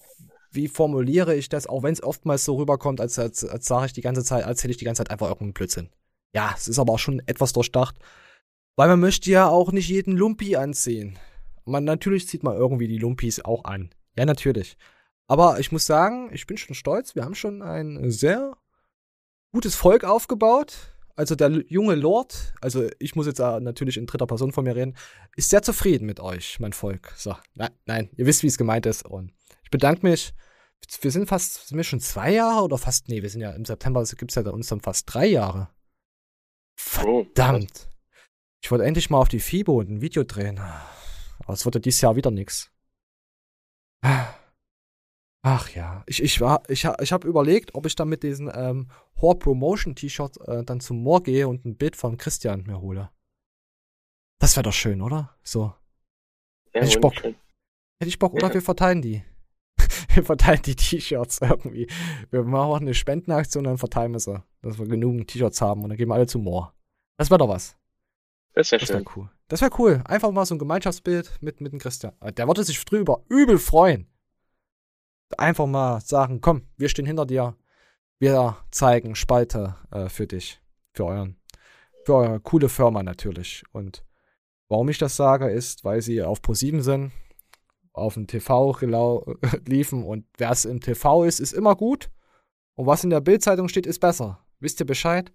Wie formuliere ich das? Auch wenn es oftmals so rüberkommt, als, als, als sage ich die ganze Zeit, als hätte ich die ganze Zeit einfach irgendeinen Blödsinn. Ja, es ist aber auch schon etwas durchdacht. Weil man möchte ja auch nicht jeden Lumpi anziehen. Man, natürlich zieht man irgendwie die Lumpis auch an. Ja, natürlich. Aber ich muss sagen, ich bin schon stolz. Wir haben schon ein sehr gutes Volk aufgebaut. Also der junge Lord, also ich muss jetzt äh, natürlich in dritter Person von mir reden, ist sehr zufrieden mit euch, mein Volk. So, nein, nein, ihr wisst, wie es gemeint ist. Und ich bedanke mich. Wir sind fast, sind wir schon zwei Jahre oder fast, nee, wir sind ja im September, gibt es ja uns dann fast drei Jahre. Verdammt. Ich wollte endlich mal auf die FIBO und ein Video drehen. Aber es wurde dieses Jahr wieder nix. Ach ja, ich, ich, war, ich, ich habe überlegt, ob ich dann mit diesem ähm, Horror Promotion T-Shirt äh, dann zum Moor gehe und ein Bild von Christian mir hole. Das wäre doch schön, oder? So.
Ja,
Hätte ich Bock. Hätte ich Bock, oder
Ja.
wir verteilen die. [laughs] wir verteilen die T-Shirts irgendwie. Wir machen auch eine Spendenaktion und dann verteilen wir sie. Dass wir genug T-Shirts haben und dann gehen wir alle zum Moor. Das wäre doch was.
Das wäre
wäre cool. Das wäre cool. Einfach mal so ein Gemeinschaftsbild mit, mit dem Christian. Der würde sich drüber übel freuen. Einfach mal sagen, komm, wir stehen hinter dir. Wir zeigen Spalte äh, für dich. Für euren. Für eure coole Firma natürlich. Und warum ich das sage, ist, weil sie auf Pro7 sind, auf dem TV [laughs] liefen und wer es im TV ist, ist immer gut. Und was in der Bildzeitung steht, ist besser. Wisst ihr Bescheid?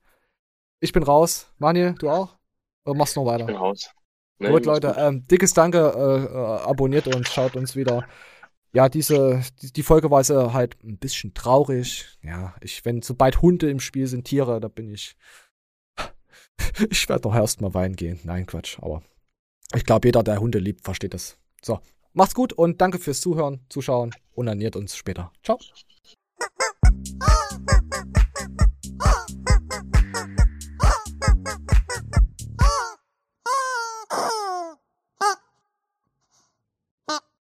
Ich bin raus. Manuel, du auch? Oder machst du noch weiter?
Ich bin raus. Nee,
gut, Leute, ähm, dickes Danke, äh, äh, abonniert uns, schaut uns wieder. Ja, diese, die, die Folge war so halt ein bisschen traurig. Ja, ich, wenn sobald Hunde im Spiel sind, Tiere, da bin ich. [laughs] Ich werde doch erst mal weinen gehen. Nein, Quatsch, aber ich glaube, jeder, der Hunde liebt, versteht das. So, Macht's gut und danke fürs Zuhören, Zuschauen. und ernährt uns später. Ciao. [laughs]